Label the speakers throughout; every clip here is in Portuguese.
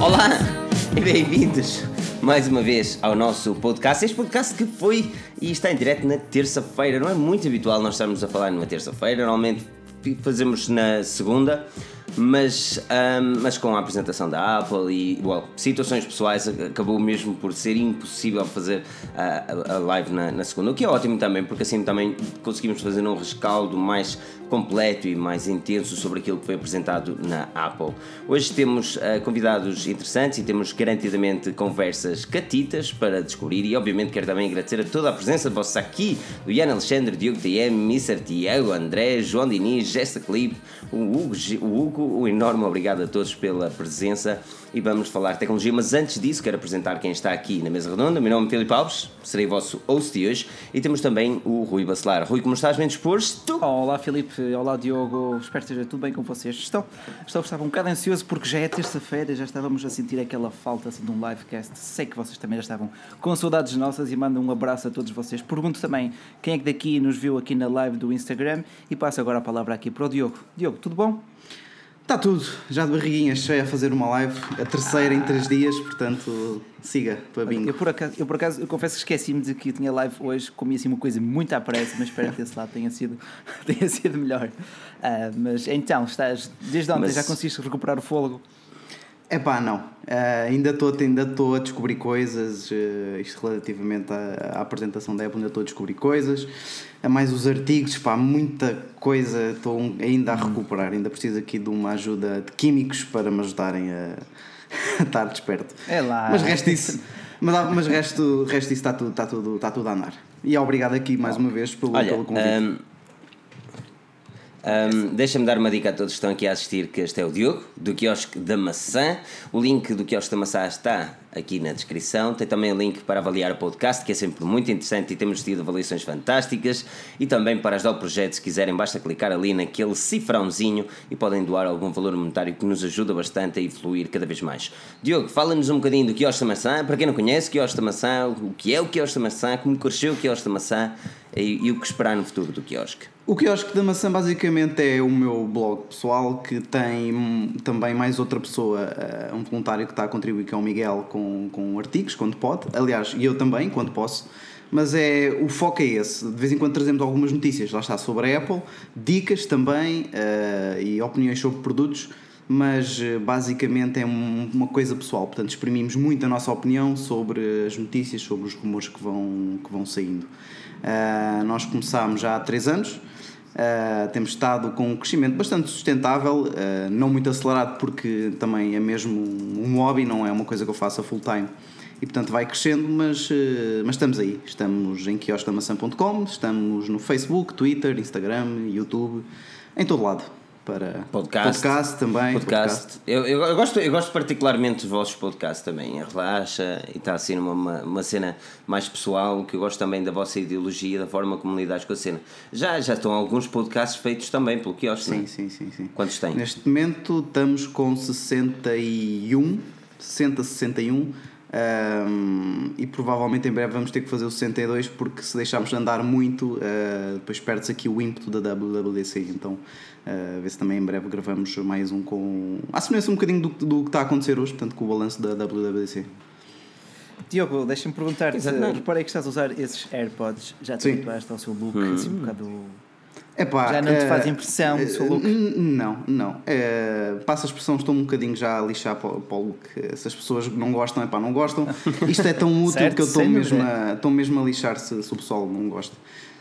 Speaker 1: Olá e bem-vindos mais uma vez ao nosso podcast. Este podcast que foi e está em direto na terça-feira. Não é muito habitual nós estarmos a falar numa terça-feira, normalmente fazemos na segunda mas, um, mas com a apresentação da Apple e well, situações pessoais acabou mesmo por ser impossível fazer a, a, live na, na, segunda, o que é ótimo também, porque assim também conseguimos fazer um rescaldo mais completo e mais intenso sobre aquilo que foi apresentado na Apple. Hoje temos uh, convidados interessantes e temos garantidamente conversas catitas para descobrir e obviamente quero também agradecer a toda a presença de vocês aqui, do Ian Alexandre, Diogo TM, Mr. Tiago, André, João Diniz, Jessica Clip, o Hugo, o Hugo um enorme obrigado a todos pela presença e vamos falar tecnologia. Mas antes disso, quero apresentar quem está aqui na mesa redonda. Meu nome é Filipe Alves, serei vosso host de hoje e temos também o Rui Bacelar. Rui, como estás? Bem disposto?
Speaker 2: Olá, Filipe. Olá, Diogo. Espero que esteja tudo bem com vocês. Estou, estou estava um bocado ansioso porque já é terça-feira, já estávamos a sentir aquela falta assim, de um livecast. Sei que vocês também já estavam com saudades nossas e mando um abraço a todos vocês. Pergunto também quem é que daqui nos viu aqui na live do Instagram e passo agora a palavra aqui para o Diogo. Diogo, tudo bom?
Speaker 3: Está tudo, já de barriguinhas, cheia a fazer uma live, a terceira em três dias, portanto, siga para bingo.
Speaker 2: Eu por acaso, eu, por acaso, eu confesso que esqueci-me de que eu tinha live hoje, comi assim uma coisa muito à pressa, mas espero que esse lado tenha sido, tenha sido melhor. Uh, mas então, estás, desde ontem mas... já conseguiste recuperar o fôlego?
Speaker 3: É pá, não. Uh, ainda estou ainda a descobrir coisas, uh, isto relativamente à, à, apresentação da Apple, ainda estou a descobrir coisas. A mais os artigos, pá, muita coisa estou ainda a hum. recuperar. Ainda preciso aqui de uma ajuda de químicos para me ajudarem a, a estar desperto.
Speaker 2: É lá.
Speaker 3: Mas resto isso, mas, mas resto, resto isso está tudo, está, tudo, está tudo a andar. E obrigado aqui mais uma vez pelo, Olha, pelo convite. Um
Speaker 1: um, Deixa-me dar uma dica a todos que estão aqui a assistir, que este é o Diogo, do Quiosque da Maçã. O link do Quiosque da Maçã está aqui na descrição. Tem também o link para avaliar o podcast, que é sempre muito interessante e temos tido avaliações fantásticas. E também para ajudar o projeto, se quiserem, basta clicar ali naquele cifrãozinho e podem doar algum valor monetário que nos ajuda bastante a evoluir cada vez mais. Diogo, fala-nos um bocadinho do Quiosque da Maçã. Para quem não conhece, Quiosque da Maçã, o que é o Quiosque da Maçã, como cresceu o Quiosque da Maçã e, e o que esperar no futuro do Quiosque.
Speaker 3: O quiosque da maçã basicamente é o meu blog pessoal que tem também mais outra pessoa, eh, um voluntário que está a contribuir, que é o Miguel, com, com artigos, quando pode. Aliás, e eu também, quando posso. Mas é, o foco é esse. De vez em quando trazemos algumas notícias, lá está, sobre a Apple, dicas também uh, e opiniões sobre produtos, mas uh, basicamente é um, uma coisa pessoal. Portanto, exprimimos muito a nossa opinião sobre as notícias, sobre os rumores que vão, que vão saindo. Uh, nós começámos já há 3 anos Uh, temos estado com um crescimento bastante sustentável, uh, não muito acelerado, porque também é mesmo um hobby, não é uma coisa que eu faço a full time. E portanto vai crescendo, mas, uh, mas estamos aí. Estamos em quioscamaçã.com, estamos no Facebook, Twitter, Instagram, YouTube, em todo lado para
Speaker 1: podcast,
Speaker 3: podcast também.
Speaker 1: Podcast. podcast. Eu, eu, eu, gosto, eu gosto particularmente dos vossos podcasts também. Relaxa e está assim numa uma, cena mais pessoal. Que eu gosto também da vossa ideologia, da forma como lidas com a cena. Já, já estão alguns podcasts feitos também pelo quiosque,
Speaker 3: sim, sim, sim, sim.
Speaker 1: Quantos têm?
Speaker 3: Neste momento estamos com 61, 60, 61 um, e provavelmente em breve vamos ter que fazer o 62 porque se deixarmos andar muito, uh, depois perde-se aqui o ímpeto da WWDC. Então, uh, ver se também em breve gravamos mais um com. a semelhança um bocadinho do, do que está a acontecer hoje, portanto, com o balanço da WWDC.
Speaker 2: Diogo, deixa-me perguntar, reparei que estás a usar esses AirPods, já te habituaste ao seu look, hum. assim um bocado
Speaker 3: Epá,
Speaker 2: já não te faz eh, impressão uh, o seu look?
Speaker 3: Não, não. Uh, passa a expressão, estou um bocadinho já a lixar para, para o look. Se as pessoas não gostam, epá, não gostam. Isto é tão útil certo, que eu estou mesmo, a, estou mesmo a lixar se, se o pessoal não gosta.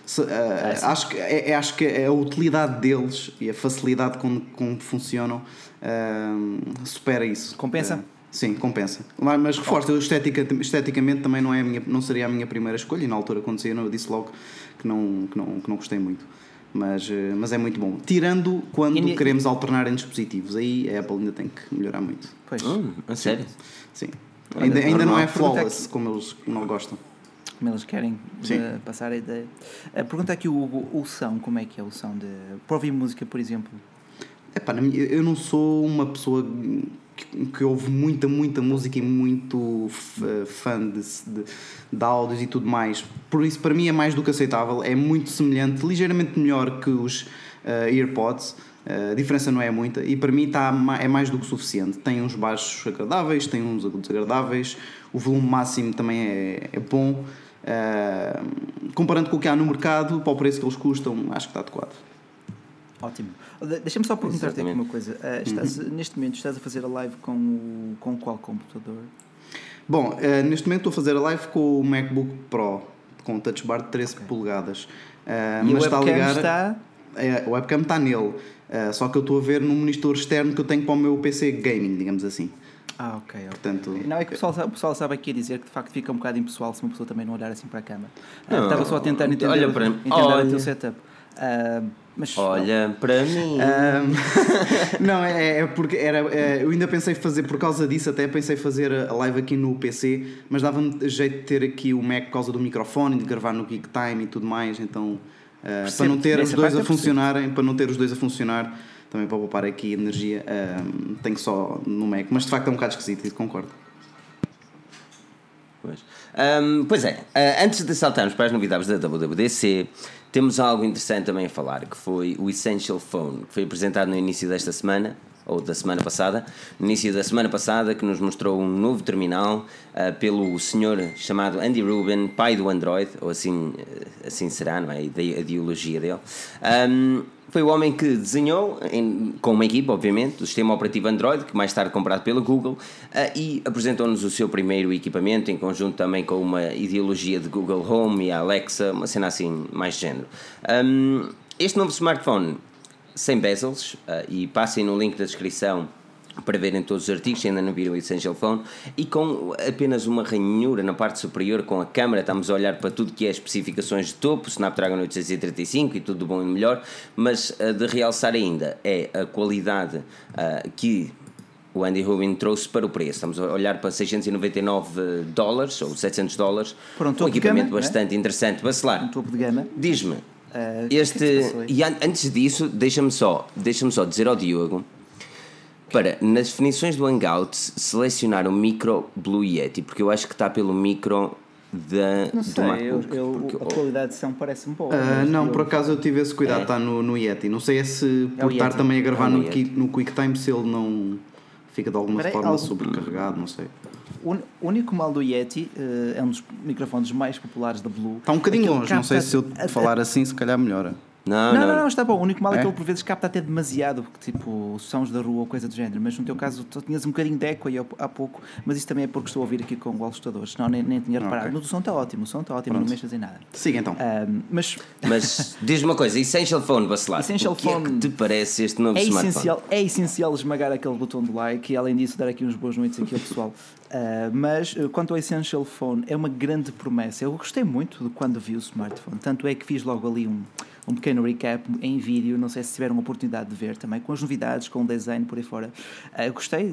Speaker 3: Se, uh, é acho, que, é, é, acho que a utilidade deles e a facilidade com como funcionam uh, supera isso.
Speaker 2: Compensa?
Speaker 3: Sim, compensa. Mas, mas reforço, estetica, esteticamente também não, é minha, não seria a minha primeira escolha e na altura quando saiu eu disse logo que não, que não, que não gostei muito mas, eh, mas é muito bom. Tirando quando e, queremos alternar em dispositivos, aí a Apple ainda tem que melhorar muito.
Speaker 1: Pois. Hum, a sério?
Speaker 3: Sim. Ainda, ainda não é flawless como eles não gostam.
Speaker 2: Como eles querem uh, passar a ideia. A pergunta aqui, o, o, o som, como é que é o som de. Para ouvir música, por exemplo?
Speaker 3: Epá, eu não sou uma pessoa que, que ouve muita, muita música e muito fã de, de, de áudios e tudo mais. Por isso, para mim, é mais do que aceitável. É muito semelhante, ligeiramente melhor que os uh, AirPods. A diferença não é muita e para mim está, é mais do que suficiente. Tem uns baixos agradáveis, tem uns agudos agradáveis, o volume máximo também é, é bom. Uh, comparando com o que há no mercado, para o preço que eles custam, acho que está adequado.
Speaker 2: Ótimo. Deixa-me só perguntar-te aqui uma coisa. Uh, estás, uhum. Neste momento estás a fazer a live com, o, com qual computador?
Speaker 3: Bom, uh, neste momento estou a fazer a live com o MacBook Pro, com o touch bar de 13 okay. polegadas.
Speaker 2: Uh, e mas o está a ligar. Está...
Speaker 3: É, o webcam está nele. só que eu estou a ver num monitor externo que eu tenho para o meu PC gaming, digamos assim.
Speaker 2: Ah, ok. okay.
Speaker 3: Portanto,
Speaker 2: não, é que o pessoal, o pessoal sabe aqui a dizer que de facto fica um bocado impessoal se uma pessoa também não olhar assim para a câmera. Não, Estava só a tentar entender, olha para entender olha. o teu setup. Uh, mas,
Speaker 1: Olha para mim.
Speaker 3: Um, não, é, é, porque era, é, eu ainda pensei fazer, por causa disso, até pensei fazer a live aqui no PC, mas dava-me jeito de ter aqui o Mac por causa do microfone, de gravar no QuickTime e tudo mais, então uh, para não ter os dois a funcionarem, para não ter os dois a funcionar, também para poupar aqui energia, um, tenho só no Mac, mas de facto é um bocado esquisito, concordo.
Speaker 1: Pois, um, pois é, uh, antes de saltarmos para as novidades da WWDC, temos algo interessante também a falar, que foi o Essential Phone, que foi apresentado no início desta semana, ou da semana passada, no início da semana passada, que nos mostrou um novo terminal uh, pelo senhor chamado Andy Rubin, pai do Android, ou assim, eh, assim será, não é? A ideologia dele. Um, foi o homem que desenhou, em, com uma equipa, obviamente, o sistema operativo Android, que mais tarde comprado pela Google, uh, e apresentou-nos o seu primeiro equipamento, em conjunto também com uma ideologia de Google Home e a Alexa, uma cena assim mais género. Um, este novo smartphone, sem bezels, uh, e passem no link da descrição para verem todos os artigos, se ainda não viram o Essential Phone, e com apenas uma ranhura na parte superior com a câmera, estamos a olhar para tudo que é especificações de topo, Snapdragon 835 e tudo bom e melhor, mas uh, de realçar ainda é a qualidade uh, que o Andy Rubin trouxe para o preço. Estamos a olhar para 699 dólares ou 700 dólares, um, um equipamento gama, é? bastante é? interessante. Bacelar,
Speaker 2: um topo de gama.
Speaker 1: Diz-me, uh, este, e antes disso, deixa-me só, deixa só dizer ao Diogo para, nas definições do Hangout, selecionar o micro Blue Yeti, porque eu acho que está pelo micro da,
Speaker 2: não sei, do MacBook. Eu, eu, porque, a qualidade de som parece-me boa.
Speaker 3: Uh, não, por acaso eu tive esse cuidado, é. está no, no Yeti. Não sei é se é por estar também a gravar é no, no QuickTime se ele não fica de alguma Peraí, forma algo... sobrecarregado, não sei.
Speaker 2: O único mal do Yeti uh, é um dos microfones mais populares da Blue.
Speaker 3: Está um bocadinho longe, não sei se eu falar assim se calhar melhora.
Speaker 2: Não, não, não, não, está bom. O único mal é, é que ele por vezes capta até demasiado, tipo sons da rua ou coisa do género. Mas no teu caso tu tinhas um bocadinho de eco aí há pouco, mas isso também é porque estou a ouvir aqui com o ajustador, senão nem, nem tinha reparado. Okay. Mas o som está ótimo, o som está ótimo, Pronto. não mexas em nada.
Speaker 3: Siga então.
Speaker 2: Um, mas
Speaker 1: mas diz-me uma coisa: Essential Phone, Bacelar. Essential o que Phone é que te parece este novo
Speaker 2: é
Speaker 1: smartphone?
Speaker 2: Essencial, é essencial esmagar aquele botão de like e além disso dar aqui uns boas noites aqui ao pessoal. Uh, mas uh, quanto ao Essential Phone, é uma grande promessa. Eu gostei muito de quando vi o smartphone, tanto é que fiz logo ali um um pequeno recap em vídeo, não sei se tiveram a oportunidade de ver também, com as novidades, com o design por aí fora. Uh, gostei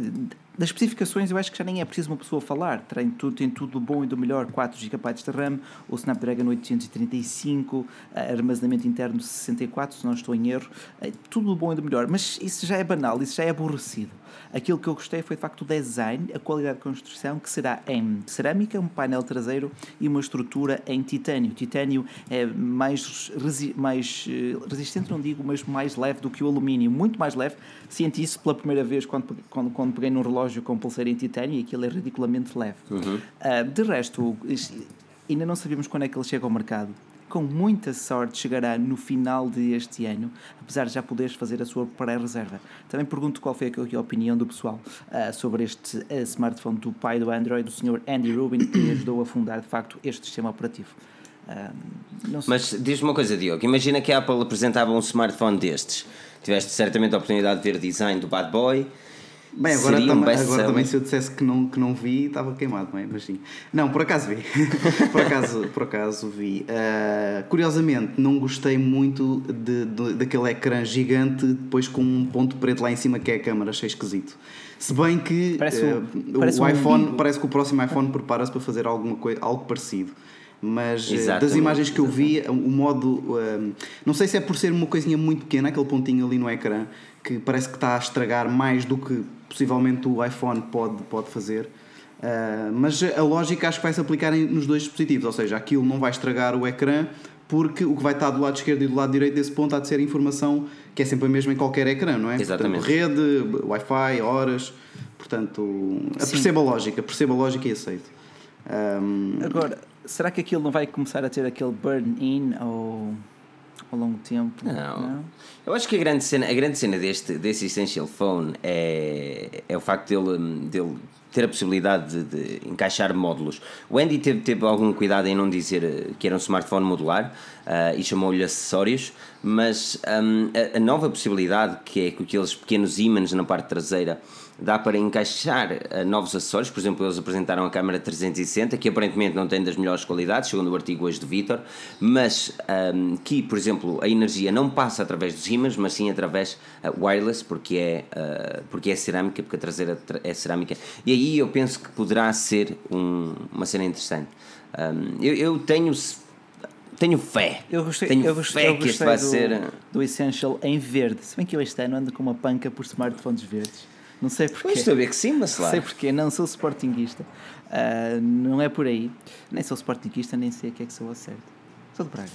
Speaker 2: das especificações, eu acho que já nem é preciso uma pessoa falar. Tem tudo, tem tudo do bom e do melhor: 4 GB de RAM, o Snapdragon 835, uh, armazenamento interno de 64, se não estou em erro. Uh, tudo do bom e do melhor. Mas isso já é banal, isso já é aborrecido. Aquilo que eu gostei foi de facto o design, a qualidade de construção, que será em cerâmica, um painel traseiro e uma estrutura em titânio. O titânio é mais, resi mais eh, resistente, não digo, mas mais leve do que o alumínio, muito mais leve. Senti isso pela primeira vez quando, quando, quando peguei num relógio com pulseira em titânio e aquilo é ridiculamente leve. Uhum. Uh, de resto, ainda não sabemos quando é que ele chega ao mercado com muita sorte chegará no final deste ano, apesar de já poderes fazer a sua pré-reserva. Também pergunto qual foi a, opinião do pessoal uh, sobre este uh, smartphone do pai do Android, o Sr. Andy Rubin, que ajudou a fundar de facto este sistema operativo.
Speaker 1: Uh, Mas diz-me uma coisa, Diogo. Imagina que a Apple apresentava um smartphone destes. Tiveste certamente a oportunidade de ver o design do Bad Boy
Speaker 3: Bem, agora, tam agora também se eu dissesse que não, que não vi, estava queimado, não é? Mas sim. Não, por acaso vi. por, acaso, por acaso vi. Uh, curiosamente, não gostei muito de, de, daquele ecrã gigante, depois com um ponto preto lá em cima que é a câmera, achei esquisito. Se bem que parece uh, parece o iPhone, parece que o próximo iPhone prepara-se para fazer alguma coisa, algo parecido mas exatamente, das imagens que eu vi, o modo. não sei se é por ser uma coisinha muito pequena, aquele pontinho ali no ecrã, que parece que está a estragar mais do que possivelmente o iPhone pode, pode fazer. Uh, mas a lógica acho que vai se aplicar nos dois dispositivos, ou seja, aquilo não vai estragar o ecrã porque o que vai estar do lado esquerdo e do lado direito desse ponto há de ser a informação que é sempre a mesma em qualquer ecrã, não é?
Speaker 1: Exatamente.
Speaker 3: Portanto, rede, Wi-Fi, horas. Portanto, perceba a lógica, perceba a lógica e aceito. Um,
Speaker 2: Agora, será que aquilo não vai começar a ter aquele burn-in ao, ao longo do tempo?
Speaker 1: Não. Eu acho que a grande cena, a grande cena deste, desse Essential Phone é, é o facto dele, dele ter a possibilidade de, de, encaixar módulos. O Andy teve, teve algum cuidado em não dizer eh, que era um smartphone modular uh, e chamou-lhe acessórios, mas um, a, a, nova possibilidade que é com aqueles pequenos ímãs na parte traseira dá para encaixar uh, novos acessórios. Por exemplo, eles apresentaram a câmera 360, que aparentemente não tem das melhores qualidades, segundo o artigo hoje do Vitor, mas um, que, por exemplo, a energia não passa através dos ímãs, mas sim através uh, wireless, porque é, uh, porque é cerâmica, porque a traseira é cerâmica. E aí eu penso que poderá ser um, uma cena interessante. Um, eu, eu tenho tenho fé.
Speaker 2: Eu gostei,
Speaker 1: tenho
Speaker 2: eu gostei,
Speaker 1: fé
Speaker 2: eu
Speaker 1: que isto vai
Speaker 2: do,
Speaker 1: ser.
Speaker 2: do Essential em verde. Se bem que eu este ano ando com uma panca por smartphones verdes. Não sei porquê.
Speaker 1: Pois estou a ver que sim, mas
Speaker 2: Não
Speaker 1: lá.
Speaker 2: sei porquê, não sou sportinguista. Uh, não é por aí. Nem sou sportinguista, nem sei o que é que sou a certo. Sou de Braga.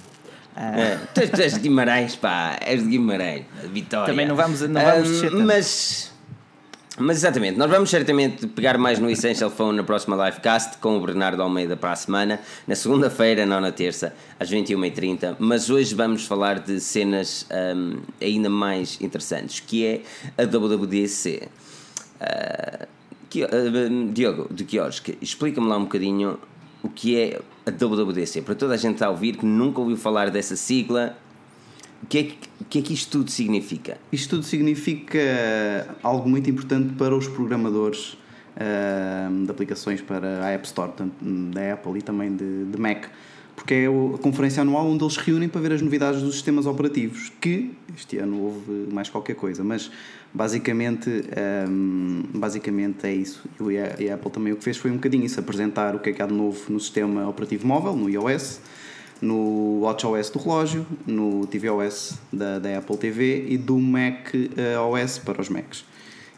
Speaker 2: Uh,
Speaker 1: tu, tu és de Guimarães, pá, és de Guimarães, Vitória.
Speaker 2: Também não vamos- não vamos tanto.
Speaker 1: mas, mas exatamente, nós vamos certamente pegar mais no Essential Phone na próxima livecast com o Bernardo Almeida para a semana, na segunda-feira, não na terça, às 21h30. Mas hoje vamos falar de cenas ahm, ainda mais interessantes, que é a WWDC. Ah, Diogo, de Kiosk, explica-me lá um bocadinho o que é a WWDC, para toda a gente a ouvir que nunca ouviu falar dessa sigla, o que é que, que, é que isto tudo significa?
Speaker 3: Isto tudo significa algo muito importante para os programadores ahm, de aplicações para a App Store, tanto da Apple e também de, de Mac. Porque é a conferência anual onde eles reúnem para ver as novidades dos sistemas operativos, que este ano houve mais qualquer coisa, mas basicamente, ahm, basicamente é isso. E a, e a Apple também o que fez foi um bocadinho isso, apresentar o que é que há de novo no sistema operativo móvel, no iOS, no WatchOS do relógio, no tvOS da, da Apple TV e do Mac eh, OS para os Macs.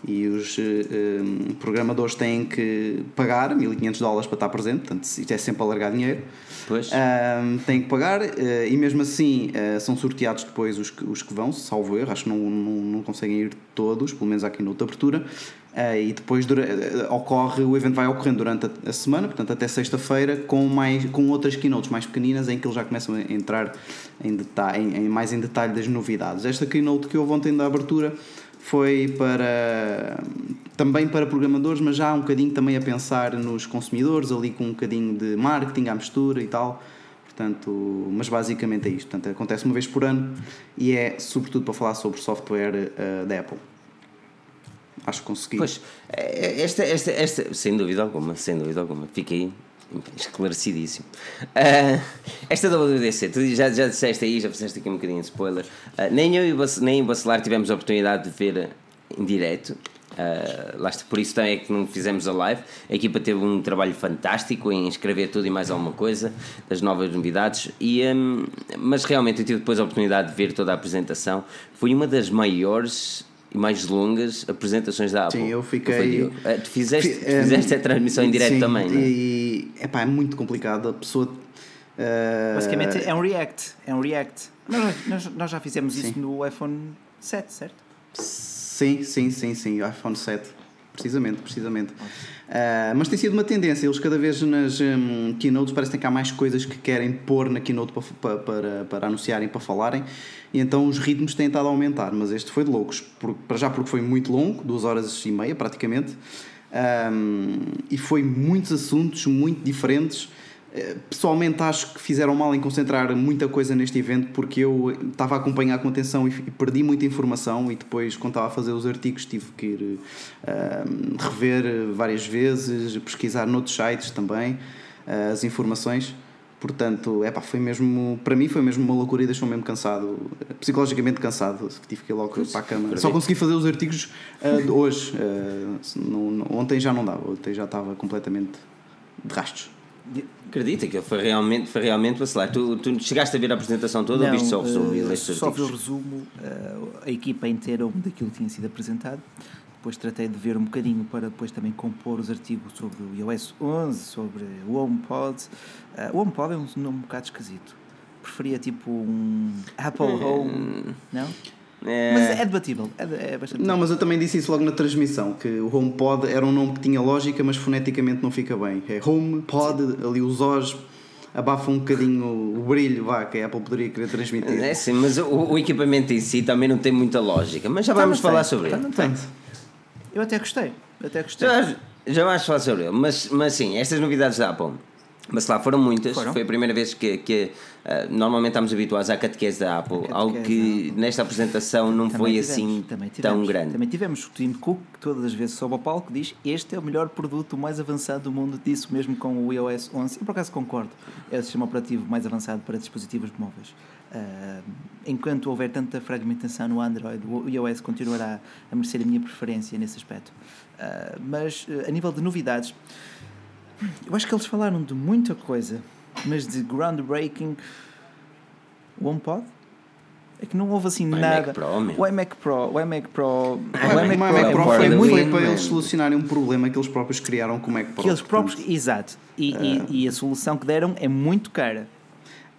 Speaker 3: E os eh, eh, programadores têm que pagar 1500 dólares para estar presente, portanto, isto é sempre alargar dinheiro.
Speaker 1: Pois.
Speaker 3: Ahm, têm que pagar eh, e mesmo assim eh, são sorteados depois os que, os que vão, salvo erro, acho que não, não, não conseguem ir todos, pelo menos aqui na outra abertura. Eh, e depois dura- ocorre, o evento vai ocorrendo durante a, a semana, portanto até sexta-feira, com, mais, com outras keynotes mais pequeninas em que eles já começam a entrar em, detalhe, em, em mais em detalhe das novidades. Esta keynote que houve ontem da abertura foi para também para programadores, mas já um bocadinho também a pensar nos consumidores, ali com um bocadinho de marketing à mistura e tal. Portanto, mas basicamente é isto. Portanto, acontece uma vez por ano e é sobretudo para falar sobre software eh, da Apple. Acho que consegui.
Speaker 1: Pois, eh, esta, esta, esta, sem dúvida alguma, sem dúvida alguma, fiquei esclarecidíssimo. Ah, esta WWDC, tu já, já disseste aí, já fizeste aqui um bocadinho de spoiler. Ah, nem eu e o Bac- nem o Bacelar tivemos a oportunidade de ver em direto. Ah, lá está, por isso também é que não fizemos a live. A equipa teve um trabalho fantástico em escrever tudo e mais alguma coisa, das novas novidades. E, hum, mas realmente eu tive depois a oportunidade de ver toda a apresentação. Foi uma das maiores e mais longas apresentações da Apple.
Speaker 3: Sim, eu fiquei-
Speaker 1: Tu fizeste,
Speaker 3: Fi-
Speaker 1: tu fizeste a transmissão em direto
Speaker 3: sim,
Speaker 1: também, não é?
Speaker 3: E epá, é muito complicado. A pessoa. eh,
Speaker 2: Basicamente é um React. É um React. Nós, nós, nós já fizemos isso
Speaker 3: Sim.
Speaker 2: no iPhone 7, certo?
Speaker 3: Sim, sim, sim, sim, iPhone 7. Precisamente, precisamente. Ah, mas tem sido uma tendência, eles cada vez nas hum, keynotes parecem que há mais coisas que querem pôr na keynote para, para, para, para anunciarem, para falarem, e então os ritmos têm estado a aumentar, mas este foi de loucos, por, para já porque foi muito longo, duas horas e meia praticamente, Hum, e foi muitos assuntos muito diferentes. Eh, Pessoalmente acho que fizeram mal em concentrar muita coisa neste evento porque eu estava a acompanhar com atenção e, perdi muita informação e depois quando estava a fazer os artigos tive que ir eh, rever várias vezes, pesquisar noutros sites também eh, as informações. Portanto, é pá, foi mesmo, para mim foi mesmo uma loucura e deixou-me mesmo cansado, psicologicamente cansado, tive que ir logo para a cama. Só consegui fazer os artigos de hoje, eh, não- não- ontem já não dava, ontem já estava completamente de rastos.
Speaker 1: Acredita que foi realmente, foi realmente vacilar. Tu, tu chegaste a ver a apresentação toda ou viste só o resumo leste os
Speaker 2: só vi o resumo, eh, a equipa inteira daquilo que tinha sido apresentado. Depois tratei de ver um bocadinho para depois também compor os artigos sobre o iOS 11, sobre o HomePod. Eh, o HomePod é um nome um bocado esquisito. preferia tipo um Apple Home. Não?
Speaker 1: É,
Speaker 2: Mas é debatível. É, é bastante.
Speaker 3: Não, mas eu também disse isso logo na transmissão, que o HomePod era um nome que tinha lógica, mas foneticamente não fica bem. É HomePod, ali os Os abafam um bocadinho o brilho, vá, que a Apple poderia querer transmitir.
Speaker 1: é sim, mas o, o equipamento em si também não tem muita lógica. Mas já
Speaker 2: Tá,
Speaker 1: vamos falar
Speaker 2: tem.
Speaker 1: sobre
Speaker 2: Tá,
Speaker 1: ele.
Speaker 2: não tem.
Speaker 3: Portanto,
Speaker 2: Eu até gostei. Até gostei.
Speaker 1: Já, já vais falar sobre ele, mas, mas sim, estas novidades da Apple. Mas lá foram muitas,
Speaker 2: Foram.
Speaker 1: foi a primeira vez que, que ah, normalmente estamos habituados à catequese da Apple,
Speaker 2: catequese
Speaker 1: algo que
Speaker 2: da
Speaker 1: nesta apresentação não
Speaker 2: Também
Speaker 1: foi
Speaker 2: tivemos,
Speaker 1: assim
Speaker 2: também
Speaker 1: tão
Speaker 2: tivemos.
Speaker 1: grande.
Speaker 2: Também tivemos o Tim Cook, que todas as vezes sobe ao palco, diz este é o melhor produto mais avançado do mundo, disse mesmo com o iOS 11. Eu por acaso concordo, é o sistema operativo mais avançado para dispositivos móveis. Ah, enquanto houver tanta fragmentação no Android, o iOS continuará a merecer a minha preferência nesse aspecto. Ah, mas ah, a nível de novidades, eu acho que eles falaram de muita coisa, mas de groundbreaking, o HomePod? É que não houve assim
Speaker 1: O iMac
Speaker 2: nada.
Speaker 1: Pro, meu.
Speaker 2: o iMac Pro, o iMac Pro, o
Speaker 3: o
Speaker 2: iMac
Speaker 3: Mac
Speaker 2: Pro,
Speaker 3: Pro
Speaker 1: é
Speaker 3: foi,
Speaker 1: fora
Speaker 3: foi para eles solucionarem um problema que eles próprios criaram com o Mac Pro.
Speaker 2: que eles próprios,
Speaker 3: portanto,
Speaker 2: exato. E, e- e a solução que deram é muito cara.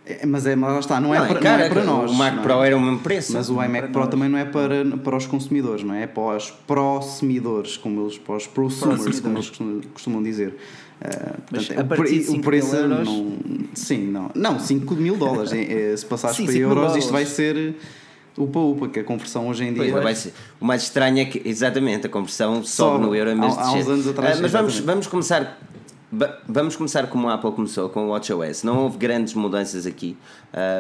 Speaker 3: É- mas, é, mas lá está, não é,
Speaker 1: Não,
Speaker 3: para,
Speaker 1: cara,
Speaker 3: não é para nós.
Speaker 1: O Mac
Speaker 3: é?
Speaker 1: Pro era o mesmo preço.
Speaker 3: Mas o iMac Pro
Speaker 2: nós.
Speaker 3: também não é para, para os consumidores, não é? É para os prosumidores, como eles, para os prosumers, como eles costumam, dizer.
Speaker 2: Mas
Speaker 3: portanto,
Speaker 2: a
Speaker 3: o
Speaker 2: partir
Speaker 3: pre-
Speaker 2: de 5
Speaker 3: o preço
Speaker 2: mil euros?
Speaker 3: não. Sim, não. Não, 5 mil dólares. é- é, se passares
Speaker 2: Sim,
Speaker 3: para
Speaker 2: 5 mil
Speaker 3: euros, isto vai ser upa-upa, que a conversão hoje em
Speaker 1: Pois,
Speaker 3: dia.
Speaker 1: vai ser- o mais estranho é que, exatamente, a conversão sobe
Speaker 3: Sobe.
Speaker 1: no euro em vez
Speaker 3: Há-
Speaker 1: de
Speaker 3: há uns anos atrás,
Speaker 1: Ah, mas vamos, vamos começar. Vamos começar como a Apple começou, com o WatchOS. Não houve grandes mudanças aqui.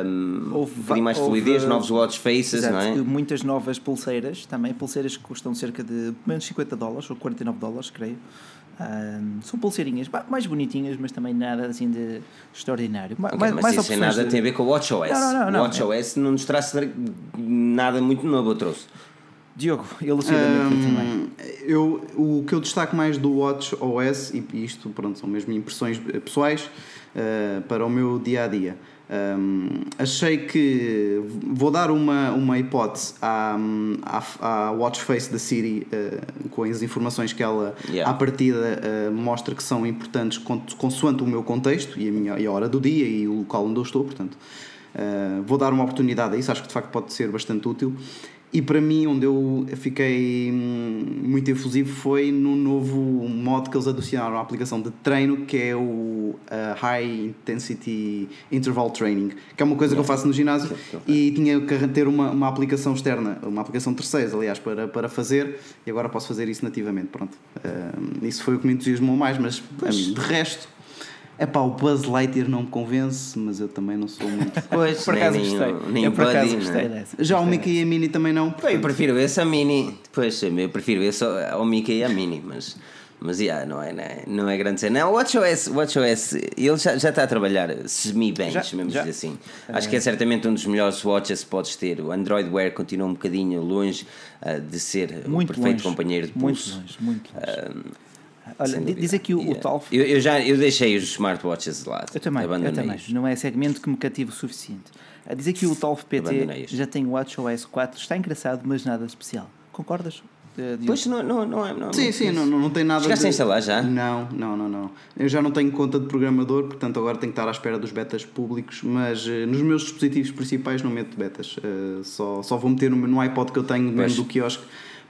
Speaker 1: Um,
Speaker 2: Houve
Speaker 1: um mais
Speaker 2: houve-
Speaker 1: fluidez, novos watch faces,
Speaker 2: Exato.
Speaker 1: não é?
Speaker 2: Muitas novas pulseiras também, pulseiras que custam cerca de menos 50 dólares ou 49 dólares, creio. Ahm, são pulseirinhas mais bonitinhas, mas também nada assim de extraordinário. Ma-
Speaker 1: Ok,
Speaker 2: mais,
Speaker 1: mas
Speaker 2: mais
Speaker 1: isso
Speaker 2: opções
Speaker 1: nada
Speaker 2: de-
Speaker 1: tem a ver com o WatchOS.
Speaker 2: Não, não, não,
Speaker 1: o
Speaker 2: não.
Speaker 1: WatchOS não nos traz nada muito novo, eu trouxe.
Speaker 2: Diogo, elucida-me aqui também.
Speaker 3: Eu, o que eu destaco mais do Watch OS, e isto pronto, são mesmo impressões eh, pessoais eh, para o meu dia a dia. Hum, achei que vou dar uma, uma hipótese à, à, à watch face da Siri eh, com as informações que ela
Speaker 1: Yeah.
Speaker 3: à partida eh, mostra que são importantes con- consoante o meu contexto e a, minha, e a hora do dia e o local onde eu estou, portanto Uh, vou dar uma oportunidade a isso, acho que de facto pode ser bastante útil. E para mim, onde eu fiquei hum, muito efusivo foi no novo modo que eles adicionaram à aplicação de treino, que é o uh, High Intensity Interval Training, que é uma coisa que eu faço no ginásio e tinha que ter uma, uma aplicação externa, uma aplicação terceira, aliás, para, para fazer, e agora posso fazer isso nativamente. Pronto. Uh, isso foi o que me entusiasmou mais, mas a mim, de resto. É pá, o Buzz Lightyear não me convence, mas eu também não sou muito.
Speaker 1: Pois,
Speaker 2: Por
Speaker 1: nem,
Speaker 2: acaso
Speaker 1: nem,
Speaker 2: gostei.
Speaker 1: nem
Speaker 2: eu por acaso
Speaker 1: Buddy,
Speaker 2: gostei
Speaker 1: né?
Speaker 2: dessa.
Speaker 3: Já o Mickey e a Mini também não.
Speaker 1: Eu
Speaker 3: portanto-
Speaker 1: prefiro esse a Mini. Pois, eu prefiro esse ao Mickey e a Mini, mas. Mas yeah, não, é, não, é, não é grande cena. Não, o WatchOS, WatchOS ele já, já está a trabalhar semi-bem,
Speaker 2: já.
Speaker 1: dizer assim. Acho que é certamente um dos melhores watches que podes ter. O Android Wear continua um bocadinho longe ah, de ser
Speaker 2: Muito
Speaker 1: o perfeito
Speaker 2: longe,
Speaker 1: companheiro de
Speaker 2: Muito
Speaker 1: pulso.
Speaker 2: longe, muito longe. Olha, diz aqui o, o
Speaker 1: Yeah.
Speaker 2: Talf.
Speaker 1: Eu, eu já eu deixei os smartwatches de lado.
Speaker 2: Eu também, eu também. Não é segmento que me cativa o suficiente. A dizer que o Talf PT já tem o WatchOS 4, está engraçado, mas nada de especial. Concordas? eh, Diogo?
Speaker 1: Pois não, não, não é. Não
Speaker 3: Sim, sim, não, não, não tem nada.
Speaker 1: Chegaste
Speaker 3: de-
Speaker 1: a instalar já?
Speaker 3: Não, não, não, não. Eu já não tenho conta de programador, portanto agora tenho que estar à espera dos betas públicos, mas eh, nos meus dispositivos principais não meto betas. Eh, só, só vou meter no, no iPod que eu tenho mesmo do quiosque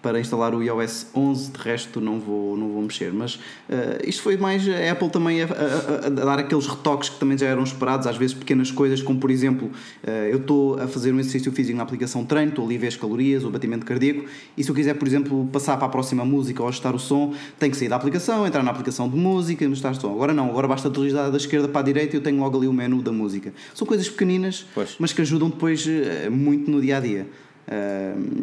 Speaker 3: para instalar o iOS 11, de resto não vou, não vou mexer. Mas eh, isto foi mais a Apple também a, a- a- dar aqueles retoques que também já eram esperados, às vezes pequenas coisas, como por exemplo, eh, eu estou a fazer um exercício físico na aplicação treino, estou ali a ver as calorias, o batimento cardíaco, e se eu quiser, por exemplo, passar para a próxima música ou ajustar o som, tenho que sair da aplicação, entrar na aplicação de música, ajustar o som. Agora não, agora basta deslizar da esquerda para a direita e eu tenho logo ali o menu da música. São coisas pequeninas,
Speaker 1: Pois.
Speaker 3: mas que ajudam depois eh, muito no dia a dia.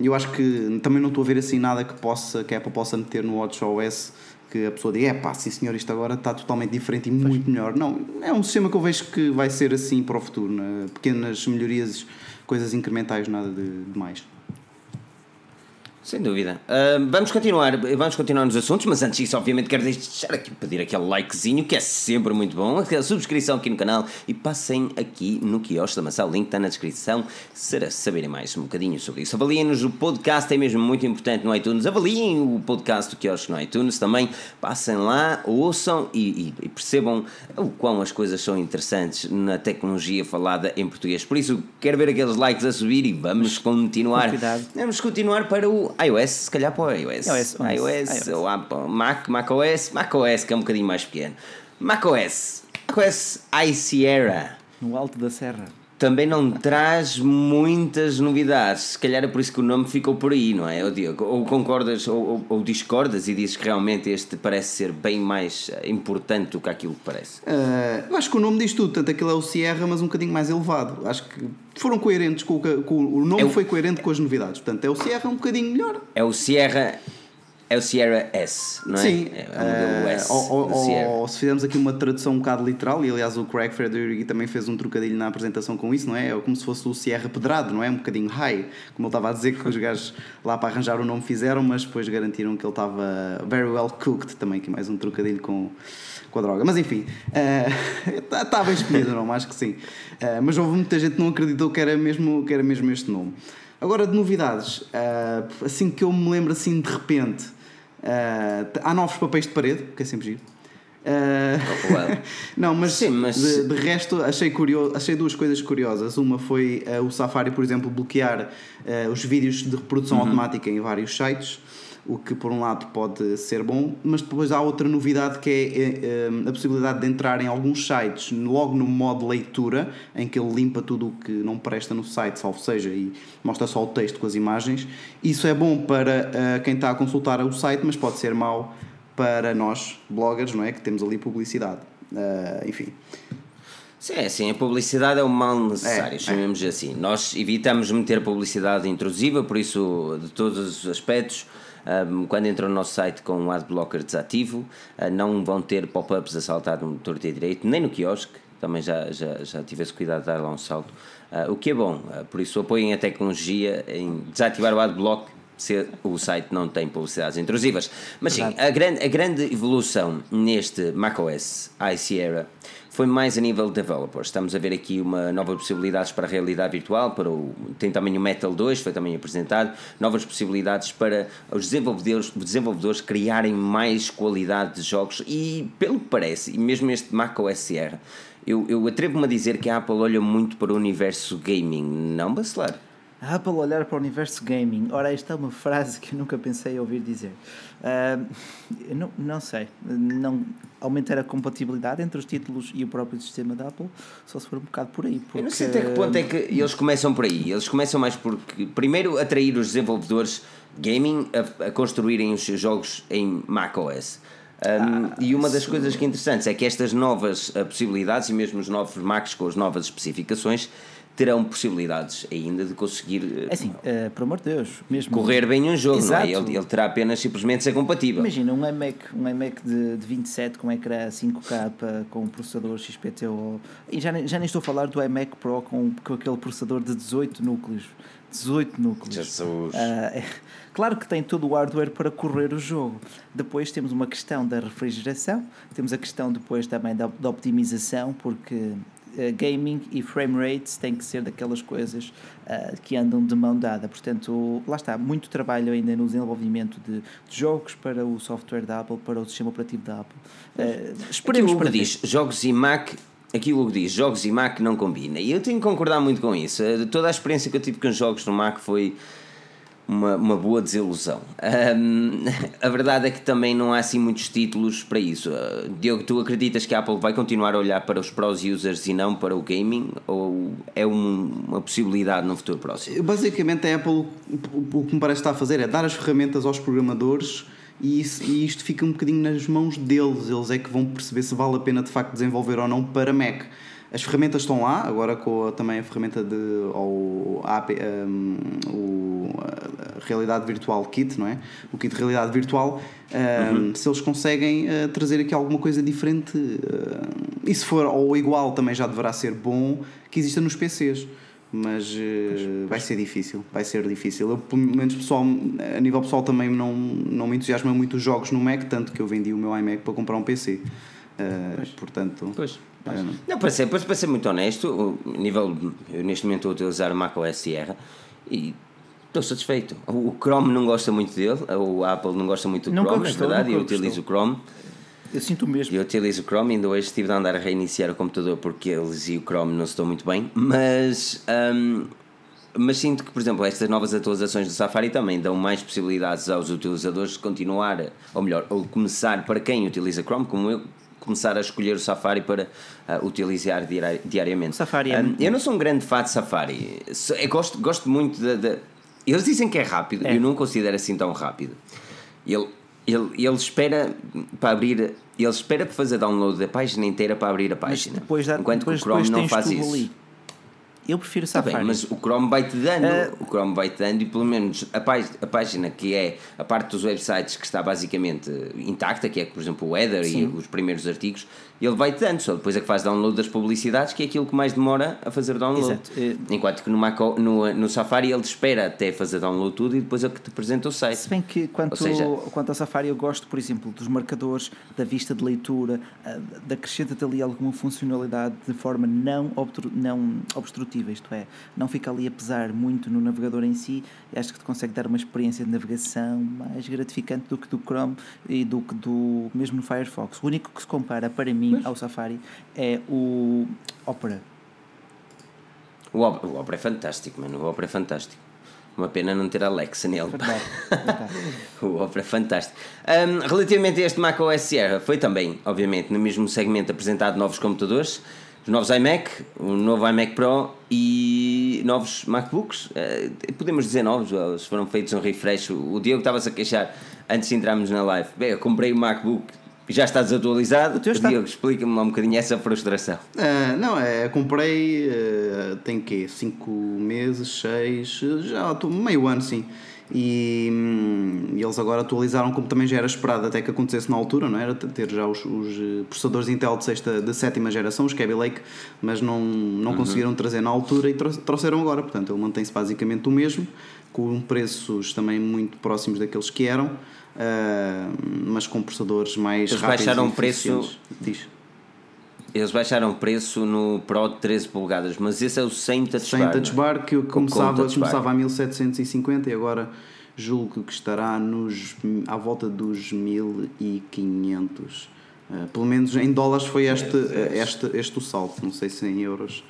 Speaker 3: Eu acho que também não estou a ver assim nada que, possa, que a Apple possa meter no WatchOS que a pessoa diga, é pá, sim senhor, isto agora está totalmente diferente e muito melhor. Não, é um sistema que eu vejo que vai ser assim para o futuro. né? Pequenas melhorias, coisas incrementais, nada de, de mais.
Speaker 1: Sem dúvida. Uh, vamos continuar, vamos continuar nos assuntos, mas antes disso, obviamente, quero deixar aqui pedir aquele likezinho que é sempre muito bom, aquela subscrição aqui no canal e passem aqui no quiosque da maçã, o link está na descrição, será saberem mais um bocadinho sobre isso. Avaliem-nos o podcast, é mesmo muito importante no iTunes. Avaliem o podcast do quiosque no iTunes também, passem lá, ouçam e, e, e percebam o quão as coisas são interessantes na tecnologia falada em português. Por isso, quero ver aqueles likes a subir e vamos continuar. Vamos continuar para o iOS, se calhar para o iOS. iOS, iOS, iOS. ou Apple, Mac, macOS, macOS que é um bocadinho mais pequeno. macOS, macOS High Sierra.
Speaker 2: No alto da serra
Speaker 1: também não traz muitas novidades. Se calhar é por isso que o nome ficou por aí, não é? Ou concordas ou, ou, ou, discordas e dizes que realmente este parece ser bem mais eh, importante do que aquilo que parece?
Speaker 3: Uh, acho que o nome diz tudo, tanto aquilo é o Sierra, mas um bocadinho mais elevado. Acho que foram coerentes com o, com, o nome, é o... foi coerente com as novidades. Portanto, é o Sierra um bocadinho melhor.
Speaker 1: É o Sierra é o Sierra S, não é?
Speaker 3: Sim. É, é o S. Uh, ou, ou, ou, se fizermos aqui uma tradução um bocado literal, e aliás o Craig Federighi também fez um trocadilho na apresentação com isso, não é? É como se fosse o Sierra Pedrado, não é? Um bocadinho high, como ele estava a dizer que os gajos lá para arranjar o nome fizeram, mas depois garantiram que ele estava very well cooked também, que é mais um trocadilho com, com a droga. Mas enfim, está uh, bem escolhido o nome, acho que sim. Uh, mas houve muita gente que não acreditou que era mesmo, que era mesmo este nome. Agora, de novidades, uh, assim que eu me lembro assim de repente Uh, há novos papéis de parede, que é sempre giro. Uh, well. não, mas, Sim, mas... De, de, resto achei, curioso, achei duas coisas curiosas. Uma foi uh, o Safari, por exemplo, bloquear os vídeos de reprodução uhum. automática em vários sites o que por um lado pode ser bom, mas depois há outra novidade que é, é, é a possibilidade de entrar em alguns sites logo no modo leitura, em que ele limpa tudo o que não presta no site, salvo seja, e mostra só o texto com as imagens. Isso é bom para uh, quem está a consultar o site, mas pode ser mau para nós, bloggers, não é? Que temos ali publicidade. Uh, enfim.
Speaker 1: Sim, é assim, a publicidade é o mal necessário, é, chamemos é. assim. Nós evitamos meter publicidade intrusiva, por isso, de todos os aspectos, um, quando entram no nosso site com o adblocker desativo, uh, não vão ter pop-ups a saltar no motor de direito, nem no quiosque, também já, já, já tive esse cuidado de dar lá um salto, uh, o que é bom, uh, por isso apoiem a tecnologia em desativar o adblock se o site não tem publicidades intrusivas. Mas sim, a grande, a grande evolução neste macOS High Sierra foi mais a nível de developers. Estamos a ver aqui uma nova possibilidades para a realidade virtual, para o, tem também o Metal 2, foi também apresentado, novas possibilidades para os desenvolvedores, desenvolvedores criarem mais qualidade de jogos e, pelo que parece, e mesmo este macOS Sierra, eu, eu atrevo-me a dizer que a Apple olha muito para o universo gaming, não bacelar.
Speaker 2: A Apple olhar para o universo gaming. Ora, esta é uma frase que eu nunca pensei ouvir dizer. Uh, não, não sei. Não, aumentar a compatibilidade entre os títulos e o próprio sistema da Apple, só se for um bocado por aí.
Speaker 1: Porque... Eu não sei até que ponto é que eles começam por aí. Eles começam mais porque, primeiro, atrair os desenvolvedores gaming a, a construírem os seus jogos em macOS. Um, ah, e uma das coisas que é interessantes é que estas novas uh, possibilidades e mesmo os novos Macs com as novas especificações terão possibilidades ainda de conseguir
Speaker 2: é assim, uh, por amor de Deus mesmo
Speaker 1: correr bem um jogo não é? ele, ele terá apenas simplesmente ser compatível.
Speaker 2: Imagina um iMac, um iMac de, de 27 com ecrã 5K com processador XPTO e já, já nem estou a falar do iMac Pro com, com aquele processador de 18 núcleos. 18 núcleos.
Speaker 1: Jesus. Uh,
Speaker 2: é, claro que tem todo o hardware para correr o jogo. Depois temos uma questão da refrigeração temos a questão depois também da, da optimização porque uh, gaming e frame rates têm que ser daquelas coisas uh, que andam de mão dada. Portanto, lá está, muito trabalho ainda no desenvolvimento de, de jogos para o software da Apple, para o sistema operativo da Apple. Uh,
Speaker 1: esperemos para diz, jogos e Mac aquilo que diz, jogos e Mac não combina. E eu tenho que concordar muito com isso. Toda a experiência que eu tive com jogos no Mac foi uma, uma boa desilusão. Um, a verdade é que também não há assim muitos títulos para isso. Uh, Diogo, tu acreditas que a Apple vai continuar a olhar para os pros users e não para o gaming? Ou é um, uma possibilidade no futuro próximo?
Speaker 3: Basicamente, a Apple o que me parece estar a fazer é dar as ferramentas aos programadores. E, isso, e isto fica um bocadinho nas mãos deles, eles é que vão perceber se vale a pena de facto desenvolver ou não para Mac. As ferramentas estão lá, agora com a, também a ferramenta de ou, a, um, o a realidade virtual kit, não é? O kit de realidade virtual, um, uhum. se eles conseguem uh, trazer aqui alguma coisa diferente, uh, e se for ou igual também já deverá ser bom que exista nos PCs. mas uh, vai ser difícil, vai ser difícil. Eu, pelo menos pessoal, a nível pessoal também não, não me entusiasma muito os jogos no Mac, tanto que eu vendi o meu iMac para comprar um PC. Uh, portanto,
Speaker 1: pois. Mas, não, para ser, para ser muito honesto, o nível, eu neste momento estou a utilizar o macOS Sierra e estou satisfeito. O Chrome não gosta muito dele, o Apple não gosta muito do nunca Chrome, gostou, é verdade, eu utilizo o Chrome.
Speaker 2: Eu sinto mesmo.
Speaker 1: Eu utilizo o Chrome, ainda hoje estive a andar a reiniciar o computador porque eles e o Chrome não se estão muito bem, mas, um, mas sinto que, por exemplo, estas novas atualizações do Safari também dão mais possibilidades aos utilizadores de continuar, ou melhor, ou começar para quem utiliza Chrome, como eu, começar a escolher o Safari para uh, utilizar diariamente.
Speaker 2: Safari é
Speaker 1: um, eu não sou um grande fã de Safari. Eu gosto, gosto muito de Eles dizem que é rápido, é. eu não considero assim tão rápido. Ele, ele, ele espera para abrir. Ele espera para fazer download da página inteira para abrir a página.
Speaker 2: Mas depois dá,
Speaker 1: enquanto
Speaker 2: depois,
Speaker 1: que o Chrome não faz isso.
Speaker 2: Ali. Eu prefiro Safari.
Speaker 1: Tá bem, mas o Chrome vai-te dando, uh, o Chrome vai-te dando e pelo menos a, página, a página que é a parte dos websites que está basicamente intacta, que é por exemplo o header Sim. e os primeiros artigos, ele vai-te dando, só depois é que faz download das publicidades, que é aquilo que mais demora a fazer download. Exato. Eh, Enquanto que no, Mac, no, no Safari ele espera até fazer download tudo e depois é que te apresenta o site.
Speaker 2: Se bem que quanto, seja, quanto ao Safari eu gosto, por exemplo, dos marcadores, da vista de leitura, eh, da acrescenta-te ali alguma funcionalidade de forma não, obtru, não obstrutiva, isto é, não fica ali a pesar muito no navegador em si, e acho que te consegue dar uma experiência de navegação mais gratificante do que do Chrome e do que do mesmo no Firefox. O único que se compara para mim ao Safari é o Opera.
Speaker 1: O Opera, o Opera é fantástico, mano. O Opera é fantástico. Uma pena não ter Alexa nele. Verdade, verdade. o Opera é fantástico. Um, relativamente a este Mac OS Sierra, foi também, obviamente, no mesmo segmento apresentado novos computadores, os novos iMac, o novo iMac Pro e novos MacBooks. Uh, podemos dizer novos, eles foram feitos um refresh. O Diego estava-se a queixar antes de entrarmos na live. Bem, eu comprei o MacBook já está desatualizado. O está... Diego, explica-me lá um bocadinho essa frustração.
Speaker 3: Uh, não, é, comprei, uh, tem que 5 meses, 6, já estou meio ano sim. E, hum, e, eles agora atualizaram como também já era esperado até que acontecesse na altura, não era? Ter já os, os eh, processadores Intel de, sexta, de sétima geração, os Kaby Lake, mas não, não uhum. conseguiram trazer na altura e trouxeram agora. Portanto, ele mantém-se basicamente o mesmo, com preços também muito próximos daqueles que eram. Uh, mas com processadores mais
Speaker 1: Eles
Speaker 3: rápidos
Speaker 1: baixaram o preço. Diz. Eles baixaram o preço no Pro de 13 polegadas, mas esse é o sem touch
Speaker 3: sem bar. Sem touch bar que começava, começava a 1750 e agora julgo que estará nos, à volta dos 1500. Uh, pelo menos em dólares foi este, este, este o salto, não sei se em euros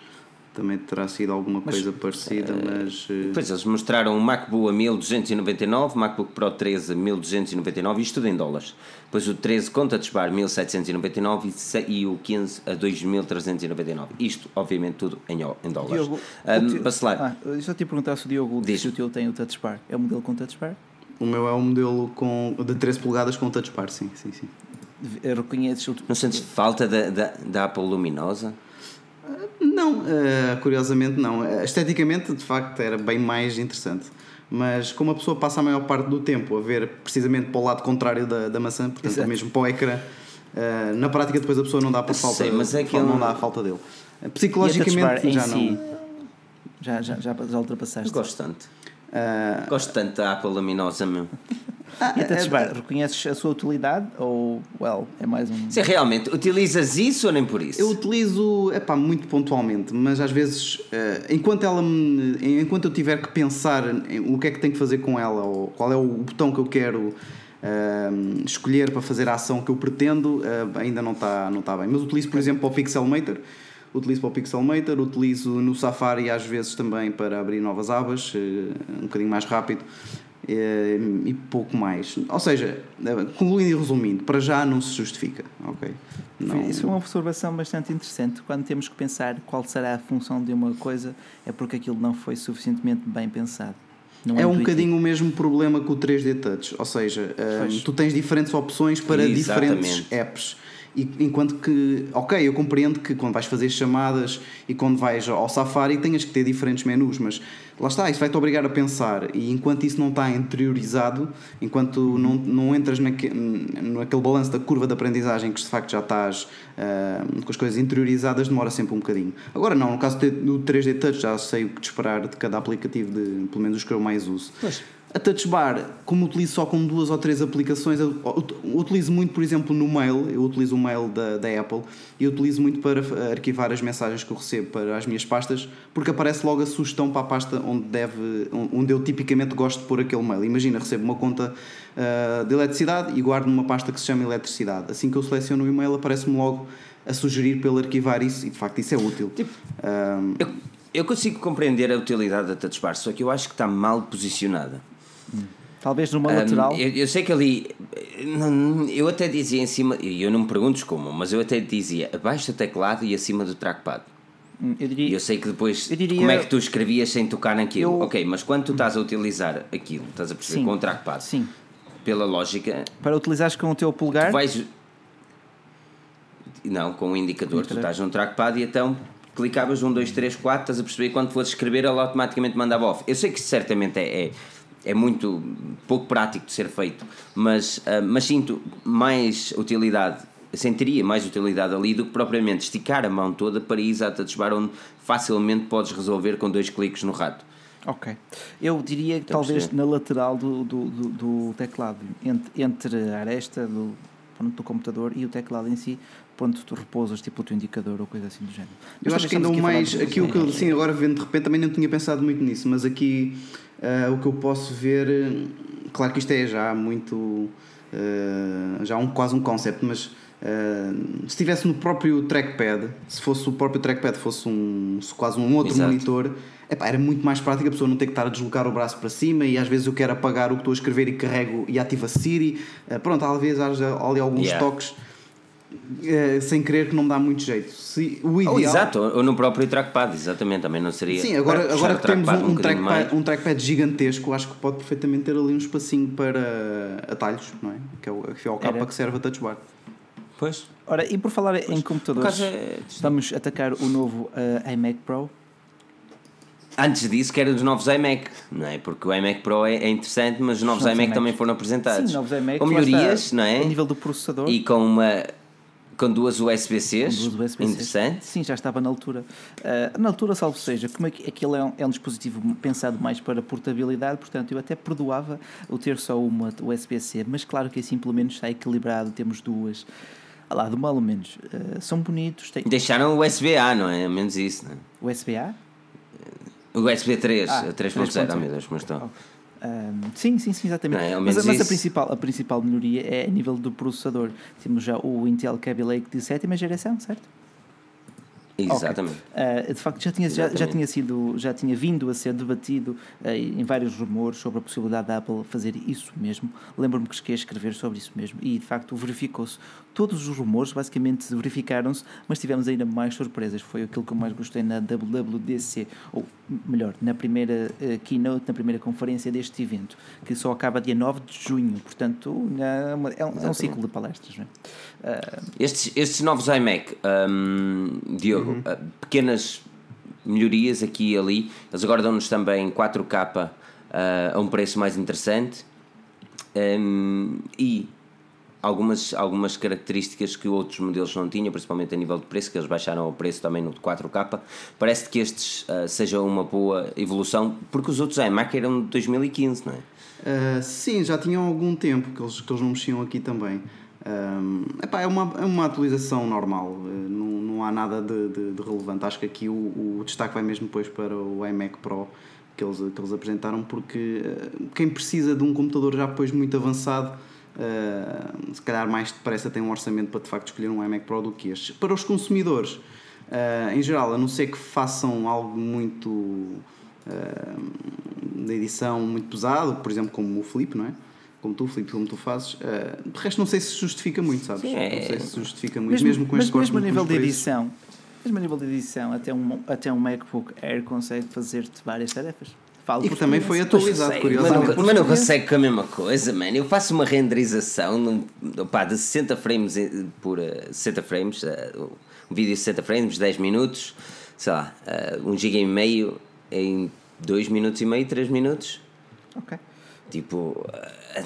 Speaker 3: também terá sido alguma coisa parecida, eh, mas.
Speaker 1: Uh... Pois eles mostraram o MacBook a 1299, MacBook Pro 13 a 1299, isto tudo em dólares. Depois o 13 com Touch Bar 1799 e o 15 a 2399. Isto, obviamente, tudo em, em dólares. Diogo, um,
Speaker 2: Bacelar. Ah, eu só te perguntar se o Diogo Diz. se o teu tem o Touch Bar. É o modelo com Touch Bar?
Speaker 3: O meu é o modelo com, de 13 polegadas com Touch Bar, sim, sim, sim.
Speaker 2: Reconheces o...
Speaker 1: Não sentes falta da, da, da Apple luminosa?
Speaker 3: Não, uh, curiosamente não. Esteticamente, de facto, era bem mais interessante. Mas como a pessoa passa a maior parte do tempo a ver precisamente para o lado contrário da, da maçã, portanto, Exato. mesmo para o ecrã, uh, na prática depois a pessoa não dá por falta, Sei, mas é que não dá a falta dele. Psicologicamente já não.
Speaker 2: Já, já, já, já ultrapassaste.
Speaker 1: Eu gosto tanto. Uh, Gosto tanto da Apple luminosa, meu.
Speaker 2: Ah, e a Touch Bar, reconheces a sua utilidade ou, well, é mais um...
Speaker 1: Sim, realmente, utilizas isso ou nem por isso?
Speaker 3: Eu utilizo, é pá, muito pontualmente, mas às vezes, uh, enquanto ela me, enquanto eu tiver que pensar em o que é que tenho que fazer com ela, ou qual é o botão que eu quero uh, escolher para fazer a ação que eu pretendo, uh, ainda não está não tá bem. Mas utilizo, por exemplo, o Pixelmator, utilizo para o Pixelmator, utilizo no Safari às vezes também para abrir novas abas, um bocadinho mais rápido. Eh, e pouco mais. Ou seja, concluindo e resumindo, para já não se justifica. Okay?
Speaker 2: Não... Isso é uma observação bastante interessante. Quando temos que pensar qual será a função de uma coisa, é porque aquilo não foi suficientemente bem pensado.
Speaker 3: Não é, é um bocadinho o mesmo problema com o 3D Touch, ou seja, um, tu tens diferentes opções para Exatamente. diferentes apps E, enquanto que, ok, eu compreendo que quando vais fazer chamadas e quando vais ao Safari tenhas que ter diferentes menus, mas lá está, isso vai-te obrigar a pensar. E enquanto isso não está interiorizado, enquanto não, não entras naque, naquele balanço da curva de aprendizagem que de facto já estás uh, com as coisas interiorizadas, demora sempre um bocadinho. Agora, não, no caso do 3D Touch, já sei o que esperar de cada aplicativo, de, pelo menos os que eu mais uso.
Speaker 1: Pois.
Speaker 3: A Touch Bar, como utilizo só com duas ou três aplicações, utilizo muito, por exemplo, no mail, eu utilizo o mail da, da Apple e utilizo muito para arquivar as mensagens que eu recebo para as minhas pastas, porque aparece logo a sugestão para a pasta onde, deve, onde eu tipicamente gosto de pôr aquele mail. Imagina, recebo uma conta uh, de eletricidade e guardo numa pasta que se chama eletricidade. Assim que eu seleciono o e-mail, aparece-me logo a sugerir para ele arquivar isso e de facto isso é útil.
Speaker 1: Tipo, um, eu, eu consigo compreender a utilidade da Touch Bar, só que eu acho que está mal posicionada.
Speaker 2: Talvez numa um, lateral.
Speaker 1: Eu, eu, sei que ali. Eu até dizia em cima. Eu não me pergunto como, mas eu até dizia abaixo do teclado e acima do trackpad.
Speaker 2: Hum, eu diria,
Speaker 1: e eu sei que depois. Diria, como é que tu escrevias sem tocar naquilo? Eu, ok, mas quando tu estás a utilizar aquilo, estás a perceber sim, com o trackpad.
Speaker 2: Sim.
Speaker 1: Pela lógica.
Speaker 2: Para utilizares com o teu polegar.
Speaker 1: Vais. Não, com o indicador. Tu estás num trackpad e então clicavas 1, 2, 3, 4, estás a perceber quando fosses escrever, ele automaticamente mandava off. Eu sei que certamente é, é é muito pouco prático de ser feito, mas, uh, mas sinto mais utilidade, sentiria mais utilidade ali do que propriamente esticar a mão toda para ir a touch bar onde facilmente podes resolver com dois cliques no rato.
Speaker 2: Ok. Eu diria que talvez na lateral do, do, do, do, teclado, entre, entre a aresta do, do computador e o teclado em si, ponto tu repousas, tipo o teu indicador ou coisa assim do género.
Speaker 3: Mas eu acho que ainda mais, aqui o que eu, sim, agora vendo de repente também não tinha pensado muito nisso, mas aqui uh, o que eu posso ver, claro que isto é já muito, uh, já um, quase um concept, mas uh, se estivesse no próprio trackpad, se fosse o próprio trackpad fosse um, quase um outro Exato. monitor, epá, era muito mais prático a pessoa não ter que estar a deslocar o braço para cima e às vezes eu quero apagar o que estou a escrever e carrego e ativo a Siri, pronto, vezes há ali alguns yeah. toques é, sem querer que não dá muito jeito. Se, o ideal...
Speaker 1: Oh, exato, ou no próprio trackpad, exatamente, também não seria.
Speaker 3: Sim, agora, agora que temos um, um, trackpad, um trackpad gigantesco, acho que pode perfeitamente ter ali um espacinho para atalhos, não é? Que é o, que é o capa que serve a touch bar.
Speaker 1: Pois.
Speaker 2: Ora, e por falar pois. em computadores, é... vamos atacar o novo uh, iMac Pro.
Speaker 1: Antes disso, que era dos novos iMac, não é? Porque o iMac Pro é, é interessante, mas os novos, novos iMac, iMac também foram apresentados.
Speaker 2: Sim, novos iMac.
Speaker 1: Com melhorias, não é?
Speaker 2: A nível do processador.
Speaker 1: E com uma com duas USB-Cs.
Speaker 2: Com duas USB-Cs.
Speaker 1: Interessante.
Speaker 2: Sim, já estava na altura. Uh, na altura, salvo seja, como é que aquilo é um, é um dispositivo pensado mais para portabilidade, portanto, eu até perdoava o ter só uma USB-C, mas claro que assim pelo menos está equilibrado, temos duas. Ah lá, do mal ou menos. Uh, são bonitos. Tem...
Speaker 1: Deixaram o USB-A, não é? Menos isso, não
Speaker 2: é? USB-A?
Speaker 1: O USB 3, ah, 3.0, oh meu Deus, mas estou.
Speaker 2: Um, sim, sim, sim, exatamente. Não, é, mas, mas a, principal, a principal melhoria é a nível do processador. Temos já o Intel Kaby Lake de sétima geração, certo?
Speaker 1: Exatamente.
Speaker 2: Okay. Uh, de facto, já tinha, já, já, tinha sido, já tinha vindo a ser debatido uh, em vários rumores sobre a possibilidade da Apple fazer isso mesmo. Lembro-me que cheguei a escrever sobre isso mesmo e, de facto, verificou-se. Todos os rumores basicamente verificaram-se, mas tivemos ainda mais surpresas. Foi aquilo que eu mais gostei na WWDC, ou melhor, na primeira uh, keynote, na primeira conferência deste evento, que só acaba dia 9 de junho. Portanto, é, é, um, é um, ciclo de palestras. Não
Speaker 1: é? Estes, estes novos iMac, um, Diogo, uhum. Uh, pequenas melhorias aqui e ali. Eles agora dão-nos também 4K uh, a um preço mais interessante um, e algumas, algumas características que outros modelos não tinham, principalmente a nível de preço, que eles baixaram o preço também no 4K. Parece que estes uh, sejam uma boa evolução, porque os outros iMac eram de 2015, não é?
Speaker 3: Sim, já tinham algum tempo que eles, que eles não mexiam aqui também. Um, epá, é, uma, é uma atualização normal, eh, não, não há nada de, de, de relevante. Acho que aqui o, o, destaque vai mesmo depois para o iMac Pro que eles, que eles apresentaram, porque uh, quem precisa de um computador já depois muito avançado, uh, se calhar mais depressa tem um orçamento para de facto escolher um iMac Pro do que este. Para os consumidores, uh, em geral, a não ser que façam algo muito de edição muito pesado, por exemplo, como o Flip, não é? Como tu, Filipe, como tu fazes, uh, de resto não sei se justifica muito, sabes?
Speaker 2: Sim,
Speaker 3: é... Não sei se justifica muito, mesmo, mesmo com este
Speaker 2: Mas mesmo a nível de edição, mesmo a nível de edição, até um, até um MacBook Air consegue fazer-te várias tarefas. Falo
Speaker 3: E que também foi atualizado,
Speaker 1: Mas
Speaker 3: curiosamente.
Speaker 1: não, mas não consegue com a mesma coisa, mano. Eu faço uma renderização num, opá, de 60 frames em- por eh, 60 frames, eh, um vídeo de 60 frames, 10 minutos, sei lá, eh, um giga e meio em 2 minutos e meio, 3 minutos.
Speaker 2: Ok.
Speaker 1: Tipo, eh,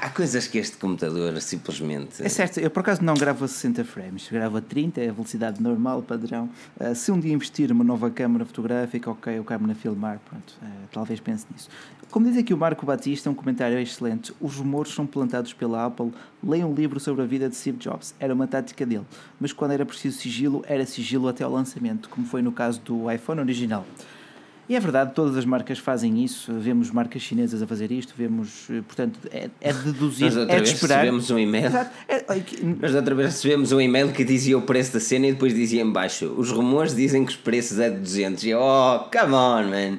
Speaker 1: há coisas que este computador simplesmente.
Speaker 2: É certo, eu por acaso não gravo a 60 frames, gravo a 30, é a velocidade normal, padrão. Ah, se um dia investir numa nova câmara fotográfica, ok, eu na filmar, pronto, ah, talvez pense nisso. Como diz aqui o Marco Batista, um comentário excelente, os rumores são plantados pela Apple, leia um livro sobre a vida de Steve Jobs, era uma tática dele, mas quando era preciso sigilo, era sigilo até ao lançamento, como foi no caso do iPhone original. E é verdade, todas as marcas fazem isso, vemos marcas chinesas a fazer isto, vemos, eh, portanto, é, é de deduzir,
Speaker 1: Nós outra
Speaker 2: é de
Speaker 1: vez
Speaker 2: esperar.
Speaker 1: recebemos um e-mail.
Speaker 2: É,
Speaker 1: Nós outra vez recebemos um e-mail que dizia o preço da cena e depois dizia em baixo: os rumores dizem que os preços é de 200. E eu, oh, come on, man.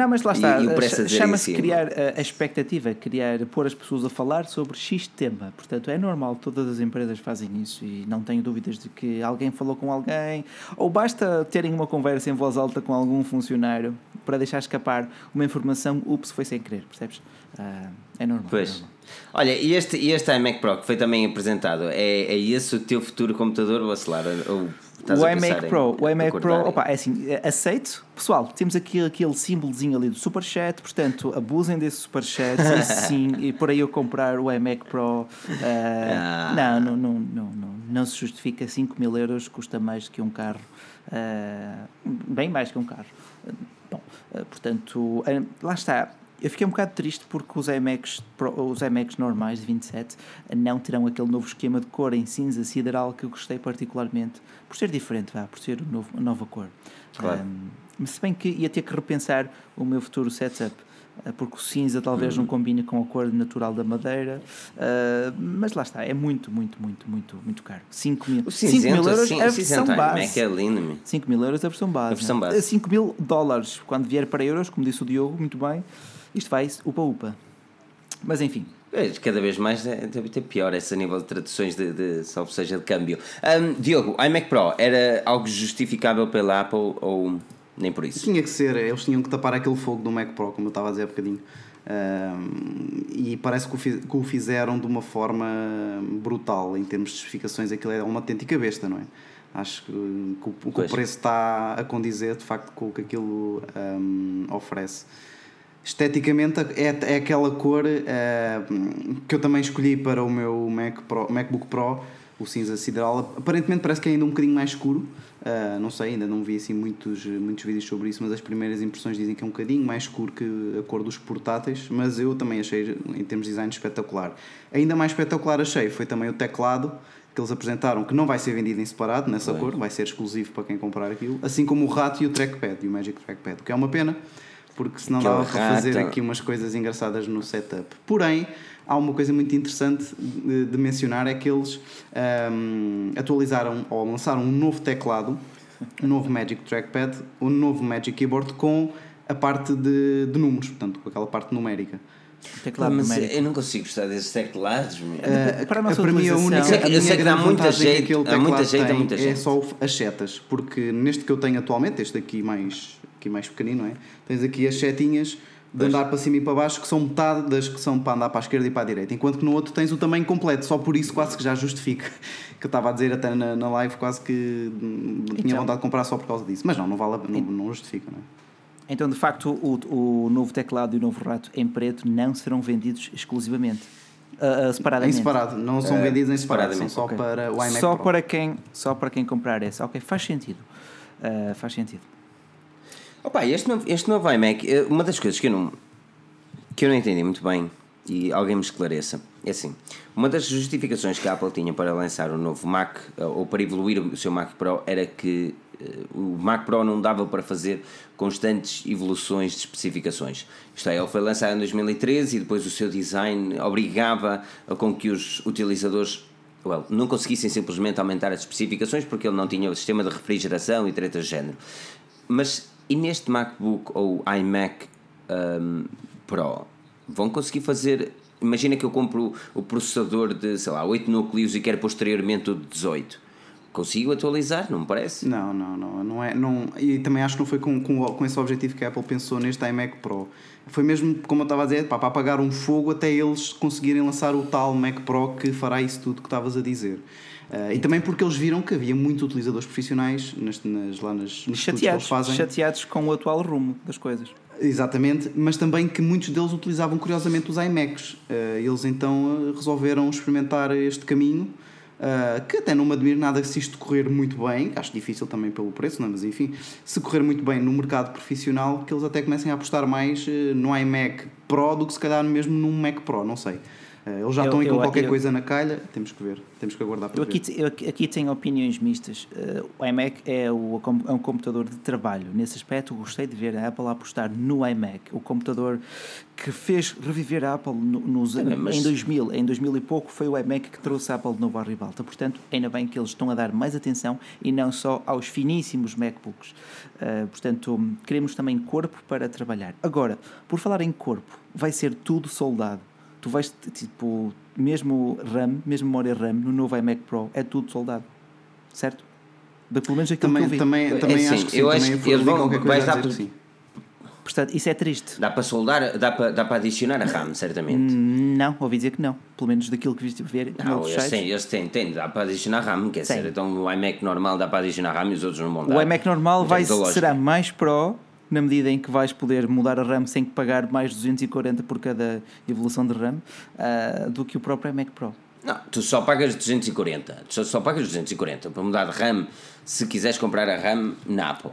Speaker 2: Não, mas lá está.
Speaker 1: E- e em
Speaker 2: Chama-se criar a, a expectativa, criar, pôr as pessoas a falar sobre X tema. Portanto, é normal, todas as empresas fazem isso e não tenho dúvidas de que alguém falou com alguém, ou basta terem uma conversa em voz alta com algum funcionário para deixar escapar uma informação, ups, foi sem querer, percebes? Ah, é normal. é
Speaker 1: Pois.
Speaker 2: normal.
Speaker 1: Olha, e este, este iMac Pro que foi também apresentado, é, é esse o teu futuro computador, Bacelar? Ou estás
Speaker 2: o iMac Pro, o iMac Pro, opa, é assim, é, aceito. Pessoal, temos aqui aquele símbolozinho ali do Superchat, portanto, abusem desse Superchat e sim, e por aí eu comprar o iMac Pro. ah,
Speaker 1: Ah.
Speaker 2: Não, não, não, não, não, não se justifica 5 mil euros, custa mais que um carro, ah, bem mais que um carro. Bom, ah, portanto, lá está. Eu fiquei um bocado triste porque os iMacs, os iMacs normais de 27 não terão aquele novo esquema de cor em cinza sideral que eu gostei particularmente, por ser diferente, vá, por ser novo, uma nova cor.
Speaker 1: Claro.
Speaker 2: Um, se bem que ia ter que repensar o meu futuro setup, ah, porque o cinza talvez
Speaker 1: Uhum.
Speaker 2: não combine com a cor natural da madeira, ah, mas lá está, é muito, muito, muito, muito, muito caro. 5 mil,
Speaker 1: O
Speaker 2: 5 mil euros é a versão base.
Speaker 1: é lindo, meu.
Speaker 2: 5 mil euros é a versão base.
Speaker 1: A versão
Speaker 2: não é?
Speaker 1: base.
Speaker 2: 5 mil dólares, quando vier para euros, como disse o Diogo, muito bem, isto vai upa-upa. Mas enfim,
Speaker 1: É, Cada vez mais é, deve ter pior esse nível de traduções de, de salvo seja de câmbio. Ahm, Diogo, iMac Pro era algo justificável pela Apple ou nem por isso?
Speaker 3: Tinha que ser, eles tinham que tapar aquele fogo do Mac Pro, como eu estava a dizer há bocadinho. Ahm, e parece que o, que o fizeram de uma forma brutal em termos de especificações. Aquilo é uma autêntica besta, não é? Acho que, que o, que o preço está a condizer de facto com o que aquilo ahm, oferece. Esteticamente é, é aquela cor ahm, que eu também escolhi para o meu Mac Pro, MacBook Pro, o cinza sideral. Aparentemente parece que é ainda um bocadinho mais escuro. Ah, não sei, ainda não vi assim muitos, muitos vídeos sobre isso, mas as primeiras impressões dizem que é um bocadinho mais escuro que a cor dos portáteis. Mas eu também achei, em termos de design, espetacular. Ainda mais espetacular achei foi também o teclado que eles apresentaram, que não vai ser vendido em separado nessa cor, vai ser exclusivo para quem comprar aquilo, assim como o rato e o trackpad, e o Magic Trackpad, o que é uma pena, porque senão
Speaker 1: Que é o
Speaker 3: dava para fazer aqui umas coisas engraçadas no setup. Porém, há uma coisa muito interessante de, de mencionar: é que eles ahm, atualizaram ou lançaram um novo teclado, um novo Magic Trackpad, um novo Magic Keyboard com a parte de, de números, portanto, com aquela parte numérica.
Speaker 2: teclado
Speaker 1: mas
Speaker 2: numérico.
Speaker 1: eu não consigo gostar desses teclados, meu.
Speaker 3: Uh,
Speaker 2: para a nossa
Speaker 3: para mim a
Speaker 2: utilização-
Speaker 3: única,
Speaker 1: Eu sei que-
Speaker 3: a
Speaker 1: eu sei que dá muita
Speaker 3: vantagem que
Speaker 1: jeito-
Speaker 3: aquele
Speaker 1: há muita jeito a muita
Speaker 3: é
Speaker 1: gente.
Speaker 3: só as setas, porque neste que eu tenho atualmente, este aqui mais, aqui mais pequenino, não é? tens aqui as setinhas de andar para cima e para baixo que são metade das que são para andar para a esquerda e para a direita, enquanto que no outro tens o tamanho completo, só por isso quase que já justifica. Que eu estava a dizer até na, na live, quase que hum, tinha
Speaker 2: Então.
Speaker 3: vontade de comprar só por causa disso, mas não, não, vale, não, não justifica, não é?
Speaker 2: Então, de facto, o, o novo teclado e o novo rato em preto não serão vendidos exclusivamente, ah, ah,
Speaker 3: Em
Speaker 2: separadamente.
Speaker 3: separado, não são
Speaker 1: Eh,
Speaker 3: vendidos em separado, são só
Speaker 2: Ok.
Speaker 3: para o iMac
Speaker 2: só
Speaker 3: Pro.
Speaker 2: para quem Só para quem comprar esse. Ok, faz sentido. Ah, faz sentido.
Speaker 1: Opa, este novo, este novo iMac, eh, uma das coisas que eu não que eu não entendi muito bem e alguém me esclareça é assim: uma das justificações que a Apple tinha para lançar o novo Mac eh, ou para evoluir o seu Mac Pro era que eh, o Mac Pro não dava para fazer constantes evoluções de especificações. Isto é, ele foi lançado em 2013 e depois o seu design obrigava a com que os utilizadores well, não conseguissem simplesmente aumentar as especificações porque ele não tinha o sistema de refrigeração e tretas de género. Mas e neste MacBook ou iMac um, Pro vão conseguir fazer. Imagina que eu compro o processador de, sei lá, 8 núcleos e quero posteriormente o de 18. consigo atualizar, não me parece?
Speaker 3: Não, não, não, não é. Não, e também acho que não foi com, com, com esse objetivo que a Apple pensou neste iMac Pro. Foi mesmo, como eu estava a dizer, para apagar um fogo até eles conseguirem lançar o tal Mac Pro que fará isso tudo que estavas a dizer. Uh, e também porque eles viram que havia muitos utilizadores profissionais nas, nas, lá nas, nos
Speaker 2: chateados,
Speaker 3: que eles fazem.
Speaker 2: chateados com o atual rumo das coisas.
Speaker 3: Exatamente, mas também que muitos deles utilizavam curiosamente os iMacs. Uh, eles então resolveram experimentar este caminho Uh, que até não me admiro nada se isto correr muito bem, acho difícil também pelo preço, não é? mas enfim, se correr muito bem no mercado profissional, que eles até comecem a apostar mais no iMac Pro do que se calhar mesmo num Mac Pro, não sei. Uh, eles já eu, estão aí com eu, qualquer eu, coisa na calha, temos que ver, temos que aguardar para
Speaker 2: eu aqui,
Speaker 3: ver.
Speaker 2: Eu aqui tenho opiniões mistas. Uh, o iMac é, o, é um computador de trabalho. Nesse aspecto, gostei de ver a Apple apostar no iMac, o computador que fez reviver a Apple nos, é, mas... em 2000. Em 2000 e pouco foi o iMac que trouxe a Apple de novo à ribalta. Portanto, ainda bem que eles estão a dar mais atenção e não só aos finíssimos MacBooks. Uh, portanto, queremos também corpo para trabalhar. Agora, por falar em corpo, vai ser tudo soldado tu vais, tipo, mesmo RAM, mesmo memória RAM no novo iMac Pro é tudo soldado, certo? Da, pelo menos aquilo
Speaker 3: também,
Speaker 2: que eu vi.
Speaker 3: Também, também é, acho que sim, eu acho que eles vão, vai dar por, sim.
Speaker 2: Portanto, isso é triste.
Speaker 1: Dá para soldar, dá para, dá para adicionar a RAM, certamente.
Speaker 2: Não, ouvi dizer que não. Pelo menos daquilo que viste ver.
Speaker 1: Não, eles têm, eles têm, têm, dá para adicionar RAM, quer dizer, então o iMac normal dá para adicionar RAM e os outros não vão dar.
Speaker 2: O iMac normal vai, será mais Pro na medida em que vais poder mudar a RAM sem pagar mais 240 por cada evolução de RAM uh, do que o próprio Mac Pro.
Speaker 1: Não, tu só pagas 240. Tu só pagas 240 para mudar de RAM se quiseres comprar a RAM na Apple.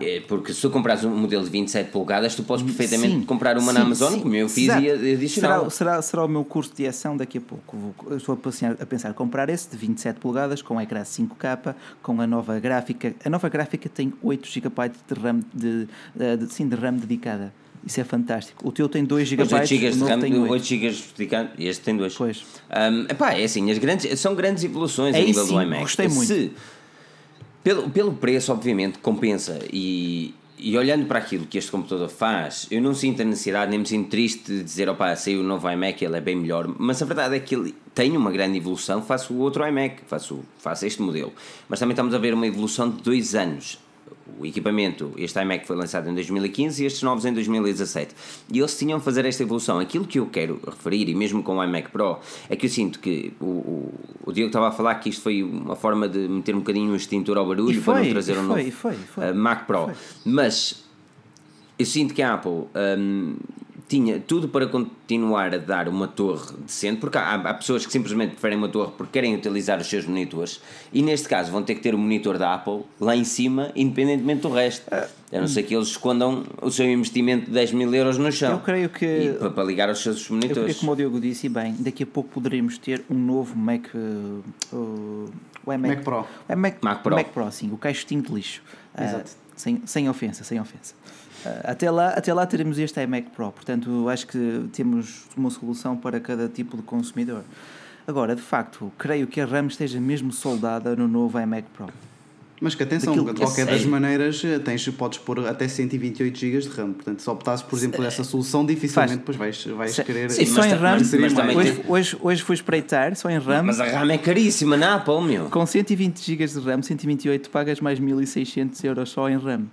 Speaker 1: É, porque se tu compras um modelo de 27 polegadas, tu podes perfeitamente sim, comprar uma sim, na Amazon, sim, como eu fiz, Exato. e adicionar.
Speaker 2: Será, será, será o meu curso de ação daqui a pouco. Vou, estou a pensar, a pensar comprar esse de 27 polegadas com ecrã 5K, com a nova gráfica. A nova gráfica tem 8 GB de RAM, de, de, de, sim, de RAM dedicada. Isso é fantástico. O teu tem 2 GB, 8
Speaker 1: GB de RAM, 8. 8 GB dedicado, e este tem 2.
Speaker 2: Pois.
Speaker 1: Um, epá, é assim, as grandes, são grandes evoluções é a nível sim, do iMac.
Speaker 2: Gostei muito.
Speaker 1: Se, pelo, pelo preço, obviamente, compensa. E, e olhando para aquilo que este computador faz, eu não sinto a necessidade, nem me sinto triste de dizer, opa, saiu o novo iMac, ele é bem melhor. Mas a verdade é que ele tem uma grande evolução face o outro iMac, faço, faço este modelo. Mas também estamos a ver uma evolução de dois anos o equipamento, este iMac foi lançado em 2015 e estes novos em 2017. E eles tinham a fazer esta evolução. Aquilo que eu quero referir, e mesmo com o iMac Pro, é que eu sinto que o, o, o Diego estava a falar que isto foi uma forma de meter um bocadinho um extintor ao barulho foi, para não trazer um foi, novo
Speaker 2: foi,
Speaker 1: uh, Mac Pro. Mas eu sinto que a Apple. Um, tinha tudo para continuar a dar uma torre decente, porque há, há, pessoas que simplesmente preferem uma torre porque querem utilizar os seus monitores, e neste caso vão ter que ter o monitor da Apple lá em cima, independentemente do resto. Ah. A não ser que eles escondam o seu investimento de 10 mil euros no chão.
Speaker 2: Eu creio que.
Speaker 1: E, para, para, ligar aos seus monitores. Eu
Speaker 2: creio, como o Diogo disse, bem, daqui a pouco poderemos ter um novo Mac. Uh, uh, o
Speaker 3: Mac, Mac Pro.
Speaker 2: É Mac,
Speaker 1: Mac Pro.
Speaker 2: Mac Pro, sim, o caixotinho de lixo.
Speaker 3: Exato.
Speaker 2: Uh, sem, sem ofensa, sem ofensa. Ah, até lá, até lá teremos este iMac Pro, portanto acho que temos uma solução para cada tipo de consumidor. Agora, de facto, creio que a RAM esteja mesmo soldada no novo iMac Pro.
Speaker 3: Mas que atenção, de qualquer das maneiras eh, tens, podes pôr até 128 GB de RAM. Portanto, se optasses, por exemplo, essa solução, dificilmente depois vais, vais se, querer.
Speaker 2: Sim, só em RAM, mas, mas hoje, tem... hoje, hoje fui espreitar, só em RAM.
Speaker 1: Mas a RAM é caríssima na Apple, meu.
Speaker 2: Com 120 GB de RAM, 128 pagas mais 1600 euros só em RAM.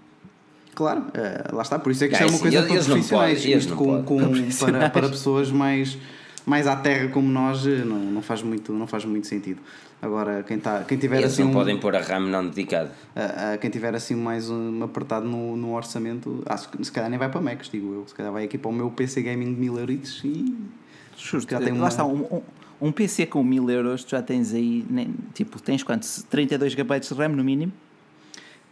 Speaker 3: Claro, uh, lá está, por isso é que isto é uma coisa para profissionais. Isto com, com, para, para pessoas mais, mais à terra como nós eh, não, não, faz muito, não faz muito sentido. Agora, quem, tá, quem tiver
Speaker 1: Eles
Speaker 3: assim.
Speaker 1: não
Speaker 3: um,
Speaker 1: podem pôr a RAM não dedicada.
Speaker 3: Uh, uh, quem tiver assim mais um, apertado no, no orçamento, ah, se, se calhar nem vai para Macs, digo eu. Se calhar vai aqui para o meu PC Gaming de 1000 euros e.
Speaker 2: Justo, já tem lá uma... está, um, um, um PC com 1000 euros, tu já tens aí, nem, tipo, tens quantos? 32 GB de RAM no mínimo?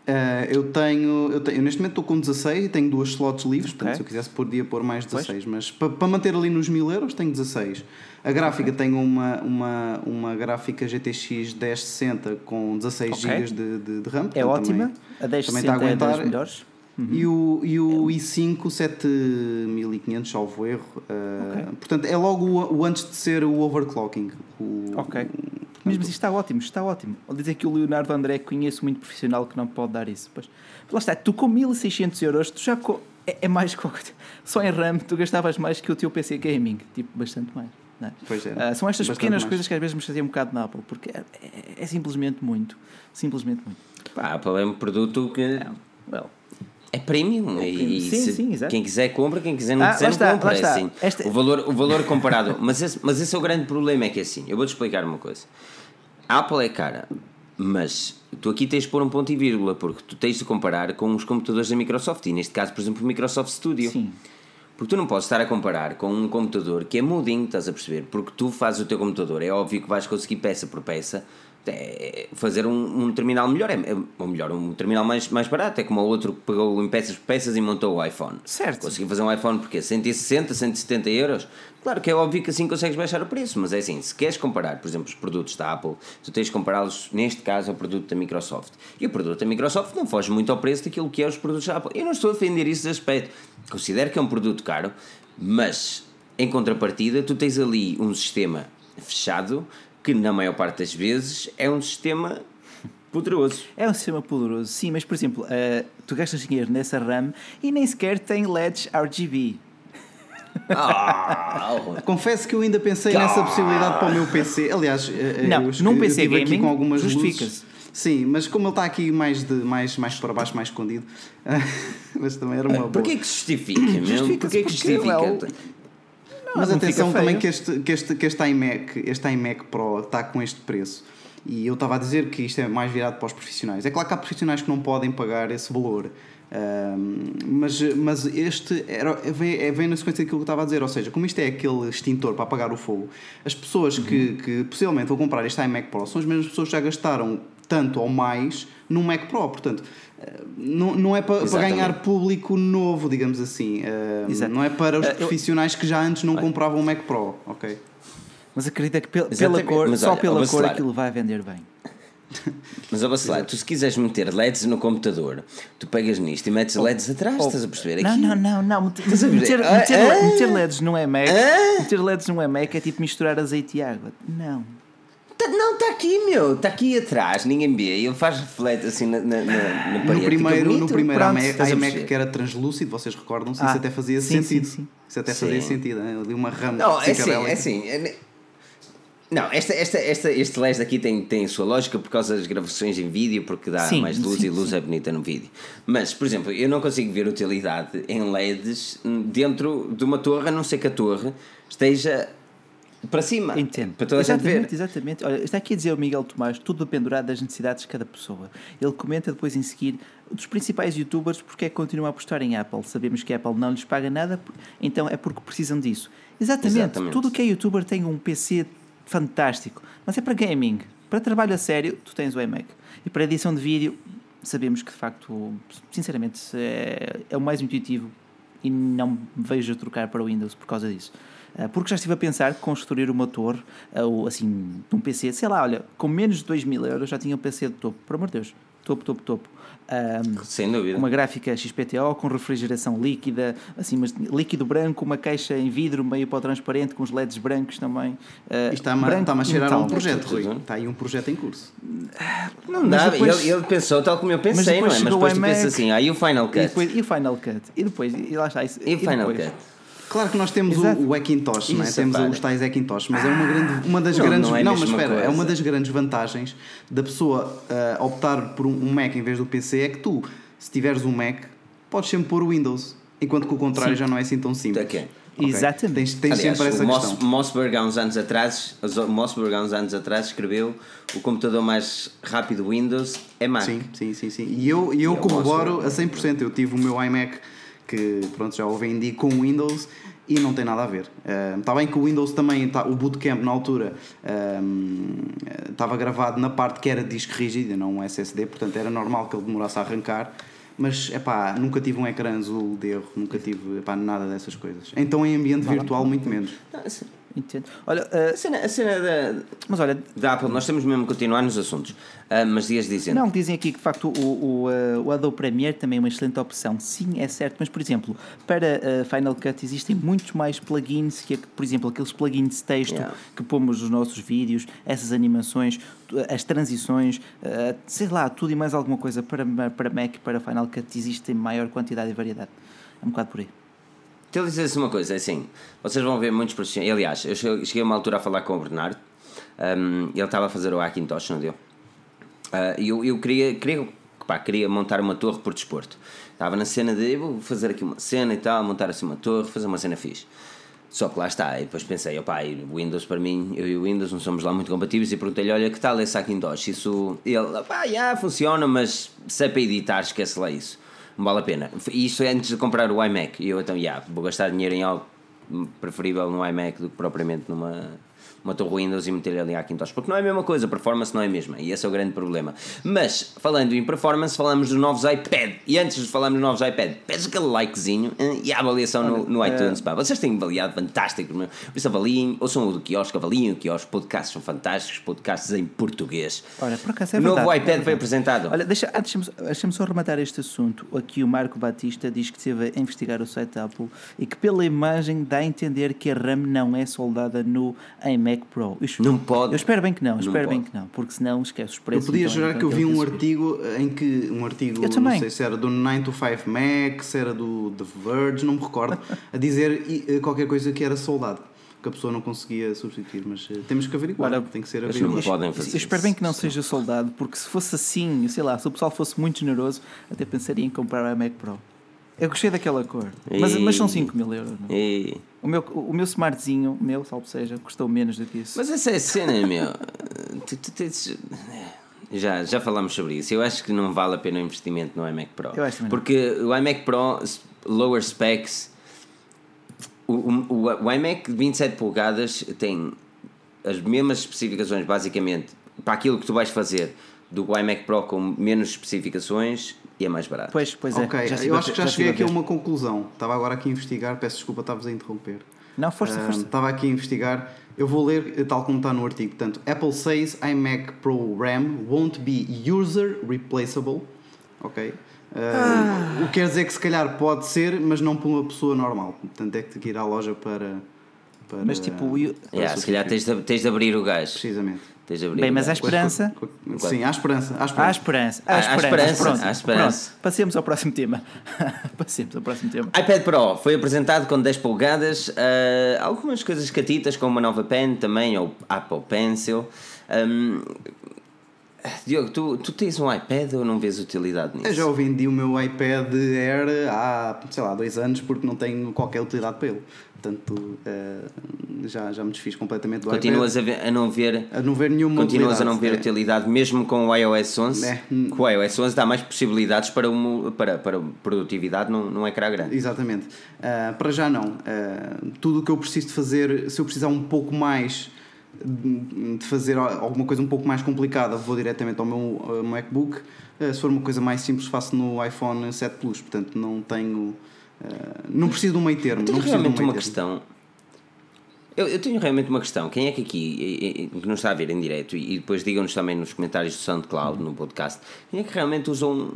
Speaker 3: Uh, eu, tenho, eu tenho. Neste momento estou com 16 e tenho duas slots livres, okay. portanto, se eu quisesse podia pôr mais 16, pois. mas para, para manter ali nos 1000 euros tenho 16. A gráfica okay. tenho uma, uma, uma gráfica GTX 1060 com 16 okay. GB de, de, de RAM.
Speaker 2: É ótima, também, a 1060 também está a aguentar. é melhores.
Speaker 3: Uhum. E o, e o i5 7500, salvo erro. Uh. Portanto, é logo o, o, antes de ser o overclocking. O,
Speaker 2: ok. Mas, mas está ótimo, está ótimo. Vou dizer que o Leonardo André conheço muito profissional que não pode dar isso. Pois, lá está, tu com 1600 euros, tu já. Co... É, é mais. Só em RAM, tu gastavas mais que o teu PC Gaming. Tipo, bastante mais. não é?
Speaker 3: Pois é.
Speaker 2: Ah, são estas pequenas
Speaker 3: mais.
Speaker 2: coisas que às vezes me chateiam um bocado na Apple, porque é, é- é simplesmente muito. Simplesmente muito.
Speaker 1: Pá, a Apple é um produto que
Speaker 2: É, well,
Speaker 1: é premium.
Speaker 2: premium.
Speaker 1: e
Speaker 2: Sim,
Speaker 1: se-
Speaker 2: sim, exato.
Speaker 1: quem quiser compra, quem quiser não
Speaker 2: Ah,
Speaker 1: quiser
Speaker 2: lá
Speaker 1: não
Speaker 2: está,
Speaker 1: compra. é
Speaker 2: está.
Speaker 1: assim.
Speaker 2: Esta-
Speaker 1: O, valor, o valor comparado. mas, esse, mas esse é o grande problema: é que é assim. Eu vou-te explicar uma coisa. Apple é cara, mas tu aqui tens de pôr um ponto e vírgula, porque tu tens de comparar com os computadores da Microsoft. E neste caso, por exemplo, o Microsoft Studio.
Speaker 2: Sim.
Speaker 1: Porque tu não podes estar a comparar com um computador que é mudinho, estás a perceber? Porque tu fazes o teu computador, é óbvio que vais conseguir peça por peça é, fazer um, um terminal melhor, é, é- ou melhor, um terminal mais, mais barato. É como o outro que pegou em peças peças e montou o iPhone.
Speaker 2: Certo.
Speaker 1: Conseguiu fazer um iPhone porque 160, 170 euros. Claro que é óbvio que assim consegues baixar o preço, mas é assim, se queres comparar, por exemplo, os produtos da Apple, tu tens de compará-los, neste caso, ao produto da Microsoft. E o produto da Microsoft não foge muito ao preço daquilo que é os produtos da Apple. Eu não estou a defender isso de aspecto. Considero que é um produto caro, mas em contrapartida, tu tens ali um sistema fechado que, na maior parte das vezes, é um sistema poderoso.
Speaker 2: É um sistema poderoso, sim, mas por exemplo, ah, tu gastas dinheiro nessa RAM e nem sequer tem LEDs RGB.
Speaker 1: Ah,
Speaker 3: Confesso que eu ainda pensei nessa possibilidade para o meu PC. Aliás, eh,
Speaker 2: Não,
Speaker 3: eu,
Speaker 2: num
Speaker 3: eu
Speaker 2: PC
Speaker 3: aqui
Speaker 2: gaming,
Speaker 3: com algumas
Speaker 2: justifica-se.
Speaker 3: luzes. Sim, mas como ele está aqui mais, de, mais, mais para baixo, mais escondido, mas também era uma boa.
Speaker 1: Porquê que se justifica, meu?
Speaker 2: Justifica-se
Speaker 1: Porquê que
Speaker 2: porque,
Speaker 1: justifica?
Speaker 2: Well,
Speaker 3: Mas
Speaker 2: não
Speaker 3: atenção também que este, que, este, que este, iMac, este iMac Pro está com este preço. E eu estava a dizer que isto é mais virado para os profissionais. É claro que há profissionais que não podem pagar esse valor. Ahm, mas, mas este era, vem, é- vem na sequência daquilo que eu estava a dizer, ou seja, como isto é aquele extintor para apagar o fogo, as pessoas que, que possivelmente vão comprar este iMac Pro são as mesmas pessoas que já gastaram tanto ou mais num Mac Pro, portanto, não, não é para, para ganhar público novo, digamos assim,
Speaker 2: Exato.
Speaker 3: não é para os
Speaker 2: Eh,
Speaker 3: profissionais que já antes não compravam um Mac Pro, ok?
Speaker 2: Mas acredita que pel- pela
Speaker 1: Exatamente,
Speaker 2: cor,
Speaker 1: mas
Speaker 2: só
Speaker 1: olha,
Speaker 2: pela cor
Speaker 1: Bacelar.
Speaker 2: aquilo vai vender bem.
Speaker 1: Mas, ó Bacelar, tu se quiseres meter LEDs no computador, tu pegas nisto e metes LEDs atrás,
Speaker 2: Oh,
Speaker 1: estás a perceber?
Speaker 2: Não,
Speaker 1: Aqui-
Speaker 2: não, não, não. Meter,
Speaker 1: Estás a ver?
Speaker 2: meter,
Speaker 1: Ah,
Speaker 2: meter,
Speaker 1: ah.
Speaker 2: meter LEDs num iMac,
Speaker 1: Ah.
Speaker 2: meter LEDs num iMac é tipo misturar azeite e água. Não.
Speaker 1: Tá- não, está aqui, meu, está aqui atrás, ninguém vê. Ele faz reflete assim na, na, na, na parede.
Speaker 3: No primeiro,
Speaker 1: bonito,
Speaker 3: no primeiro
Speaker 1: pronto, a
Speaker 3: iMac
Speaker 1: perceber?
Speaker 3: que era translúcido, vocês recordam-se,
Speaker 2: Ah,
Speaker 3: isso até fazia
Speaker 2: sim,
Speaker 3: sentido.
Speaker 2: sim, sim.
Speaker 3: Isso até
Speaker 1: Sim.
Speaker 3: fazia sentido, né? ali uma rama
Speaker 1: Não, é assim, é assim. é Não, esta, esta, esta, este LED aqui tem, tem a sua lógica por causa das gravações em vídeo, porque dá
Speaker 2: Sim,
Speaker 1: mais luz
Speaker 2: sim,
Speaker 1: e luz
Speaker 2: sim.
Speaker 1: é bonita no vídeo. Mas, por exemplo, eu não consigo ver utilidade em LEDs dentro de uma torre, a não ser que a torre esteja para cima.
Speaker 2: Entendo.
Speaker 1: Para toda a gente
Speaker 2: exatamente,
Speaker 1: ver.
Speaker 2: exatamente. Olha, está aqui a dizer o Miguel Tomás, tudo dependurado das necessidades de cada pessoa. Ele comenta depois em seguir dos principais youtubers porque é que continuam a apostar em Apple. Sabemos que a Apple não lhes paga nada, então é porque precisam disso. Exatamente.
Speaker 1: Exatamente.
Speaker 2: Tudo que é youtuber tem um PC fantástico, mas é para gaming. Para trabalho a sério, tu tens o iMac. E para edição de vídeo, sabemos que de facto, sinceramente, é, é o mais intuitivo e não me vejo a trocar para o Windows por causa disso. Ah, Porque já estive a pensar construir uma torre, ah, ou assim, de um PC, sei lá, olha, com menos de 2 mil euros já tinha um PC de topo, por amor de Deus, topo, topo, topo. Ah,
Speaker 1: Sem dúvida.
Speaker 2: uma gráfica XPTO, com refrigeração líquida, assim, mas líquido branco, uma caixa em vidro meio para o transparente, com os LEDs brancos também.
Speaker 3: Isto está-me
Speaker 2: branco
Speaker 3: está a
Speaker 2: e
Speaker 3: cheirar a um projeto, Rui. Está aí um projeto em curso.
Speaker 1: Não
Speaker 2: Mas
Speaker 1: dá,
Speaker 2: depois-
Speaker 1: ele, ele pensou tal como eu pensei, não é? Mas depois tu pensas assim, aí o Final
Speaker 2: E
Speaker 1: Cut.
Speaker 2: depois, e o Final Cut? E depois, e lá está. isso-
Speaker 1: E o Final
Speaker 2: depois?
Speaker 1: Cut.
Speaker 3: Claro que nós temos o,
Speaker 2: Exato.
Speaker 3: o Hackintosh, não é? Temos
Speaker 1: para.
Speaker 3: os tais Hackintosh, mas é uma, grande, uma das
Speaker 1: Não,
Speaker 3: grandes.
Speaker 1: não é a
Speaker 3: mas espera, é
Speaker 1: coisa.
Speaker 3: uma das grandes vantagens da pessoa ah, optar por um, Mac em vez do PC é que tu, se tiveres um Mac, podes sempre pôr o Windows, enquanto que o contrário já não é assim tão simples.
Speaker 1: Ok.
Speaker 3: Ok?
Speaker 2: Exatamente.
Speaker 3: Tens, tens
Speaker 1: Aliás,
Speaker 3: sempre essa
Speaker 1: o
Speaker 3: questão.
Speaker 1: Moss, Mossberg há uns anos atrás, o Mossberg há uns anos atrás escreveu o computador mais rápido Windows é Mac.
Speaker 3: Sim, sim, sim, sim. E eu, e eu
Speaker 1: E é
Speaker 3: corroboro a 100%. Eu tive o meu iMac que pronto, já o vendi com Windows e não tem nada a ver. Está bem que o Windows também, tá, o bootcamp na altura estava gravado na parte que era disco rígido, não um SSD, portanto era normal que ele demorasse a arrancar. Mas epá, nunca tive um ecrã azul de erro, nunca tive epá, nada dessas coisas. Então em ambiente virtual, muito menos.
Speaker 1: Não, a ce-
Speaker 2: Entendo. Olha, ah,
Speaker 1: A cena, a cena da,
Speaker 2: mas olha,
Speaker 1: da Apple, nós temos mesmo que continuar nos assuntos, Ah, mas dias dizendo.
Speaker 2: Não, dizem aqui que de facto o, o, uh, o Adobe Premiere também é uma excelente opção. Sim, é certo, mas por exemplo, para uh, Final Cut existem muitos mais plugins que, por exemplo, aqueles plugins de texto
Speaker 1: Yeah.
Speaker 2: que pomos nos nossos vídeos, essas animações, as transições, uh, sei lá, tudo e mais alguma coisa para, para Mac para Final Cut existe em maior quantidade e variedade. É um bocado por aí.
Speaker 1: Então, dizer-se uma coisa, é assim, vocês vão ver muitos profissionais. Aliás, eu cheguei a uma altura a falar com o Bernardo, um, ele estava a fazer o Hackintosh, não deu? Uh, E eu, eu queria, queria, pá, queria montar uma torre por desporto. Estava na cena de, vou fazer aqui uma cena e tal, montar assim uma torre, fazer uma cena fixe. Só que lá está, e depois pensei, opá, e o Windows para mim, eu e o Windows não somos lá muito compatíveis e perguntei-lhe, olha, que tal esse Hackintosh? Isso, ele, opá, já, funciona, mas se é para editar, esquece lá isso. Vale a pena. Isso é antes de comprar o iMac. E eu então, já, vou gastar dinheiro em algo preferível no iMac do que propriamente numa uma torre Windows e meter ali a Hackintosh, porque não é a mesma coisa, performance não é a mesma, e esse é o grande problema. Mas, falando em performance, falamos dos novos iPad, e antes de falarmos dos novos iPad, pedes aquele likezinho eh, e a avaliação no, no iTunes, pá. Vocês têm avaliado fantástico, meu. por isso avaliem, ou são o do quiosque, avaliem o quiosque, podcasts são fantásticos, podcasts em português.
Speaker 2: Olha, por acaso é
Speaker 1: o novo
Speaker 2: verdade, é
Speaker 1: iPad foi
Speaker 2: verdade.
Speaker 1: apresentado.
Speaker 2: Olha, deixa, ah, deixa-me deixa só rematar este assunto. Aqui o Marco Batista diz que esteve a investigar o site Apple e que pela imagem dá a entender que a RAM não é soldada no iMac Pro. Isto-
Speaker 1: Não pode.
Speaker 2: Eu espero bem que não, espero bem
Speaker 1: pode.
Speaker 2: que não, porque senão esquece os
Speaker 3: Eu
Speaker 2: preços.
Speaker 3: podia
Speaker 2: então,
Speaker 3: jurar
Speaker 2: então,
Speaker 3: que eu vi
Speaker 2: aquele
Speaker 3: um artigo em que. Um artigo,
Speaker 2: Eu também.
Speaker 3: não sei se era do 9 to 5 Mac, se era do The Verge, não me recordo, a dizer eh, qualquer coisa que era soldado. Que a pessoa não conseguia substituir, mas eh, temos que averiguar.
Speaker 2: Ora,
Speaker 3: tem que ser
Speaker 1: não
Speaker 3: averiguado.
Speaker 1: podem fazer
Speaker 2: Eu espero bem que não seja soldado, porque se fosse assim, sei lá, se o pessoal fosse muito generoso, até pensaria em comprar o iMac Pro. Eu gostei daquela cor, mas, mas são 5 mil euros. não?
Speaker 1: E-
Speaker 2: O meu, o meu smartzinho, meu, salvo seja, custou menos do que isso.
Speaker 1: Mas essa é a cena, meu. Tu- tu tens- Já, já falámos sobre isso. Eu acho que não vale a pena o investimento no iMac Pro.
Speaker 2: Eu acho não.
Speaker 1: Porque o iMac Pro, lower specs, o, o, o- o iMac de 27 polegadas tem as mesmas especificações, basicamente, para aquilo que tu vais fazer do iMac Pro com menos especificações e é mais barato.
Speaker 2: Pois, pois é.
Speaker 3: Ok,
Speaker 2: estive
Speaker 3: eu acho que
Speaker 2: ver-
Speaker 3: já cheguei aqui a uma conclusão. Estava agora aqui a investigar, peço desculpa, estavas a interromper.
Speaker 2: Não, força,
Speaker 3: Ah,
Speaker 2: força.
Speaker 3: Estava aqui a investigar. Eu vou ler eh, tal como está no artigo. Portanto, Apple says iMac Pro RAM won't be user replaceable. Ok. Ah, O que quer dizer que se calhar pode ser, mas não para uma pessoa normal. Portanto, é que tem que ir à loja para. Para
Speaker 2: Mas tipo, o-
Speaker 1: Yeah, se calhar tens de, tens de abrir o gás.
Speaker 3: Precisamente.
Speaker 1: Tens de abrir
Speaker 2: Bem,
Speaker 1: o
Speaker 2: mas há esperança.
Speaker 3: Sim, há esperança. Há esperança.
Speaker 2: Há esperança. Há esperança. Pronto,
Speaker 1: há esperança.
Speaker 2: pronto. Passemos ao próximo tema. Passemos ao próximo tema.
Speaker 1: iPad Pro foi apresentado com 10 polegadas, ah, algumas coisas catitas, como uma nova pen também, ou Apple Pencil. Ahm, Diogo, tu, tu tens um iPad ou não vês utilidade nisso?
Speaker 3: Eu já vendi o meu iPad Air há, sei lá, dois anos porque não tenho qualquer utilidade para ele. Portanto, eh, já, já me desfiz completamente do
Speaker 1: Continuas
Speaker 3: iPad.
Speaker 1: ver- a não ver.
Speaker 3: A não ver nenhuma
Speaker 1: Continuas a não ver
Speaker 3: utilidade.
Speaker 1: utilidade, mesmo com o iOS 11.
Speaker 3: É.
Speaker 1: O iOS 11 dá mais possibilidades para, uma, para, para produtividade num, num ecrã grande.
Speaker 3: Exatamente. Ah, para já não. Ah, tudo o que eu preciso de fazer, se eu precisar um pouco mais de fazer alguma coisa um pouco mais complicada, vou diretamente ao meu ah, MacBook. Ah, se for uma coisa mais simples, faço no iPhone 7 Plus. Portanto, não tenho. ah, não preciso de um meio termo.
Speaker 1: Eu tenho
Speaker 3: não um
Speaker 1: realmente
Speaker 3: meio
Speaker 1: uma
Speaker 3: termo.
Speaker 1: questão. Eu, eu tenho realmente uma questão. Quem é que aqui, que nos está a ver em direto, e depois digam-nos também nos comentários do SoundCloud, no podcast, quem é que realmente usa um,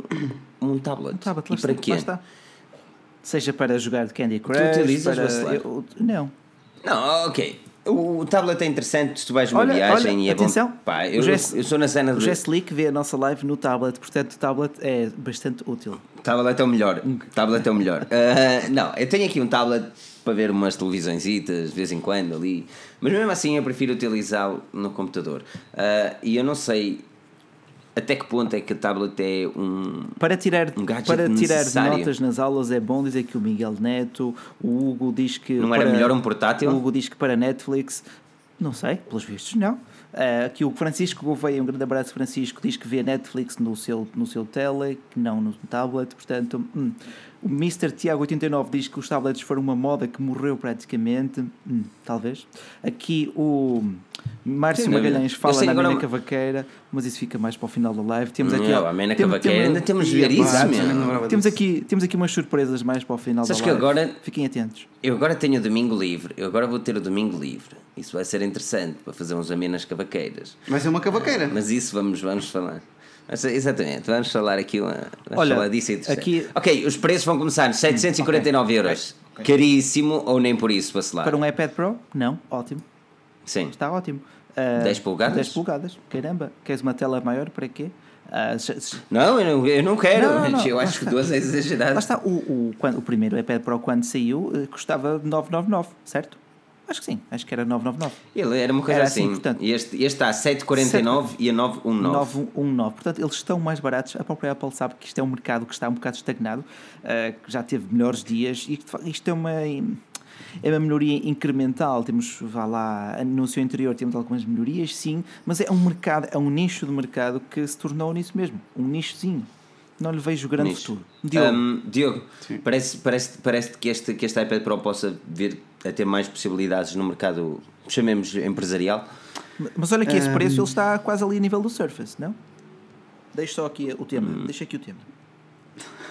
Speaker 1: um tablet?
Speaker 2: Um tablet,
Speaker 1: e para
Speaker 2: está,
Speaker 1: quê?
Speaker 2: está. Seja para jogar de Candy Crush.
Speaker 1: utilizas,
Speaker 2: para... Eu- Não.
Speaker 1: Não, ok. O, o tablet é interessante se tu vais numa
Speaker 2: Olha,
Speaker 1: viagem
Speaker 2: olha,
Speaker 1: e é
Speaker 2: atenção,
Speaker 1: bom. Pá,
Speaker 2: o
Speaker 1: eu,
Speaker 2: Jess-
Speaker 1: eu sou na cena
Speaker 2: O
Speaker 1: de.
Speaker 2: Jess Leak vê a nossa live no tablet, portanto o tablet é bastante útil.
Speaker 1: Tablet é o melhor. Tablet é o melhor. Ah, não, eu tenho aqui um tablet para ver umas televisõezitas de vez em quando ali. Mas mesmo assim eu prefiro utilizá-lo no computador. Ah, e eu não sei até que ponto é que o tablet é um.
Speaker 2: Para tirar,
Speaker 1: Um
Speaker 2: para tirar
Speaker 1: necessário.
Speaker 2: notas nas aulas é bom dizer que o Miguel Neto, o Hugo diz que.
Speaker 1: Não era
Speaker 2: para-
Speaker 1: melhor um portátil?
Speaker 2: O Hugo diz que para Netflix. Não sei, pelos vistos não. Ah, aqui o Francisco Gouveia, um grande abraço Francisco, diz que vê Netflix no seu, no seu tele, que não no tablet, portanto. hum. O Mr. Tiago 89 diz que os tablets foram uma moda que morreu praticamente. Hum, talvez. Aqui o Márcio
Speaker 1: Sim, é?
Speaker 2: Magalhães fala
Speaker 1: sei
Speaker 2: na
Speaker 1: agora
Speaker 2: Mena Cavaqueira, mas isso fica mais para o final da live. Temos aqui.
Speaker 1: Não, a Mena
Speaker 2: tem-
Speaker 1: Cavaqueira,
Speaker 2: tem-
Speaker 1: ainda temos de ver isso,
Speaker 3: lembrava
Speaker 2: temos aqui, temos aqui umas surpresas mais para o final
Speaker 1: Sabes
Speaker 2: da
Speaker 1: que
Speaker 2: live.
Speaker 1: agora-
Speaker 2: Fiquem atentos.
Speaker 1: Eu agora tenho o domingo livre. Eu agora vou ter o domingo livre. Isso vai ser interessante para fazer uns amenas cavaqueiras.
Speaker 3: Vai ser uma cavaqueira.
Speaker 1: Mas isso vamos, vamos falar. Mas, Exatamente, vamos falar aqui uma, vamos
Speaker 2: Olha,
Speaker 1: falar disso
Speaker 2: aqui-
Speaker 1: Ok, os preços vão começar 749 euros. Caríssimo ou nem por isso, vacilar?
Speaker 2: Para um iPad Pro? Não, ótimo.
Speaker 1: Sim.
Speaker 2: Está ótimo. Ah,
Speaker 1: 10 polegadas?
Speaker 2: 10 polegadas. Caramba, queres uma tela maior para quê? Ah, se-
Speaker 1: Não, eu não, eu não quero.
Speaker 2: Não, não,
Speaker 1: eu acho que duas é exagerado.
Speaker 2: Lá está, o, o, quando, o primeiro iPad Pro quando saiu eh, custava 999, certo? Acho que sim, acho que era 999.
Speaker 1: Ele era uma coisa
Speaker 2: Era assim,
Speaker 1: assim.
Speaker 2: portanto-
Speaker 1: e este, este está a 7,49 e a 9,19.
Speaker 2: 919. Portanto, eles estão mais baratos. A própria Apple sabe que isto é um mercado que está um bocado estagnado, eh, que já teve melhores dias e isto é uma, é uma melhoria incremental. Temos, vá lá, anúncio anterior, temos algumas melhorias, sim, mas é um mercado, é um nicho de mercado que se tornou nisso mesmo, um nichozinho. Não lhe vejo grande
Speaker 1: Nicho.
Speaker 2: futuro. Diogo,
Speaker 1: Hum, Diogo,
Speaker 3: Sim.
Speaker 1: parece, parece, parece que, este, que este iPad Pro possa vir a ter mais possibilidades no mercado, chamemos empresarial.
Speaker 2: mas olha que esse
Speaker 3: hum.
Speaker 2: preço ele está quase ali a nível do Surface, não? Deixa só aqui o tema.
Speaker 1: Hum.
Speaker 2: Deixa aqui o tema.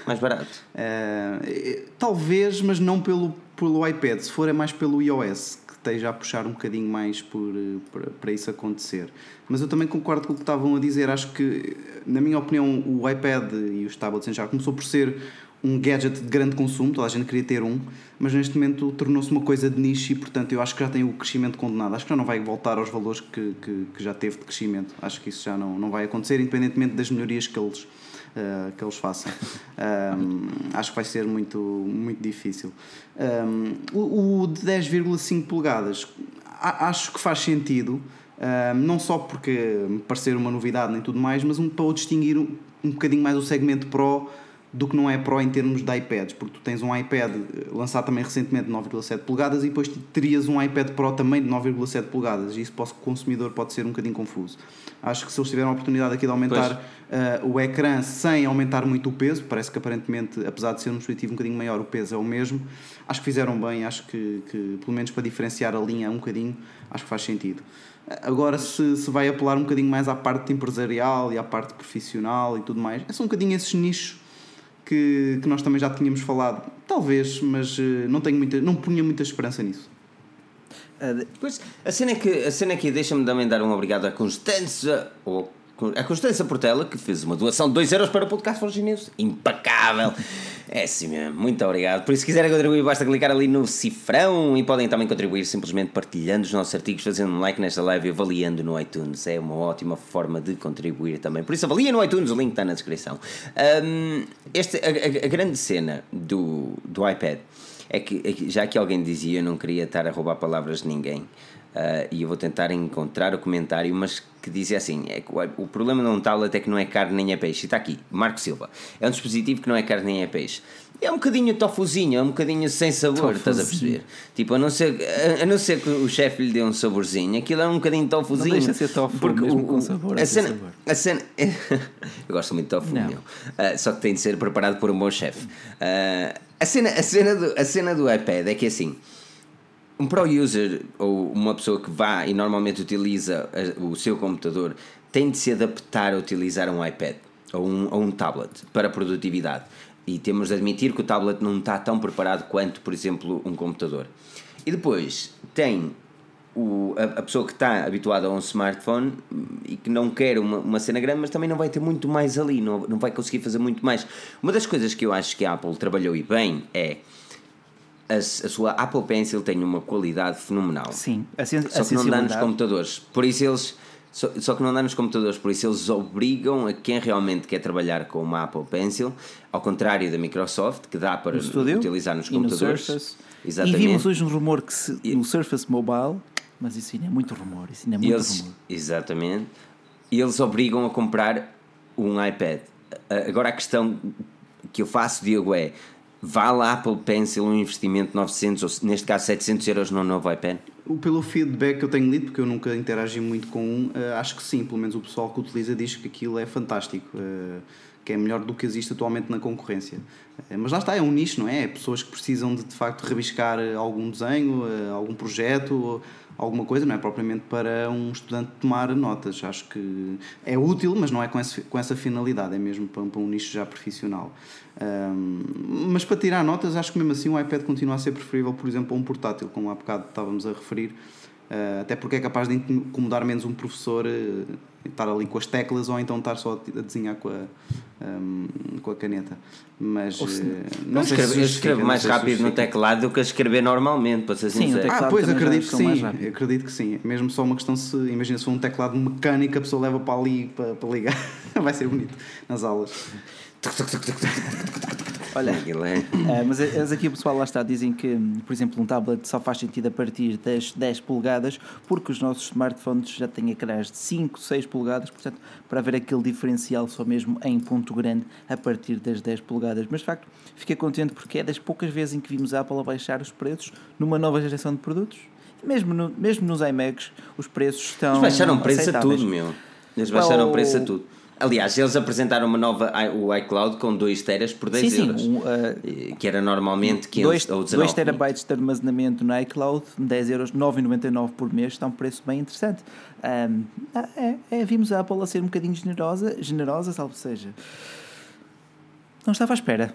Speaker 1: Mais barato.
Speaker 3: Eh, talvez, mas não pelo, pelo iPad. Se for, é mais pelo iOS, que esteja a puxar um bocadinho mais por, eh, para, para isso acontecer. Mas eu também concordo com o que estavam a dizer. Acho que, na minha opinião, o iPad e os tablets já começou por ser um gadget de grande consumo, toda a gente queria ter um, mas neste momento tornou-se uma coisa de nicho e, portanto, eu acho que já tem o crescimento condenado. Acho que já não vai voltar aos valores que, que, que já teve de crescimento. Acho que isso já não, não vai acontecer, independentemente das melhorias que eles, uh, que eles façam. Um, acho que vai ser muito, muito difícil. Um, o, de 10,5 polegadas acho que faz sentido, um, não só porque me parecer uma novidade nem tudo mais, mas um, para o distinguir um, um bocadinho mais o segmento Pro do que não é Pro em termos de iPads, porque tu tens um iPad eh, lançado também recentemente de 9,7 polegadas e depois terias um iPad Pro também de 9,7 polegadas e isso para o consumidor pode ser um bocadinho confuso. Acho que se eles tiveram a oportunidade aqui de aumentar eh, o ecrã sem aumentar muito o peso, parece que aparentemente, apesar de ser um dispositivo um bocadinho maior, o peso é o mesmo, acho que fizeram bem, acho que, que pelo menos para diferenciar a linha um bocadinho, acho que faz sentido. Agora, se, se vai apelar um bocadinho mais à parte empresarial e à parte profissional e tudo mais, são um bocadinho esses nichos que, que nós também já tínhamos falado, talvez, mas eh, não, tenho muita, não punha muita esperança nisso.
Speaker 2: Ah, de-
Speaker 1: Pois, a cena é que, a cena é que deixa-me também dar um obrigado à Constança, ou a Constança Portela, que fez uma doação de 2 euros para o podcast Forgineus. Impecável! É assim mesmo, muito obrigado. Por isso, se quiserem contribuir, basta clicar ali no cifrão e podem também contribuir simplesmente partilhando os nossos artigos, fazendo um like nesta live e avaliando no iTunes. É uma ótima forma de contribuir também. Por isso, avalia no iTunes, o link está na descrição. Hum, este, a, a- a grande cena do, do iPad é que, é que já que alguém dizia, eu não queria estar a roubar palavras de ninguém. ah, e eu vou tentar encontrar o comentário, mas que dizia assim: é que o, problema de um tablet é que não é carne nem é peixe. E está aqui, Marco Silva. É um dispositivo que não é carne nem é peixe. É um bocadinho tofuzinho, é um bocadinho sem sabor, estás a perceber? Tipo, a não ser, a, a não ser que o chefe lhe dê um saborzinho, aquilo é um bocadinho tofuzinho.
Speaker 2: deixa ser tofu, mesmo com sabor, é
Speaker 1: A
Speaker 2: sem
Speaker 1: cena,
Speaker 2: sabor.
Speaker 1: a cena, eu gosto muito de tofu,
Speaker 2: Não.
Speaker 1: meu. Ah, só que tem de ser preparado por um bom chefe. Ah, a, cena, a, cena do, a cena do iPad é que assim, um pro user ou uma pessoa que vá e normalmente utiliza o seu computador tem de se adaptar a utilizar um iPad ou um, ou um tablet para produtividade. E temos de admitir que o tablet não está tão preparado quanto, por exemplo, um computador. E depois tem o, a, a pessoa que está habituada a um smartphone e que não quer uma, uma cena grande, mas também não vai ter muito mais ali, não, não vai conseguir fazer muito mais. Uma das coisas que eu acho que a Apple trabalhou e bem é a, a sua Apple Pencil tem uma qualidade fenomenal.
Speaker 2: Sim, a, sen
Speaker 1: Só
Speaker 2: a
Speaker 1: que não dá nos computadores. Por isso eles. Só, só que não dá nos computadores, por isso eles obrigam a quem realmente quer trabalhar com uma Apple Pencil, ao contrário da Microsoft, que dá para
Speaker 2: no
Speaker 1: utilizar nos
Speaker 2: no
Speaker 1: computadores.
Speaker 2: Surface.
Speaker 1: Exatamente.
Speaker 2: E vimos hoje um rumor que se, no Surface Mobile, mas isso ainda é muito rumor, isso ainda é muito
Speaker 1: eles,
Speaker 2: rumor.
Speaker 1: exatamente. E eles obrigam a comprar um iPad. Agora a questão que eu faço, Diogo, é vale a Apple Pencil um investimento de 900 ou neste caso 700 euros num novo iPad?
Speaker 3: Pelo feedback que eu tenho lido, porque eu nunca interagi muito com um, eh, acho que sim, pelo menos o pessoal que utiliza diz que aquilo é fantástico, eh, que é melhor do que existe atualmente na concorrência. Eh, Mas lá está, é um nicho, não é? É pessoas que precisam de de facto rabiscar algum desenho, algum projeto, alguma coisa, não é propriamente para um estudante tomar notas. Acho que é útil, mas não é com, esse, com essa finalidade, é mesmo para, para um nicho já profissional. Ahm, mas para tirar notas, acho que mesmo assim o iPad continua a ser preferível, por exemplo, a um portátil, como há bocado estávamos a referir. Uh, até porque é capaz de incomodar menos um professor uh, estar ali com as teclas ou então estar só a desenhar com a, um, com a caneta. Mas se, uh,
Speaker 1: não sei escrevo, se eu escrevo mais rápido no teclado do que a escrever normalmente, para ser
Speaker 3: sim,
Speaker 1: sincero.
Speaker 3: Ah, pois acredito que sim. Acredito que sim. Mesmo só uma questão se imagina se for um teclado mecânico, a pessoa leva para ali para, para ligar. Vai ser bonito nas aulas.
Speaker 2: Olha, é, mas, mas aqui o pessoal lá está, dizem que, por exemplo, um tablet só faz sentido a partir das 10 polegadas, porque os nossos smartphones já têm ecrãs de 5, 6 polegadas, portanto, para haver aquele diferencial só mesmo em ponto grande a partir das 10 polegadas. Mas de facto, fiquei contente porque é das poucas vezes em que vimos a Apple a baixar os preços numa nova geração de produtos. Mesmo, no, mesmo nos iMacs, os preços estão. Eles
Speaker 1: baixaram preço a tudo, meu. Eles baixaram well, preço a tudo. Aliás, eles apresentaram uma nova o iCloud com 2 teras por 10 sim, euros. Sim, uh, que era normalmente 15 dois, ou 19.
Speaker 2: 2 terabytes de armazenamento no iCloud, 10 euros, 9,99 por mês, está um preço bem interessante. Um, é, é, vimos a Apple a ser um bocadinho generosa, generosa, salvo seja. Não estava à espera.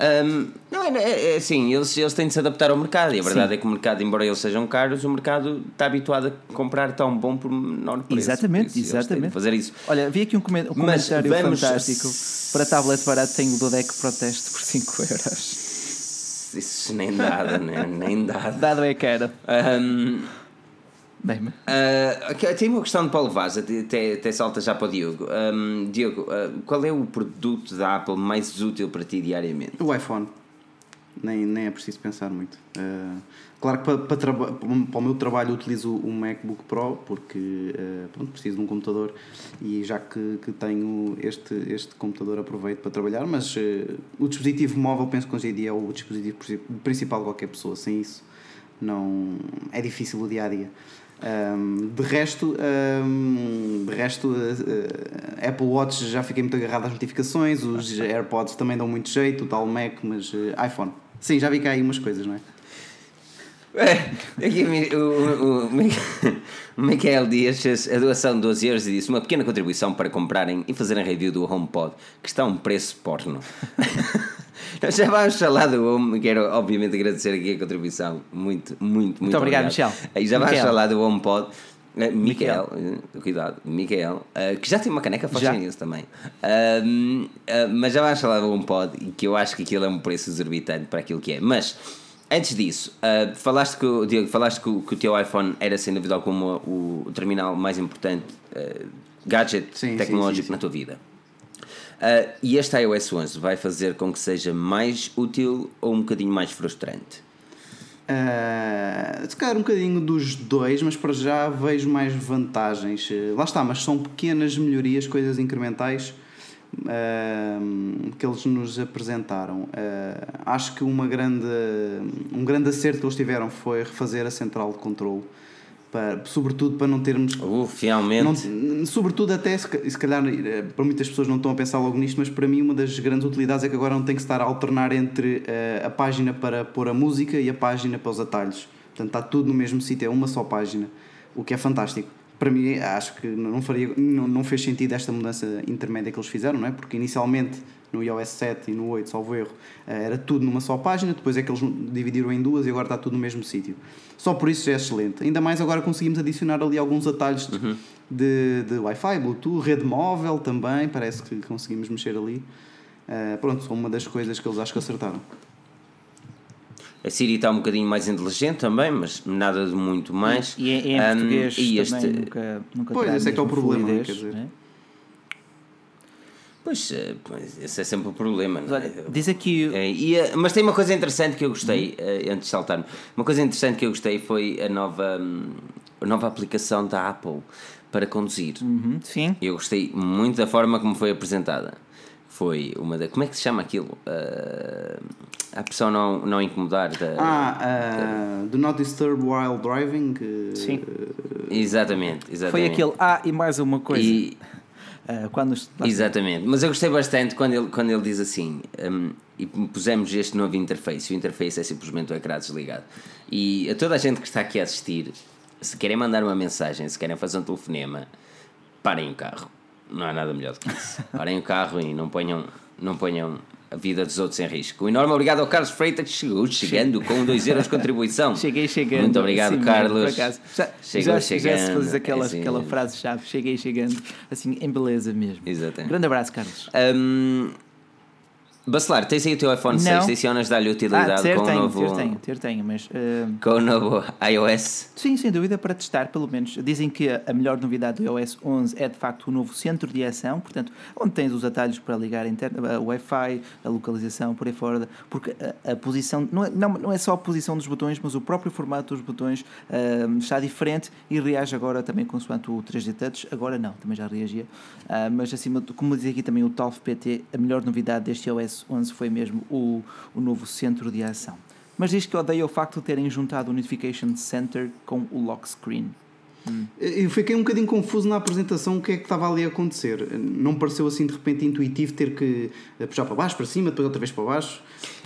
Speaker 1: Um, não, é, é, é assim, eles, eles têm de se adaptar ao mercado e a verdade Sim. é que o mercado, embora eles sejam caros, o mercado está habituado a comprar tão bom por menor preço.
Speaker 2: Exatamente, isso, exatamente.
Speaker 1: fazer isso.
Speaker 2: Olha, vi aqui um, comentário, vamos... fantástico. Para tablet barato tem o Dodec Proteste por 5 euros.
Speaker 1: Isso nem dado, nem, nem dado.
Speaker 2: Dado é caro.
Speaker 1: Um, Uh, tem uma questão de Paulo Vaz, até, até salta já para o Diogo. Um, Diogo, uh, qual é o produto da Apple mais útil para ti diariamente?
Speaker 3: O iPhone. Nem, nem é preciso pensar muito. Uh, claro que para, para, para, o meu trabalho utilizo o MacBook Pro porque pronto, preciso de um computador e já que, que tenho este, este computador aproveito para trabalhar, mas o dispositivo móvel penso que hoje em dia é o dispositivo principal de qualquer pessoa. Sem isso não é difícil o dia a dia. Um, de resto, um, de resto uh, Apple Watch já fiquei muito agarrado às notificações, os AirPods também dão muito jeito, o tal Mac, mas uh, iPhone. Sim, já vi cá aí umas coisas, não é?
Speaker 1: É, aqui, o, o, o Michael Dias fez a doação de 12 euros e disse uma pequena contribuição para comprarem e fazerem review do HomePod, que está a um preço porno. Já vamos falar do Home, quero obviamente agradecer aqui a contribuição. Muito, muito, muito,
Speaker 2: muito obrigado, Michel.
Speaker 1: Aí já vamos falar do HomePod. Uh, Miquel, uh, cuidado, Miquel, uh, que já tem uma caneca forte nisso também. Uh, mas já vamos falar do HomePod e que eu acho que aquilo é um preço exorbitante para aquilo que é. Mas antes disso, falaste que, Diego, falaste que, que, o teu iPhone era sem dúvida alguma o, o terminal mais importante gadget sim, tecnológico sim, sim, na tua vida. Uh, e este iOS 11 vai fazer com que seja mais útil ou um bocadinho mais frustrante?
Speaker 3: Uh, se calhar um bocadinho dos dois, mas para já vejo mais vantagens. Uh, lá está, mas são pequenas melhorias, coisas incrementais uh, que eles nos apresentaram. acho que uma grande, um grande acerto que eles tiveram foi refazer a central de controle para, sobretudo para não termos.
Speaker 1: Uh, finalmente.
Speaker 3: Não, sobretudo, até se, se calhar eh, para muitas pessoas não estão a pensar logo nisto, mas para mim uma das grandes utilidades é que agora não tem que estar a alternar entre uh, a página para pôr a música e a página para os atalhos. Portanto, está tudo no mesmo sítio, é uma só página, o que é fantástico. Para mim, acho que não, faria, não, não fez sentido esta mudança intermédia que eles fizeram, não é? Porque inicialmente no iOS 7 e no 8, salvo erro, eh, era tudo numa só página, depois é que eles dividiram em duas e agora está tudo no mesmo sítio. Só por isso já é excelente. Ainda mais agora conseguimos adicionar ali alguns atalhos de, uhum. de, de Wi-Fi, Bluetooth, rede móvel também, parece que conseguimos mexer ali. Uh, pronto, são uma das coisas que eles acho que acertaram.
Speaker 1: A Siri está um bocadinho mais inteligente também, mas nada de muito mais.
Speaker 2: E, e em um, português e este... nunca, nunca
Speaker 3: Pois, esse é que é o problema, fluidez, quer dizer. Né?
Speaker 1: Pois, eh, pois, esse é sempre o problema. Não é?
Speaker 2: Diz aqui.
Speaker 1: É, e, eh, mas tem uma coisa interessante que eu gostei, uhum. antes de saltar uma coisa interessante que eu gostei foi a nova, hum, a nova aplicação da Apple para conduzir.
Speaker 2: Uhum, sim.
Speaker 1: Eu gostei muito da forma como foi apresentada. Foi uma da. Como é que se chama aquilo? Uh, a pessoa não, não incomodar da.
Speaker 3: Ah, uh, da, do Not Disturb While Driving.
Speaker 2: Sim.
Speaker 1: Exatamente, exatamente.
Speaker 2: Foi aquele. Ah, e mais uma coisa.
Speaker 1: E,
Speaker 2: Uh, quando
Speaker 1: Exatamente, mas eu gostei bastante quando ele, quando ele diz assim: um, e pusemos este novo interface. O interface é simplesmente o ecrã desligado. E a toda a gente que está aqui a assistir, se querem mandar uma mensagem, se querem fazer um telefonema, parem o carro. Não há nada melhor do que isso. Parem o carro e não ponham não ponham a vida dos outros em risco. Um enorme obrigado ao Carlos Freitas que chegou chegando com 2 euros de contribuição.
Speaker 2: Cheguei chegando.
Speaker 1: Muito obrigado,
Speaker 2: Sim,
Speaker 1: Carlos.
Speaker 2: Já,
Speaker 1: Chegou
Speaker 2: já,
Speaker 1: chegando.
Speaker 2: já se fazes aquela,
Speaker 1: assim.
Speaker 2: aquela frase-chave, cheguei chegando, assim, em beleza mesmo.
Speaker 1: Exatamente.
Speaker 2: Grande abraço, Carlos.
Speaker 1: Hum, Bacelar, tens aí o teu iPhone
Speaker 2: Não.
Speaker 1: 6, tensionas dar-lhe utilidade
Speaker 2: Ah, ter
Speaker 1: com, o
Speaker 2: tenho,
Speaker 1: novo,
Speaker 2: ter tenho, ter tenho, mas... eh,
Speaker 1: com o novo iOS?
Speaker 2: Sim, sem dúvida, para testar, pelo menos. Dizem que a melhor novidade do iOS 11 é de facto o novo centro de ação, portanto, onde tens os atalhos para ligar a internet, a Wi-Fi, a localização, por aí fora, porque a, a posição, não é, não, não é só a posição dos botões, mas o próprio formato dos botões ahm, está diferente e reage agora também consoante o 3D Touch. Agora não, também já reagia, Ah, mas acima, como diz aqui também o Talf PT, a melhor novidade deste iOS 11 foi mesmo o, o novo centro de ação. Mas diz que odeia o facto de terem juntado o Notification Center com o lock screen.
Speaker 3: Eu fiquei um bocadinho confuso na apresentação o que é que estava ali a acontecer. Não pareceu assim de repente intuitivo ter que eh, puxar para baixo, para cima, depois outra vez para baixo.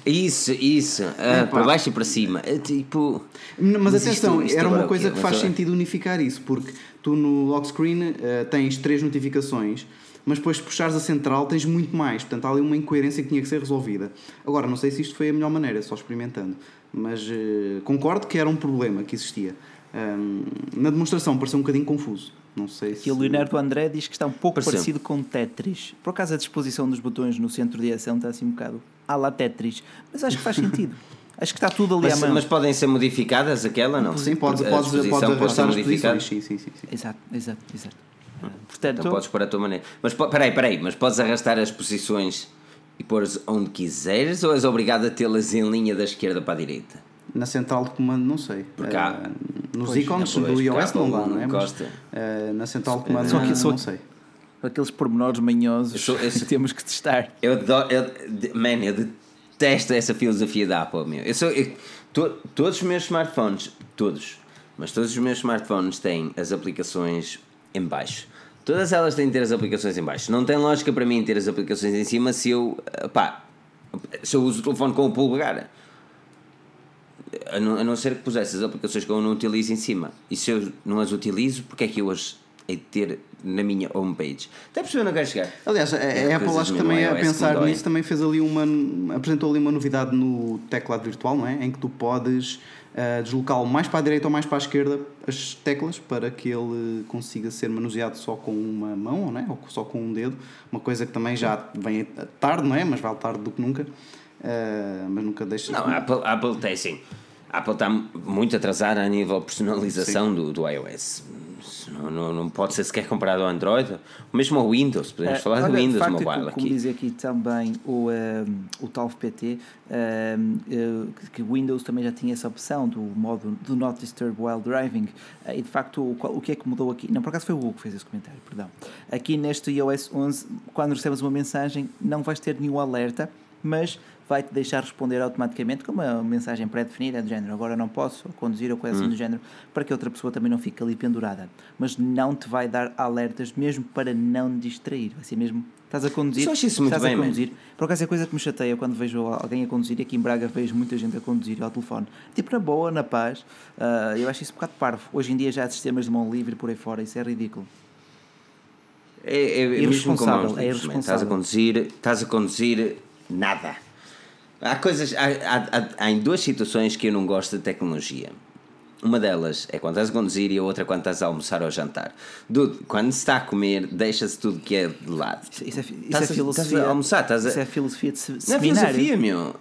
Speaker 1: Isso, isso.
Speaker 3: É,
Speaker 1: ah,
Speaker 3: pá.
Speaker 1: para baixo e para cima. É Tipo.
Speaker 3: Mas,
Speaker 1: Mas
Speaker 3: atenção,
Speaker 1: isto- isto
Speaker 3: era uma
Speaker 1: é
Speaker 3: coisa que faz
Speaker 1: agora-
Speaker 3: sentido unificar isso, porque tu no lock screen eh, tens três notificações, mas depois de puxares a central tens muito mais. Portanto, há ali uma incoerência que tinha que ser resolvida. Agora, não sei se isto foi a melhor maneira, só experimentando. Mas eh, concordo que era um problema que existia. Ahm, na demonstração pareceu um bocadinho confuso. Não sei se.
Speaker 2: E o Leonardo André diz que está um pouco
Speaker 1: Pareceu.
Speaker 2: parecido com Tetris. Por acaso a disposição dos botões no centro de ação está assim um bocado à la Tetris. Mas acho que faz sentido. acho que está tudo ali
Speaker 1: Mas,
Speaker 2: à mão.
Speaker 1: mas podem ser modificadas aquela, não?
Speaker 3: Sim, podes,
Speaker 1: A
Speaker 3: podes,
Speaker 1: disposição
Speaker 3: podes
Speaker 1: pode ser modificada.
Speaker 3: Sim, sim, sim. sim.
Speaker 2: Exato, exato, exato. Portanto,
Speaker 1: Então podes pôr a tua maneira. Mas peraí, peraí, mas podes arrastar as posições e pôr-as onde quiseres ou és obrigado a tê-las em linha da esquerda para a direita?
Speaker 3: Na central de comando, não sei.
Speaker 1: Porque há-
Speaker 3: Eh, nos
Speaker 1: Pois,
Speaker 3: ícones do iOS
Speaker 1: há
Speaker 3: não dá, não é? Mas,
Speaker 1: encosta.
Speaker 3: eh, na central de comando,
Speaker 2: Só que-
Speaker 3: não,
Speaker 2: só
Speaker 3: não
Speaker 2: que-
Speaker 3: sei.
Speaker 2: aqueles pormenores manhosos
Speaker 1: Eu sou- eu sou-
Speaker 2: temos que testar.
Speaker 1: Eu, adoro, eu, man, eu detesto essa filosofia da Apple, meu. Eu sou, eu- to- todos os meus smartphones, todos, mas todos os meus smartphones têm as aplicações em baixo. Todas elas têm de ter as aplicações em baixo. Não tem lógica para mim ter as aplicações em cima se eu, eh, pá, se eu uso o telefone com o polegar. A não, a não ser que pusesse as aplicações que eu não utilizo em cima. E se eu não as utilizo, porque é que eu as hei de ter na minha homepage? Até perceber onde eu quero chegar.
Speaker 3: Aliás, a,
Speaker 1: É,
Speaker 3: a Apple acho que também a
Speaker 1: me
Speaker 3: pensar nisso também fez ali uma apresentou ali uma novidade no teclado virtual, não é? Em que tu podes ah, deslocá-lo mais para a direita ou mais para a esquerda as teclas para que ele consiga ser manuseado só com uma mão, não é? Ou só com um dedo. Uma coisa que também já vem tarde, não é? Mas vale tarde do que nunca. Ah, mas nunca deixa
Speaker 1: Não, a Apple, a Apple tem sim. A Apple está muito atrasada a nível de personalização do, do iOS. Não, não, não pode ser sequer comparado ao Android. Mesmo ao Windows, podemos
Speaker 2: Eh,
Speaker 1: falar
Speaker 2: olha, de
Speaker 1: Windows
Speaker 2: facto,
Speaker 1: Mobile
Speaker 2: como, como
Speaker 1: aqui.
Speaker 2: diz aqui também o, ehm, o Talf PT, eh, que o Windows também já tinha essa opção do modo do Not Disturb While Driving. E de facto, o, o que é que mudou aqui? Não, por acaso foi o Hugo que fez esse comentário, perdão. Aqui neste iOS 11, quando recebes uma mensagem, não vais ter nenhum alerta, mas vai-te deixar responder automaticamente com uma mensagem pré-definida do género agora não posso conduzir ou coisa assim
Speaker 1: Hum.
Speaker 2: do género para que outra pessoa também não fique ali pendurada mas não te vai dar alertas mesmo para não distrair vai ser mesmo estás a conduzir
Speaker 1: Só isso muito
Speaker 2: estás
Speaker 1: bem,
Speaker 2: a
Speaker 1: man.
Speaker 2: conduzir por acaso é coisa que me chateia quando vejo alguém a conduzir e aqui em Braga vejo muita gente a conduzir ao telefone tipo na boa, na paz ah, eu acho isso um bocado parvo hoje em dia já há sistemas de mão livre por aí fora isso é ridículo
Speaker 1: É, é, é
Speaker 2: Irresponsável,
Speaker 1: aos
Speaker 2: é
Speaker 1: man. Estás a
Speaker 2: irresponsável.
Speaker 1: conduzir, estás a conduzir nada. Há coisas, há, há, há, em duas situações que eu não gosto de tecnologia. Uma delas é quando estás a conduzir e a outra é quando estás a almoçar ou jantar. Dude, quando se está a comer, deixa-se tudo que é de lado.
Speaker 2: isso, isso é, isso
Speaker 1: Estás
Speaker 2: é
Speaker 1: a-
Speaker 2: filosofia
Speaker 1: estás a almoçar, estás a-
Speaker 2: isso é filosofia de se-
Speaker 1: Não é
Speaker 2: seminário.
Speaker 1: filosofia, meu.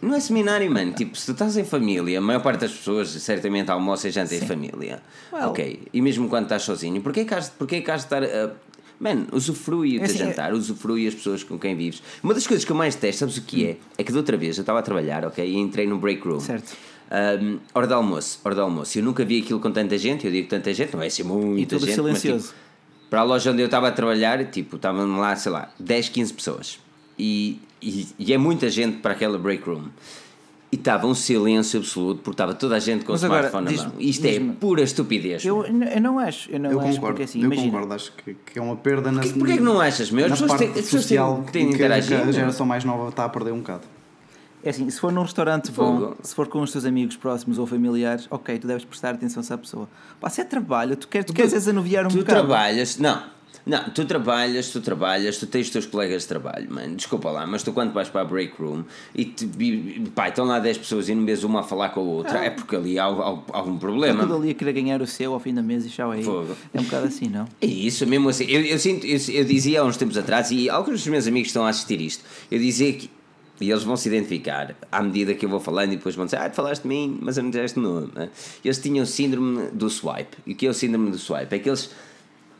Speaker 1: Não é seminário, mano. Tipo, se tu estás em família, a maior parte das pessoas certamente almoça e janta em família.
Speaker 2: Well-
Speaker 1: Ok. E mesmo quando estás sozinho, porquê que has, porquê que has de estar a. Mano, usufrui o teu
Speaker 2: assim,
Speaker 1: jantar, usufrui as pessoas com quem vives. Uma das coisas que eu mais detesto, sabes o que é? É que da outra vez eu estava a trabalhar, ok? E entrei no break room.
Speaker 2: Certo.
Speaker 1: Um, hora de almoço, hora de almoço. Eu nunca vi aquilo com tanta gente, eu digo tanta gente, não é assim muita
Speaker 2: tudo
Speaker 1: gente. mas,
Speaker 2: silencioso.
Speaker 1: tipo, para a loja onde eu estava a trabalhar, tipo, estavam lá, sei lá, 10, 15 pessoas. E, e, e é muita gente para aquela break room. E estava um silêncio absoluto, porque estava toda a gente com
Speaker 2: Mas
Speaker 1: o
Speaker 2: agora,
Speaker 1: smartphone na mão. Isto é pura estupidez.
Speaker 2: eu, eu não acho eu não
Speaker 3: Eu
Speaker 2: acho
Speaker 3: concordo,
Speaker 2: porque assim
Speaker 3: eu
Speaker 2: imagina
Speaker 3: concordo, acho que, que é uma perda na
Speaker 1: Porquê, porquê que não achas, meu? As pessoas têm, as pessoas
Speaker 3: social
Speaker 1: têm, têm de
Speaker 3: que,
Speaker 1: interagir.
Speaker 3: que a geração mais nova está a perder um bocado.
Speaker 2: É assim, se for num restaurante bom,
Speaker 1: Fogo.
Speaker 2: se for com os teus amigos próximos ou familiares, ok, tu deves prestar atenção a essa pessoa. Pá, se é trabalho, tu queres, tu queres desanuviar um
Speaker 1: tu
Speaker 2: bocado.
Speaker 1: trabalhas, não, Não, tu trabalhas, tu trabalhas, tu tens os teus colegas de trabalho, mano. Desculpa lá, mas tu quando vais para a break room e, te, e pá, estão lá 10 pessoas e não vês uma a falar com a outra, é porque ali há, há, algum problema.
Speaker 2: tudo ali a querer ganhar o seu ao fim da mesa e já aí.
Speaker 1: Fogo.
Speaker 2: É um bocado assim, não?
Speaker 1: É isso, mesmo assim. Eu, eu, sinto, eu, eu dizia há uns tempos atrás, e alguns dos meus amigos estão a assistir isto, eu dizia que. E eles vão se identificar à medida que eu vou falando e depois vão dizer, ah, tu falaste de mim, mas eu não disseste nome. né? Eles tinham o síndrome do swipe. E o que é o síndrome do swipe? É que eles.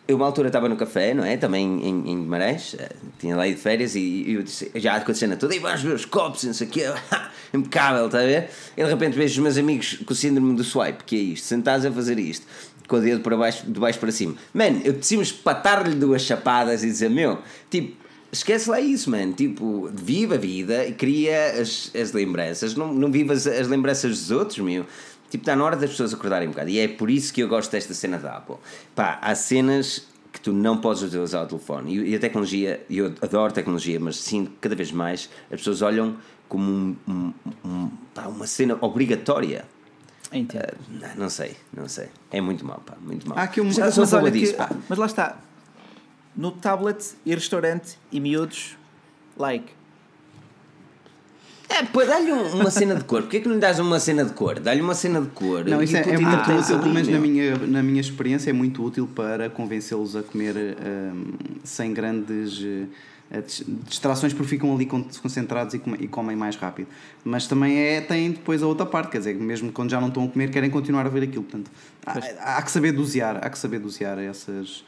Speaker 1: Eu, uma altura, estava no café, não é? Também em, em Guimarães, eh, tinha lá de férias e eu disse, já com a cena toda, e vais ver os copos, e não sei o quê, impecável, está a ver? E de repente vejo os meus amigos com o síndrome do swipe, que é isto, sentados a fazer isto, com o dedo para baixo, de baixo para cima. Mano, eu decidimos patar-lhe duas chapadas e dizer, meu, tipo, esquece lá isso, mano, tipo, viva a vida e cria as, as lembranças, não, não vivas as lembranças dos outros, meu. Tipo, está na hora das pessoas acordarem um bocado. E é por isso que eu gosto desta cena da Apple. Pá, há cenas que tu não podes usar o telefone. E, a tecnologia, eu adoro tecnologia, mas sim, cada vez mais as pessoas olham como um, um- um- pá, uma cena obrigatória.
Speaker 2: Entendo.
Speaker 1: Ah, não, sei, não sei. É muito mal, pá, muito mal.
Speaker 3: Há aqui um-
Speaker 1: Mas eu
Speaker 3: mas
Speaker 2: mas, olha que,
Speaker 1: disso, pá.
Speaker 2: mas lá está. No tablet e restaurante e miúdos, like.
Speaker 1: É, pô, dá-lhe um- uma cena de cor. Porquê que não lhe dás uma cena de cor? Dá-lhe uma cena de cor.
Speaker 3: Não, isso é, é muito útil, pelo menos na minha, na minha experiência, é muito útil para convencê-los a comer hum, sem grandes eh, dis- distrações, porque ficam ali con- concentrados e, e comem mais rápido. Mas também é, tem depois a outra parte, quer dizer, mesmo quando já não estão a comer, querem continuar a ver aquilo. Portanto, há, há que saber dosear, há que saber dosear essas.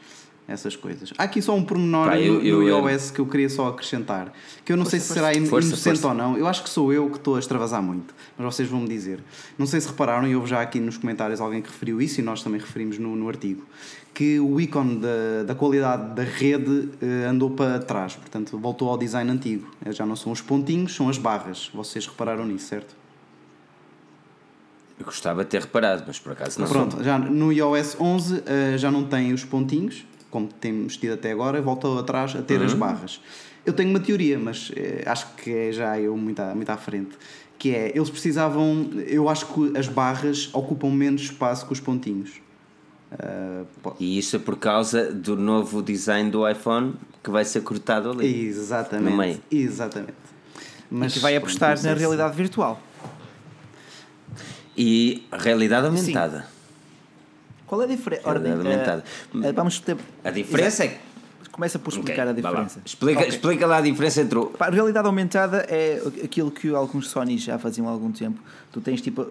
Speaker 3: Essas coisas. Há aqui só um pormenor
Speaker 1: Pá, eu-
Speaker 3: no,
Speaker 1: eu,
Speaker 3: no iOS que eu queria só acrescentar. Que eu não sei se será
Speaker 1: Força,
Speaker 3: inocente
Speaker 1: força.
Speaker 3: ou não. Eu acho que sou eu que estou a extravasar muito. Mas vocês vão me dizer. Não sei se repararam, e houve já aqui nos comentários alguém que referiu isso, e nós também referimos no, no artigo, que o ícone da, da qualidade da rede eh, andou para trás. Portanto, voltou ao design antigo. Eh, Já não são os pontinhos, são as barras. Vocês repararam nisso, certo?
Speaker 1: Eu gostava de ter reparado, mas por acaso não.
Speaker 3: Pronto, já no iOS 11 eh, já não tem os pontinhos, como temos tido até agora, voltou atrás a ter as barras. Eu tenho uma teoria, mas eh, acho que é já eu muito à, muito à frente. Que é, eles precisavam. Eu acho que as barras ocupam menos espaço que os pontinhos. Po-
Speaker 1: E isso é por causa do novo design do iPhone que vai ser cortado ali.
Speaker 3: exatamente.
Speaker 1: No meio.
Speaker 3: Exatamente.
Speaker 2: Mas que vai apostar na
Speaker 3: se-
Speaker 2: realidade virtual.
Speaker 1: E realidade aumentada.
Speaker 2: Qual é a diferença?
Speaker 1: Realidade aumentada.
Speaker 2: vamos ter.
Speaker 1: A diferença é que.
Speaker 2: Começa por explicar
Speaker 1: Ok,
Speaker 2: a
Speaker 1: lá.
Speaker 2: diferença.
Speaker 1: Explica,
Speaker 2: Ok.
Speaker 1: explica lá a diferença entre o.
Speaker 2: A realidade aumentada é aquilo que alguns Sony já faziam há algum tempo. Tu tens tipo,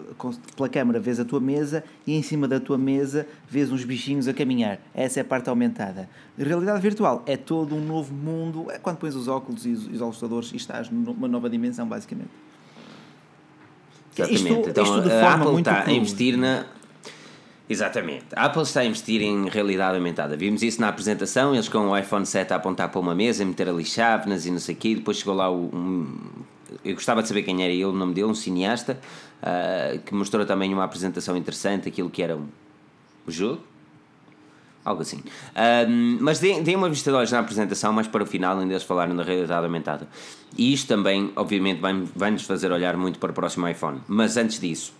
Speaker 2: pela câmera, vês a tua mesa e em cima da tua mesa vês uns bichinhos a caminhar. Essa é a parte aumentada. A realidade virtual é todo um novo mundo. É quando pões os óculos e os, os ajustadores e estás numa nova dimensão, basicamente.
Speaker 1: Exatamente.
Speaker 2: Isto-
Speaker 1: então
Speaker 2: isto de
Speaker 1: a Apple está a investir na. Exatamente. A Apple está a investir em realidade aumentada. Vimos isso na apresentação, eles com o iPhone 7 a apontar para uma mesa, a meter ali chávenas e não sei o quê. Depois chegou lá um. Eu gostava de saber quem era ele, o nome dele, um cineasta, ah, que mostrou também uma apresentação interessante, aquilo que era um, o jogo. Algo assim. Mas deem, uma vista de olhos na apresentação, mais para o final, ainda eles falaram da realidade aumentada. E isto também, obviamente, vai- vai-nos fazer olhar muito para o próximo iPhone. Mas antes disso,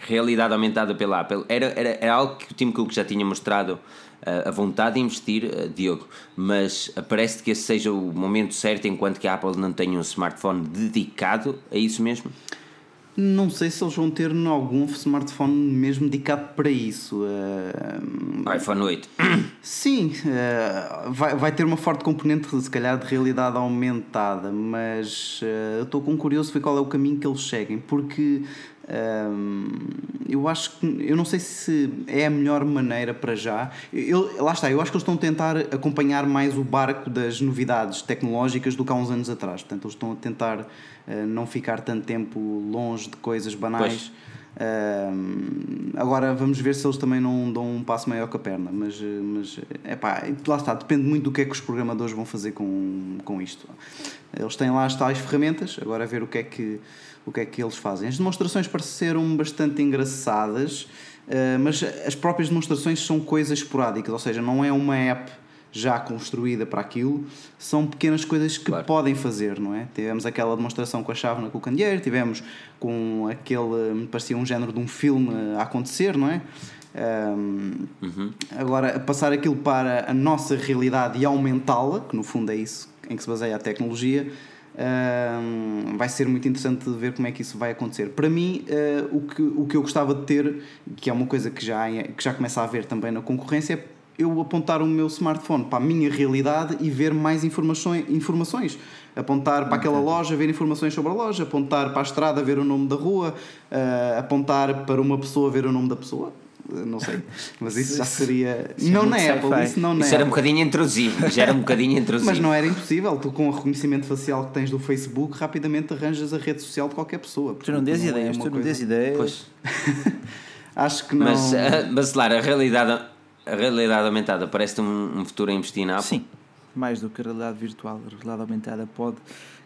Speaker 1: realidade aumentada pela Apple era, era, era algo que o Tim Cook já tinha mostrado ah, a vontade de investir, ah, Diogo, mas ah, parece que esse seja o momento certo enquanto que a Apple não tem um smartphone dedicado a isso mesmo.
Speaker 3: Não sei se eles vão ter algum smartphone mesmo dedicado para isso. Eh,
Speaker 1: iPhone 8.
Speaker 3: Sim, eh, vai, vai ter uma forte componente, se calhar, de realidade aumentada, mas eh, eu estou com curioso ver qual é o caminho que eles seguem, porque ehm, eu acho que eu não sei se é a melhor maneira para já. Eu, lá está, eu acho que eles estão a tentar acompanhar mais o barco das novidades tecnológicas do que há uns anos atrás. Portanto, eles estão a tentar eh, não ficar tanto tempo longe de coisas banais. Ahm, agora vamos ver se eles também não dão um passo maior que a perna, mas, eh, mas é pá, lá está, depende muito do que é que os programadores vão fazer com, com isto. Eles têm lá as tais ferramentas, agora a ver o que é que, o que, é que eles fazem. As demonstrações pareceram bastante engraçadas, eh, mas as próprias demonstrações são coisas esporádicas, ou seja, não é uma app já construída para aquilo, são pequenas coisas que
Speaker 1: Claro.
Speaker 3: podem fazer, não é? Tivemos aquela demonstração com a chávena com o candeeiro, tivemos com aquele, me parecia um género de um filme a acontecer, não é? Um,
Speaker 1: Uhum.
Speaker 3: Agora, passar aquilo para a nossa realidade e aumentá-la, que no fundo é isso em que se baseia a tecnologia, um, vai ser muito interessante de ver como é que isso vai acontecer. Para mim, uh, o, que, o que eu gostava de ter, que é uma coisa que já, que já começa a haver também na concorrência, é eu apontar o meu smartphone para a minha realidade e ver mais informações. informações. Apontar para aquela loja, ver informações sobre a loja, apontar para a estrada, ver o nome da rua, uh, apontar para uma pessoa, ver o nome da pessoa. Uh, Não sei, mas isso já seria.
Speaker 2: Isso é
Speaker 3: não na Apple, isso não na
Speaker 1: Isso era um
Speaker 3: Apple.
Speaker 1: bocadinho intrusivo. Já era um bocadinho intrusivo.
Speaker 3: Mas não era impossível, tu com o reconhecimento facial que tens do Facebook rapidamente arranjas a rede social de qualquer pessoa.
Speaker 2: Tu não dês
Speaker 3: é
Speaker 2: ideias, tu não dês ideias.
Speaker 1: Pois.
Speaker 3: Acho que não.
Speaker 1: Mas, ah, mas claro, a realidade, a realidade aumentada parece-te um, um futuro a investir na Apple.
Speaker 2: Sim, mais do que a realidade virtual. A realidade aumentada pode,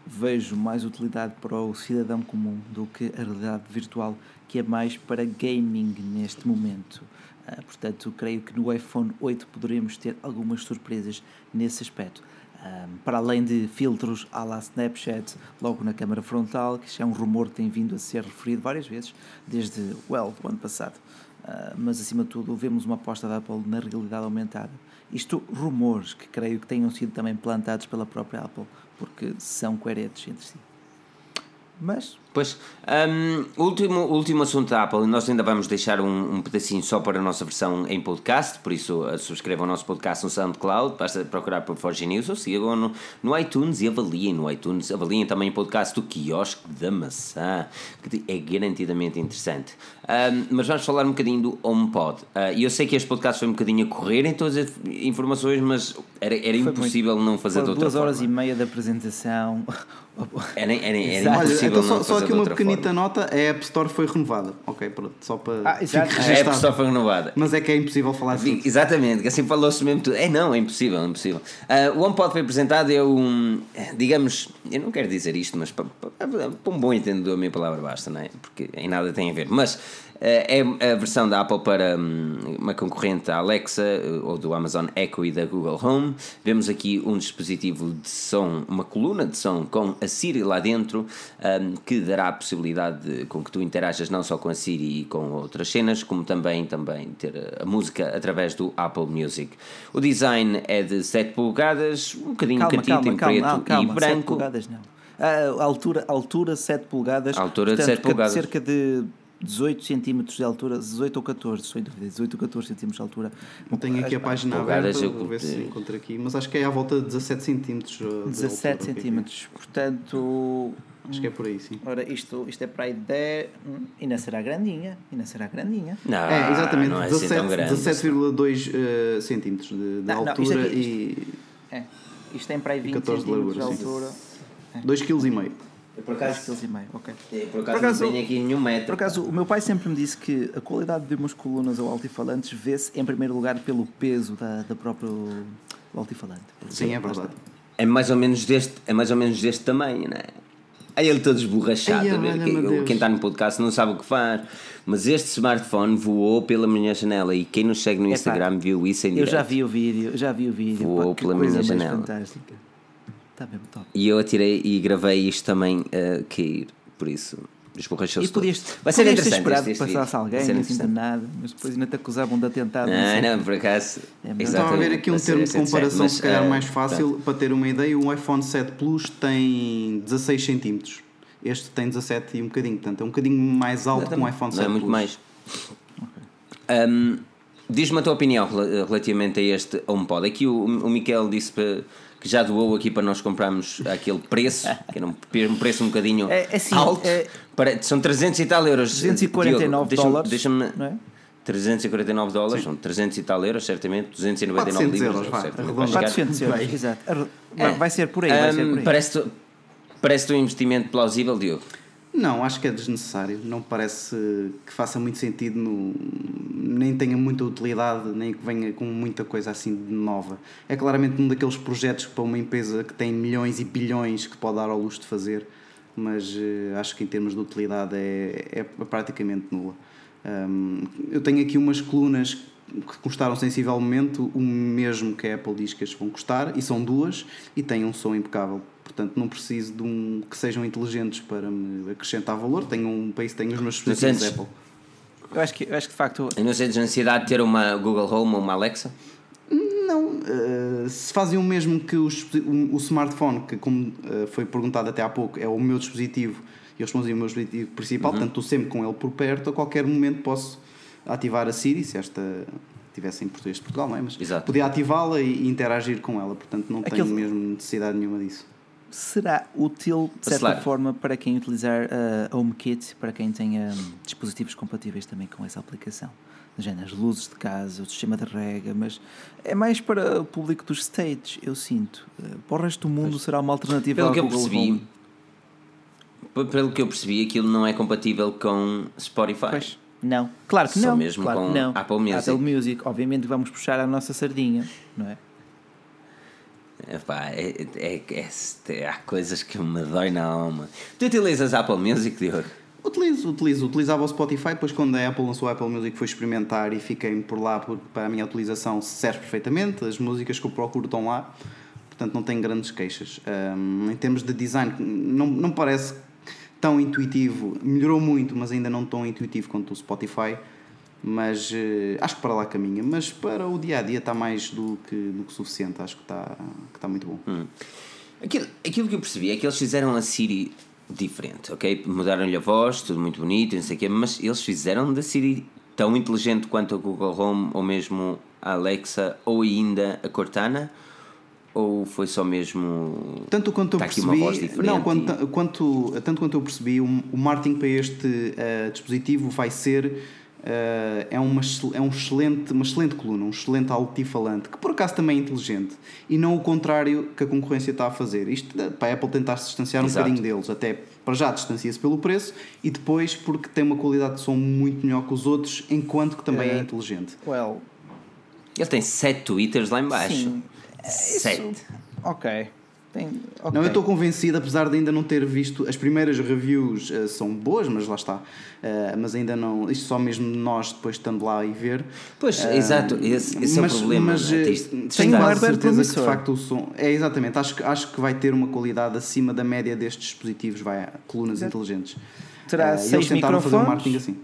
Speaker 2: vejo mais utilidade para o cidadão comum do que a realidade virtual, que é mais para gaming neste momento. Ah, portanto, creio que no iPhone 8 poderemos ter algumas surpresas nesse aspecto. Ah, para além de filtros à la Snapchat, logo na câmara frontal, que é um rumor que tem vindo a ser referido várias vezes, desde, well, o ano passado. Uh, mas acima de tudo vemos uma aposta da Apple na realidade aumentada. Isto rumores que creio que tenham sido também plantados pela própria Apple, porque são coerentes entre si. Mas
Speaker 1: Pois, hum, último, último assunto da Apple, nós ainda vamos deixar um, um pedacinho só para a nossa versão em podcast, por isso uh, subscrevam o nosso podcast no SoundCloud, basta procurar por Forge News ou sigam no, no iTunes e avaliem no iTunes, avaliem também o podcast do Quiosque da Maçã, que é garantidamente interessante. Hum, mas vamos falar um bocadinho do HomePod. Uh, E eu sei que este podcast foi um bocadinho a correr em todas as informações, mas era, era
Speaker 2: Foi
Speaker 1: impossível não fazer de
Speaker 2: foram
Speaker 1: outra
Speaker 2: duas horas
Speaker 1: forma.
Speaker 2: e meia de apresentação.
Speaker 1: Era, era, era
Speaker 2: Exato.
Speaker 3: Olha,
Speaker 1: impossível
Speaker 3: então só,
Speaker 1: não
Speaker 3: só
Speaker 1: fazer
Speaker 3: aqui uma pequenita
Speaker 1: forma.
Speaker 3: nota: a App Store foi renovada. Ok, pronto, só para.
Speaker 2: Ah, exato.
Speaker 1: A App. Store foi renovada.
Speaker 3: Mas é que é impossível falar de
Speaker 1: Sim,
Speaker 3: tudo.
Speaker 1: Exatamente, que assim falou-se mesmo tudo. É não, é impossível, é impossível. Ah, o HomePod foi apresentado, é um, digamos, eu não quero dizer isto, mas para, para, para um bom entendedor a minha palavra basta, não é? Porque em nada tem a ver. Mas é a versão da Apple para hum, uma concorrente da Alexa eh, ou do Amazon Echo e da Google Home. Vemos aqui um dispositivo de som, uma coluna de som com a Siri lá dentro, hum, que dará a possibilidade de, com que tu interajas não só com a Siri e com outras cenas, como também, também ter a- música através do Apple Music. O design é de 7 polegadas, um bocadinho
Speaker 2: calma,
Speaker 1: catito
Speaker 2: calma,
Speaker 1: em
Speaker 2: calma,
Speaker 1: preto
Speaker 2: ah, calma,
Speaker 1: e
Speaker 2: 7
Speaker 1: branco.
Speaker 2: polegadas não. Ah, a altura, altura 7 polegadas.
Speaker 1: A altura de
Speaker 2: portanto,
Speaker 1: 7 polegadas.
Speaker 2: Cerca de 18 centímetros de altura, 18 ou 14, estou em dúvida, 18 ou 14 centímetros de altura.
Speaker 3: Não tenho aqui a página aberta, vou ver se encontro aqui. Mas acho que é à volta de 17 centímetros. uh, de
Speaker 2: 17
Speaker 3: altura, ok.
Speaker 2: centímetros, portanto,
Speaker 3: Acho que é por aí, sim.
Speaker 2: ora isto, isto é para aí 10, hum, ainda será grandinha, ainda será grandinha.
Speaker 1: Não,
Speaker 3: é, exatamente,
Speaker 1: não é assim tão
Speaker 3: 17
Speaker 1: grande.
Speaker 3: 17,2 uh, centímetros de, de
Speaker 2: Não, não,
Speaker 3: altura
Speaker 2: isto aqui-
Speaker 3: e
Speaker 2: É, isto tem para aí 20
Speaker 3: 14 de
Speaker 2: centímetros de
Speaker 3: largura, sim.
Speaker 2: altura,
Speaker 3: 2,5 kg.
Speaker 1: Eu, por
Speaker 2: 2
Speaker 1: acaso,
Speaker 2: e meio, ok.
Speaker 1: eu, por
Speaker 2: Por
Speaker 1: acaso,
Speaker 2: acaso-
Speaker 1: não tenho aqui nenhum metro.
Speaker 2: Por acaso, o meu pai sempre me disse que a qualidade de umas colunas ou altifalantes vê-se em primeiro lugar pelo peso da, da própria do altifalante.
Speaker 3: Sim, é verdade.
Speaker 1: É mais ou menos deste, é mais ou menos deste tamanho, não é? Aí ele todo esborrachado,
Speaker 3: Ai,
Speaker 1: a ver, que- quem está no podcast não sabe o que faz. Mas este smartphone voou pela minha janela e quem nos segue no
Speaker 2: Epá,
Speaker 1: Instagram viu isso em
Speaker 2: Eu
Speaker 1: direto.
Speaker 2: já vi o vídeo, já vi o vídeo.
Speaker 1: Voou
Speaker 2: pá,
Speaker 1: pela minha janela.
Speaker 2: fantástica. Está mesmo top.
Speaker 1: E eu atirei e gravei isto também a cair, por isso esborrachou-se
Speaker 2: E podias.
Speaker 1: Vai ser
Speaker 2: podias ter
Speaker 1: interessante
Speaker 2: esperado
Speaker 1: este,
Speaker 2: que
Speaker 1: este
Speaker 2: passasse alguém,
Speaker 1: ser
Speaker 2: assim nada, mas depois ainda te acusavam de atentado.
Speaker 1: Não,
Speaker 2: sei.
Speaker 1: não, por acaso.
Speaker 2: É.
Speaker 3: Estava a ver aqui um termo de comparação,
Speaker 1: certo,
Speaker 3: se calhar
Speaker 1: mas,
Speaker 3: mais
Speaker 1: ah,
Speaker 3: fácil, para ter uma ideia, o iPhone 7 Plus tem 16 centímetros. Este tem 17 e um bocadinho, portanto é um bocadinho mais alto que um iPhone 7
Speaker 1: Não é muito
Speaker 3: Plus.
Speaker 1: mais. Hum, Diz-me a tua opinião rela- relativamente a este HomePod. Aqui o, o Miquel disse para- que já doou aqui para nós comprarmos aquele preço, que era um, um preço um bocadinho
Speaker 2: É- é assim,
Speaker 1: alto.
Speaker 2: é-
Speaker 1: Para- são 300 e tal euros.
Speaker 2: 249
Speaker 1: Diogo,
Speaker 2: dólares,
Speaker 1: Deixa-me.
Speaker 2: não é?
Speaker 1: 349 dólares, são 300 e tal euros, certamente. 299
Speaker 3: 400
Speaker 1: libras,
Speaker 3: euros, vá,
Speaker 1: certamente
Speaker 3: arredonda.
Speaker 1: vai chegar.
Speaker 2: 400 euros,
Speaker 3: Vai.
Speaker 2: exato. Vai, vai ser por aí, vai ser
Speaker 1: Hum,
Speaker 2: por aí.
Speaker 1: Parece-te parece um investimento plausível, Diogo?
Speaker 3: Não, acho que é desnecessário. Não parece que faça muito sentido, no... nem tenha muita utilidade, nem que venha com muita coisa assim de nova. É claramente um daqueles projetos para uma empresa que tem milhões e bilhões que pode dar ao luxo de fazer, mas eh, acho que em termos de utilidade é, é praticamente nula. Hum, eu tenho aqui umas colunas que custaram sensivelmente o mesmo que a Apple diz que as vão custar, e são duas, e têm um som impecável. Portanto, não preciso de um que sejam inteligentes para me acrescentar valor. Tenho um país, tenho os meus dispositivos
Speaker 1: antes-
Speaker 3: Apple.
Speaker 2: Eu acho que, eu acho que de facto.
Speaker 1: E não sentes necessidade de ter uma Google Home ou uma Alexa?
Speaker 3: Não, uh, se fazem o mesmo que o, o, o smartphone, que como uh, foi perguntado até há pouco, é o meu dispositivo, e eu respondi o meu dispositivo principal, uhum. portanto estou sempre com ele por perto, a qualquer momento posso ativar a Siri, se esta tivesse em português de Portugal, não é? Mas
Speaker 1: Exato.
Speaker 3: podia ativá-la e interagir com ela, portanto não Aquele... tenho mesmo necessidade nenhuma disso.
Speaker 2: Será útil, de certa forma, para quem utilizar a uh, HomeKit, para quem tenha um, dispositivos compatíveis também com essa aplicação? as luzes de casa, o sistema de rega, mas é mais para o público dos states, eu sinto. Uh, para o resto do mundo pois. será uma alternativa
Speaker 1: Pelo que eu percebi, Home. Pelo que eu percebi, aquilo não é compatível com Spotify. Pois.
Speaker 2: Não, claro que
Speaker 1: Só
Speaker 2: não.
Speaker 1: mesmo
Speaker 2: claro
Speaker 1: com
Speaker 2: não.
Speaker 1: Apple Music.
Speaker 2: Apple Music, obviamente vamos puxar a nossa sardinha, não é?
Speaker 1: Epá, é, é, é, é, há coisas que me dói na alma. Tu utilizas Apple Music, Diogo?
Speaker 3: Utilizo, utilizo. Utilizava o Spotify, depois quando a Apple lançou a Apple Music fui experimentar e fiquei por lá porque para a minha utilização serve perfeitamente. As músicas que eu procuro estão lá, portanto não tenho grandes queixas. Um, em termos de design, não, não parece tão intuitivo. Melhorou muito, mas ainda não tão intuitivo quanto o Spotify. Mas uh, acho que para lá caminha. Mas para o dia a dia está mais do que, do que suficiente. Acho que está, que está muito bom.
Speaker 1: Hum. Aquilo, aquilo que eu percebi é que eles fizeram a Siri diferente, ok? Mudaram-lhe a voz, tudo muito bonito, não sei o quê, mas eles fizeram da Siri tão inteligente quanto a Google Home ou mesmo a Alexa ou ainda a Cortana ou foi só mesmo
Speaker 3: tanto quanto eu percebi não quanto, quanto tanto quanto eu percebi o, o marketing para este uh, dispositivo vai ser uh, é, uma, é um excelente, uma excelente coluna, um excelente altifalante, que por acaso também é inteligente, e não o contrário que a concorrência está a fazer. Isto para a Apple tentar se distanciar Exato. um bocadinho deles, até para já distancia-se pelo preço e depois porque tem uma qualidade de som muito melhor que os outros, enquanto que também é, é inteligente.
Speaker 2: Well,
Speaker 1: ele tem 7 twitters lá embaixo.
Speaker 2: Sim. 7. Ok. Tem, okay.
Speaker 3: Não, eu estou convencido, apesar de ainda não ter visto. As primeiras reviews uh, são boas, mas lá está. Uh, mas ainda não. Isto só mesmo nós depois estando lá e ver.
Speaker 1: Pois, uh, exato, esse, esse mas, é o problema.
Speaker 3: Mas né? tenho quase certeza que de facto o som. É exatamente, acho, acho que vai ter uma qualidade acima da média destes dispositivos, vai, colunas exato. inteligentes.
Speaker 2: Terá uh, seis microfones. fazer um marketing assim.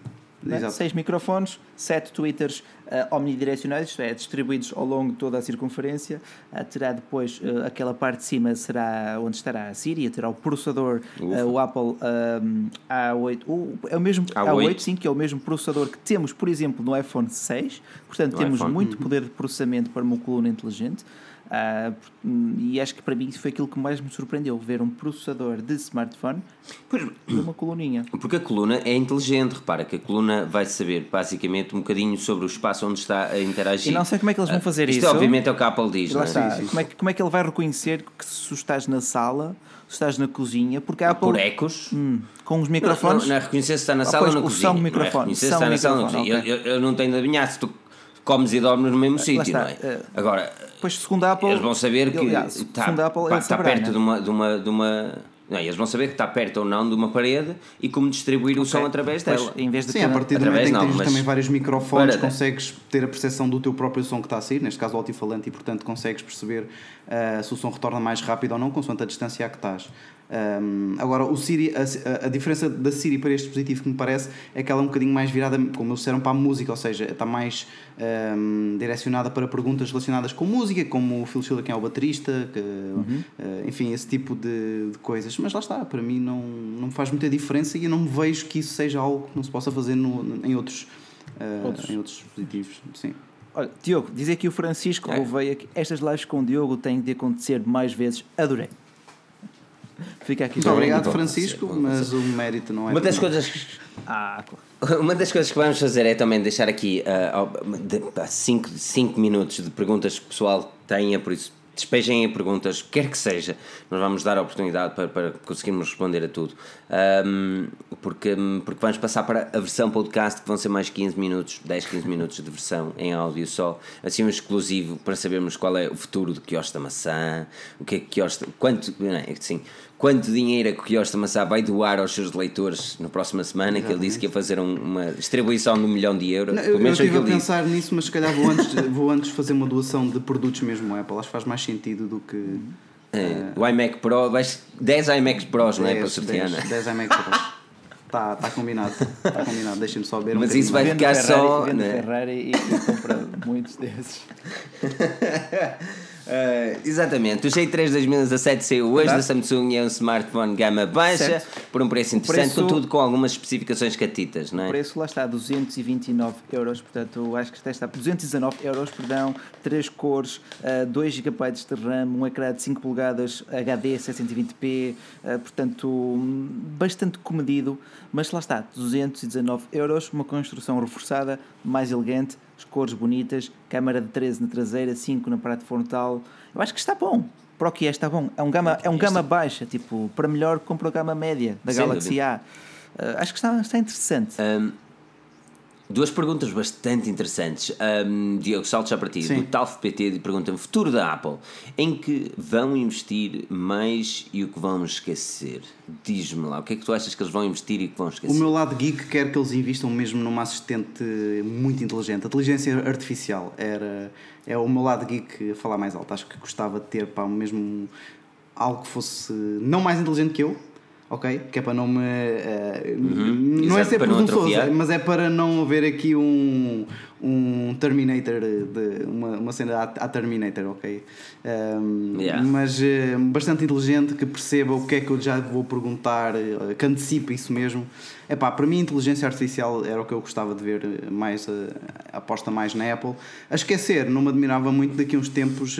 Speaker 2: Né? Seis microfones, sete twitters uh, omnidirecionais, isto é, distribuídos ao longo de toda a circunferência. Uh, terá depois uh, aquela parte de cima será onde estará a Síria, terá o processador, o Apple A8, o, é o mesmo A8. A8, sim, que é o mesmo processador que temos, por exemplo, no iPhone 6. Portanto, no temos iPhone. muito uhum. poder de processamento para uma coluna inteligente. Uh, e acho que para mim foi aquilo que mais me surpreendeu, ver um processador de smartphone pois, uma coluninha.
Speaker 1: Porque a coluna é inteligente, repara que a coluna vai saber basicamente um bocadinho sobre o espaço onde está a interagir.
Speaker 2: E não sei como é que eles vão fazer
Speaker 1: uh,
Speaker 2: isto.
Speaker 1: Isto obviamente é o que a Apple diz.
Speaker 2: Lá é? está. Como, é que, como é que ele vai reconhecer que se estás na sala, se estás na cozinha, porque a Apple...
Speaker 1: Por ecos.
Speaker 2: Hum, com os microfones.
Speaker 1: Não, não, não é reconhecer se está na sala ou na cozinha. São
Speaker 2: microfones. Não é
Speaker 1: reconhecer se está na sala ou na cozinha. Eu, eu, não tenho de adivinhar se tu comes e dormes no mesmo sítio, não é? Uh, Agora,
Speaker 2: pois, segundo a Apple,
Speaker 1: eles vão saber que aliás, está, Apple, pá, está perto né? de uma, de uma, de uma não, eles vão saber que está perto ou não de uma parede e como distribuir okay. o som através pois, dela.
Speaker 2: Em vez de
Speaker 3: Sim, a partir do momento em que tens também vários microfones, para... consegues ter a percepção do teu próprio som que está a sair, neste caso o altifalante, e portanto consegues perceber uh, se o som retorna mais rápido ou não, consoante a distância a que estás. Um, agora, o Siri, a, a, diferença da Siri para este dispositivo que me parece é que ela é um bocadinho mais virada, como eles disseram, para a música, ou seja, está mais um, direcionada para perguntas relacionadas com música, como o Phil Schiller, quem é o baterista, que, uhum. uh, enfim, esse tipo de, de, coisas. Mas lá está, para mim não, não faz muita diferença e eu não me vejo que isso seja algo que não se possa fazer no, em, outros, uh, outros. em outros dispositivos. Sim.
Speaker 2: Olha, Diogo, dizer que o Francisco é. que estas lives com o Diogo têm de acontecer mais vezes. Adorei. Fica aqui.
Speaker 3: Muito obrigado, Francisco, mas o mérito não é.
Speaker 1: Uma das coisas. Ah, Uma das coisas que vamos fazer é também deixar aqui 5 uh, cinco, minutos de perguntas que o pessoal tenha, por isso despejem em perguntas, quer que seja, nós vamos dar a oportunidade para, para conseguirmos responder a tudo. Um, porque, porque vamos passar para a versão podcast, que vão ser mais 15 minutos, 10, 15 minutos de versão em áudio só, assim um exclusivo para sabermos qual é o futuro do quiosque da maçã, o que é que quiosque, quanto, não é, assim, quanto dinheiro é que o Quiosque Massá vai doar aos seus leitores na próxima semana, Exatamente. que ele disse que ia fazer um, uma distribuição de um milhão de euros.
Speaker 3: Não, eu, eu estive a pensar disse. nisso, mas se calhar vou antes, vou antes fazer uma doação de produtos mesmo Apple. Acho que faz mais sentido do que.
Speaker 1: É, uh, o iMac Pro, vais 10 iMacs Pros, 10, não é? Para sortear, 10,
Speaker 3: 10 iMac Pros. Está tá combinado. Está combinado. Deixem-me só ver um
Speaker 1: Mas isso vai ficar
Speaker 2: Ferrari,
Speaker 1: só.
Speaker 2: Vende
Speaker 1: né?
Speaker 2: Ferrari e, e compra muitos desses.
Speaker 1: Uh, exatamente, o J3 2017 saiu hoje da Samsung e é um smartphone gama baixa
Speaker 2: Certo.
Speaker 1: por um preço interessante,
Speaker 2: preço-
Speaker 1: contudo com algumas especificações catitas, não
Speaker 2: O
Speaker 1: é?
Speaker 2: preço lá está, 229 euros, portanto acho que até está 219 euros, perdão, 3 cores, uh, 2 GB de RAM, um ecrã de 5 polegadas HD 720p, uh, portanto bastante comedido, mas lá está, 219 euros, uma construção reforçada, mais elegante, cores bonitas, câmara de 13 na traseira, 5 na parte frontal, eu acho que está bom. Para o que é, está bom. É um gama, é um gama baixa, tipo, para melhor compra a gama média da
Speaker 1: Sem
Speaker 2: Galaxy
Speaker 1: dúvida.
Speaker 2: A. Uh, acho que está, está interessante.
Speaker 1: Um, duas perguntas bastante interessantes. Um, Diogo, salto já para ti.
Speaker 3: Sim.
Speaker 1: Do Talf PT pergunta-me: futuro da Apple, em que vão investir mais e o que vão esquecer? Diz-me lá, o que é que tu achas que eles vão investir e o que vão
Speaker 3: O
Speaker 1: esquecer?
Speaker 3: meu lado geek quer que eles investam mesmo numa assistente muito inteligente. A inteligência artificial era, é o meu lado geek a falar mais alto. Acho que gostava de ter pá, mesmo algo que fosse não mais inteligente que eu, ok? Que é para não me. eh, Não é
Speaker 1: Exato,
Speaker 3: ser
Speaker 1: para não
Speaker 3: presunçoso, mas é para não haver aqui um, um Terminator, de, uma, uma cena à, à Terminator, ok? Um,
Speaker 1: Yeah.
Speaker 3: Mas eh, bastante inteligente, que perceba o que é que eu já vou perguntar, eh, que antecipe isso mesmo. Epá, para mim, a inteligência artificial era o que eu gostava de ver mais, eh, aposta mais na Apple. A esquecer, não me admirava muito daqui a uns tempos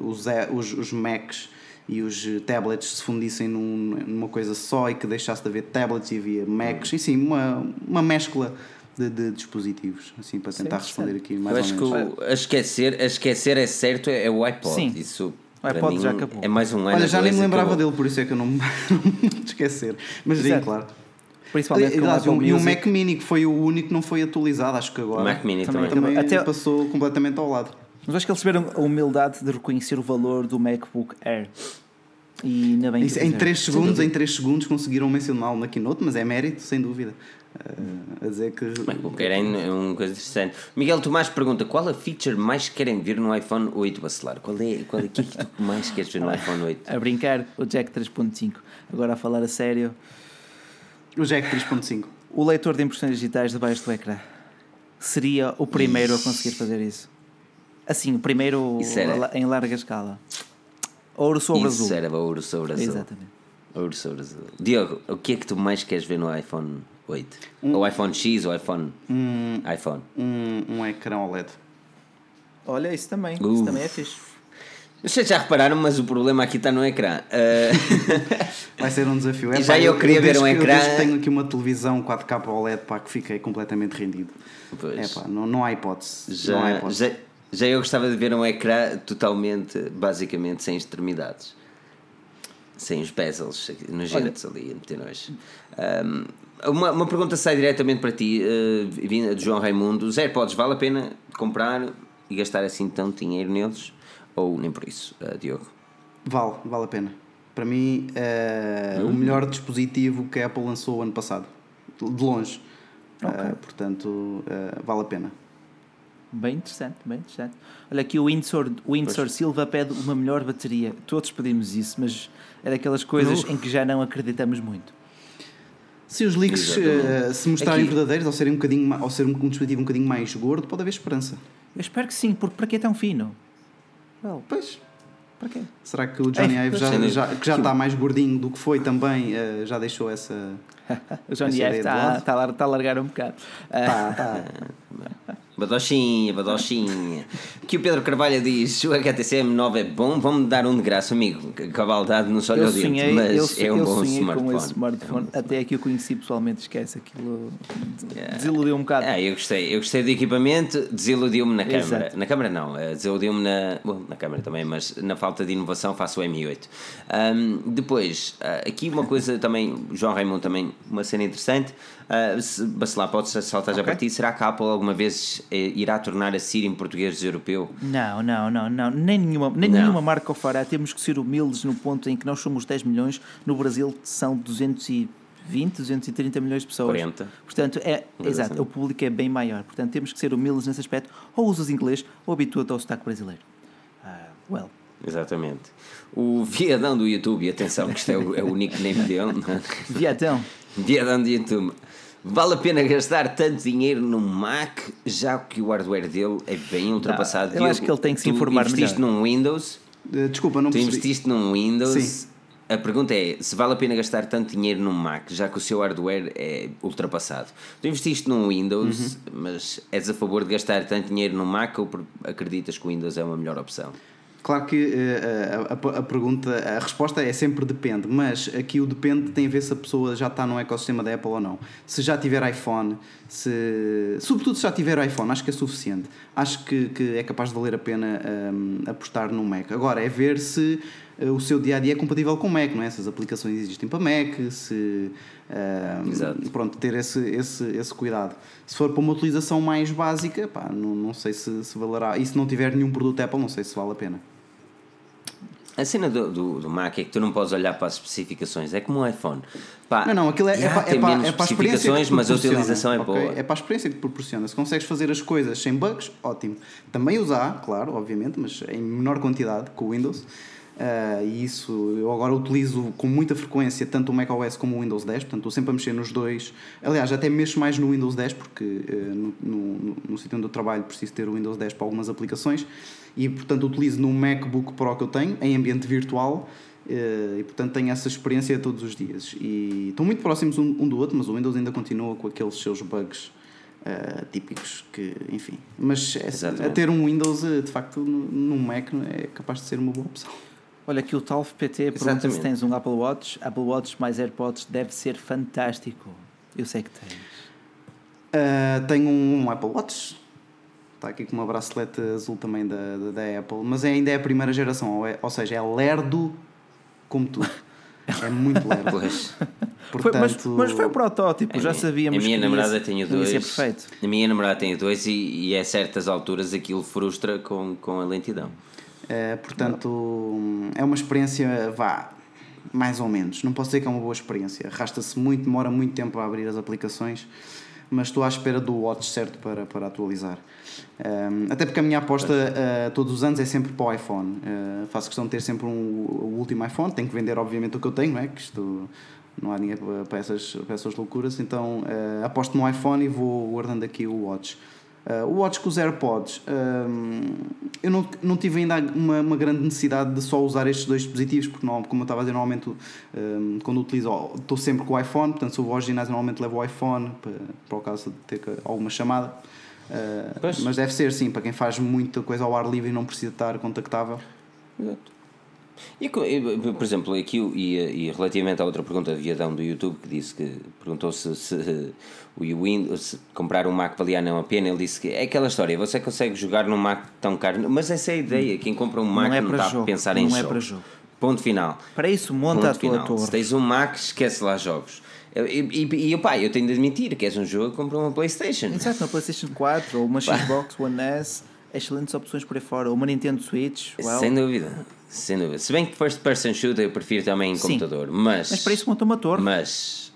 Speaker 3: os, os, os Macs e os eh, tablets se fundissem num- numa coisa só e que deixasse de haver tablets e havia Macs, e sim, uma, uma mescla de, de dispositivos, assim, para tentar
Speaker 2: Sim,
Speaker 3: responder aqui
Speaker 1: Eu
Speaker 3: mais
Speaker 1: acho que
Speaker 3: ou menos.
Speaker 1: o, a, esquecer, a esquecer é certo, é o iPod.
Speaker 2: Sim.
Speaker 1: Isso,
Speaker 2: O iPod
Speaker 1: mim,
Speaker 2: já acabou.
Speaker 1: É mais um ano.
Speaker 3: Olha, já nem me lembrava
Speaker 1: acabou.
Speaker 3: dele, por isso é que eu não me não me esquecer. Mas sim, claro.
Speaker 2: Principalmente com o Apple
Speaker 3: um, e o. Mac Mini, que foi o único que não foi atualizado, acho que agora.
Speaker 1: O Mac Mini
Speaker 2: Também-
Speaker 1: também.
Speaker 3: também
Speaker 2: Até-
Speaker 3: passou completamente ao lado.
Speaker 2: Mas acho que eles tiveram a humildade de reconhecer o valor do MacBook Air. E ainda bem que
Speaker 3: Isso,
Speaker 2: o
Speaker 3: em
Speaker 2: fizeram.
Speaker 3: 3
Speaker 2: Sem
Speaker 3: segundos, em 3 segundos conseguiram mencioná-lo na keynote, mas é mérito, sem dúvida. Uh, a dizer que.
Speaker 1: MacBook Air é uma coisa interessante. Miguel Tomás pergunta qual a feature mais querem ver no iPhone 8 Bacelar? Qual é, qual é o que é que tu mais queres ver no iPhone 8?
Speaker 2: A brincar, o Jack 3.5. Agora a falar a sério,
Speaker 3: O Jack 3.5.
Speaker 2: o leitor de impressões digitais debaixo do ecrã seria o primeiro a conseguir fazer isso. Assim, o primeiro
Speaker 1: Isso
Speaker 2: em larga escala. Ouro sobre
Speaker 1: Isso
Speaker 2: azul.
Speaker 1: era ouro sobre azul.
Speaker 2: Exatamente.
Speaker 1: Ouro sobre azul. Diogo, o que é que tu mais queres ver no iPhone 8? O iPhone X ou iPhone? iPhone.
Speaker 3: Um, um ecrã OLED.
Speaker 2: Olha, isso também.
Speaker 1: Uf.
Speaker 2: Isso também é fixe.
Speaker 1: Vocês já repararam, mas o problema aqui está no ecrã. Ah,
Speaker 3: Vai ser um desafio.
Speaker 1: E já eu queria ver
Speaker 3: desde
Speaker 1: um
Speaker 3: que- eu
Speaker 1: ecrã-
Speaker 3: desde que tenho aqui uma televisão 4K OLED pá, que fiquei completamente rendido.
Speaker 1: Pois.
Speaker 3: É pá, não, não há hipótese. não há
Speaker 1: já,
Speaker 3: hipótese.
Speaker 1: já, já eu gostava de ver um ecrã totalmente, basicamente, sem extremidades. Sem os bezels nos girantes ali, a meter nós. Um, uma, uma pergunta sai diretamente para ti, uh, vinda de João Raimundo. Os AirPods, vale a pena comprar e gastar assim tanto dinheiro neles? Ou nem por isso, uh, Diogo?
Speaker 3: Vale, vale a pena. Para mim, é
Speaker 1: Hum.
Speaker 3: o melhor dispositivo que a Apple lançou o ano passado. De longe.
Speaker 2: Ok.
Speaker 3: Eh, portanto, vale a pena.
Speaker 2: Bem interessante, bem interessante. Olha aqui o Windsor, o Windsor Silva pede uma melhor bateria. Todos pedimos isso, mas é daquelas coisas
Speaker 3: Não.
Speaker 2: em que já não acreditamos muito.
Speaker 3: Se os leaks eh, se mostrarem
Speaker 1: Aqui-
Speaker 3: verdadeiros ou serem um bocadinho ou ser um, um dispositivo um bocadinho mais gordo, pode haver esperança.
Speaker 2: Eu espero que sim, porque para que é tão fino? Well,
Speaker 3: Pois.
Speaker 2: para quê?
Speaker 3: Será que o Johnny
Speaker 2: É,
Speaker 3: Ive
Speaker 1: sem
Speaker 3: já, já, que já está mais gordinho do que foi também, eh, já deixou essa.
Speaker 2: O Johnny
Speaker 3: Essa
Speaker 2: Ive está, está, a lar- está a largar um bocado. Ah,
Speaker 3: Tá, tá.
Speaker 1: Badochinha, badochinha. Que o Pedro Carvalho diz: o HTC M9 é bom, vamos dar um de graça, amigo. Cavaldade não só o dente, mas
Speaker 2: eu,
Speaker 1: é um bom smartphone.
Speaker 2: com esse smartphone. Até aqui eu conheci pessoalmente, esquece aquilo.
Speaker 1: Yeah.
Speaker 2: Desiludiu um bocado.
Speaker 1: Ah, eu gostei, eu gostei do equipamento, desiludiu-me na
Speaker 2: Exato.
Speaker 1: câmara. Na câmara não, eh, desiludiu-me na. Bom, na câmara também, mas na falta de inovação faço o M8. Ahm, depois, ah, aqui uma coisa também, João Raimundo também, uma cena interessante. Uh, se, Bacelar, podes saltar já
Speaker 2: Ok.
Speaker 1: para ti. Será que a Apple alguma vez eh, irá tornar a Siri em português europeu?
Speaker 2: Não, não, não, não. Nem, nenhuma, nem
Speaker 1: Não.
Speaker 2: nenhuma marca o fará. Temos que ser humildes no ponto em que nós somos 10 milhões, no Brasil são 220, 230 milhões de pessoas.
Speaker 1: 40.
Speaker 2: Portanto, é, exato, o público é bem maior. Portanto, temos que ser humildes nesse aspecto. Ou usas inglês ou habitua-te ao sotaque brasileiro. Ah, well.
Speaker 1: Exatamente. O viadão do YouTube, atenção, que isto é o, é o nickname dele. é?
Speaker 2: Viadão.
Speaker 1: Diadão de YouTube. Vale a pena gastar tanto dinheiro num Mac, já que o hardware dele é bem ultrapassado.
Speaker 2: eu acho que ele tem que se
Speaker 1: tu
Speaker 2: informar
Speaker 1: investiste
Speaker 2: melhor.
Speaker 1: num Windows,
Speaker 3: Eh, Desculpa, não
Speaker 1: tu
Speaker 3: percebi.
Speaker 1: investiste num Windows.
Speaker 3: Sim.
Speaker 1: A pergunta é se vale a pena gastar tanto dinheiro num Mac, já que o seu hardware é ultrapassado. Tu investiste num Windows,
Speaker 3: Uhum.
Speaker 1: mas és a favor de gastar tanto dinheiro num Mac ou acreditas que o Windows é uma melhor opção?
Speaker 3: Claro que eh, a, a- a pergunta, a resposta é sempre depende, mas aqui o depende tem a ver se a pessoa já está no ecossistema da Apple ou não. Se já tiver iPhone, se, sobretudo se já tiver iPhone, acho que é suficiente. Acho que, que é capaz de valer a pena hum, apostar no Mac. Agora é ver se o seu dia a dia é compatível com o Mac, não é? Se as aplicações existem para Mac, se
Speaker 1: Exato.
Speaker 3: pronto, ter esse, esse, esse cuidado. Se for para uma utilização mais básica, pá, não, não sei se, se valerá. E se não tiver nenhum produto Apple, não sei se vale a pena.
Speaker 1: A cena do, do, do Mac é que tu não podes olhar para as especificações, é como um iPhone. Pá,
Speaker 3: Não, não, aquilo é, é, para, é, para, é para
Speaker 1: especificações, mas a utilização é
Speaker 3: ok?
Speaker 1: boa.
Speaker 3: É para a experiência que te proporciona. Se consegues fazer as coisas sem bugs, ótimo. Também usar, claro, obviamente, mas em menor quantidade com o Windows. Ah, e isso eu agora utilizo com muita frequência tanto o macOS como o Windows 10, portanto estou sempre a mexer nos dois. Aliás, até mexo mais no Windows 10 porque eh, no, no, no, sítio onde eu trabalho preciso ter o Windows 10 para algumas aplicações e portanto utilizo no MacBook Pro que eu tenho em ambiente virtual eh, e portanto tenho essa experiência todos os dias. E estão muito próximos um, um do outro, mas o Windows ainda continua com aqueles seus bugs. eh, típicos que enfim mas é- a ter um Windows de facto num Mac é capaz de ser uma boa opção
Speaker 2: Olha aqui o Talf PT pergunta se tens um Apple Watch. Apple Watch mais AirPods deve ser fantástico. Eu sei que tens.
Speaker 3: Uh, tenho um Apple Watch. Está aqui com uma bracelete azul também da, da, da Apple. Mas é- ainda é a primeira geração. Ou, é- ou seja, é lerdo como tudo. É muito lerdo.
Speaker 1: Pois.
Speaker 2: Foi-
Speaker 3: Portanto,
Speaker 2: mas, mas foi o protótipo,
Speaker 1: A
Speaker 2: já
Speaker 1: minha-
Speaker 2: sabíamos
Speaker 1: A minha
Speaker 2: que ia
Speaker 1: namorada
Speaker 2: ia
Speaker 1: dois.
Speaker 2: ser perfeito.
Speaker 1: A minha namorada tem dois e, e a certas alturas aquilo frustra com, com a lentidão.
Speaker 3: Uh, portanto, é uma experiência, vá, mais ou menos. Não posso dizer que é uma boa experiência. Arrasta-se muito, demora muito tempo a abrir as aplicações, mas estou à espera do watch certo para, para atualizar. Um, até porque a minha aposta uh, todos os anos é sempre para o iPhone. Uh, faço questão de ter sempre um, o último iPhone. Tenho que vender, obviamente, o que eu tenho, não é? Que isto não há dinheiro para, essas, para essas loucuras. Então uh, aposto no iPhone e vou guardando aqui o watch. Uh, o Watch com os AirPods, um, eu não, não tive ainda uma, uma grande necessidade de só usar estes dois dispositivos, porque não, como eu estava a dizer, normalmente um, quando utilizo, estou sempre com o iPhone, portanto, se eu vou ao ginásio, normalmente levo o iPhone para, para o caso de ter alguma chamada. Uh, mas deve ser sim, para quem faz muita coisa ao ar livre e não precisa estar contactável.
Speaker 1: Exato. E, por exemplo, aqui o- e, e relativamente à outra pergunta de Viadão do YouTube que disse que perguntou se, se o Windows se comprar um Mac valia não a pena, ele disse que é aquela história, você consegue jogar num Mac tão caro, mas essa é a ideia, quem compra um Mac
Speaker 2: é
Speaker 1: não, está
Speaker 2: jogo,
Speaker 1: a pensar em
Speaker 2: não é
Speaker 1: jogos.
Speaker 2: para jogo.
Speaker 1: Ponto final.
Speaker 2: Para isso, monta
Speaker 1: Ponto
Speaker 2: a tua
Speaker 1: final.
Speaker 2: torre.
Speaker 1: Se tens um Mac, esquece lá jogos. E, e, e pá, eu tenho de admitir que és um jogo, compra uma Playstation.
Speaker 2: Exato, uma PlayStation 4 ou uma Xbox One S, excelentes opções por aí fora, ou uma Nintendo Switch. well,
Speaker 1: Sem dúvida. Sem dúvida. Se bem que first person shooter eu prefiro também em
Speaker 2: Sim.
Speaker 1: computador, mas
Speaker 2: Mas para isso monta uma torre.
Speaker 1: Mas.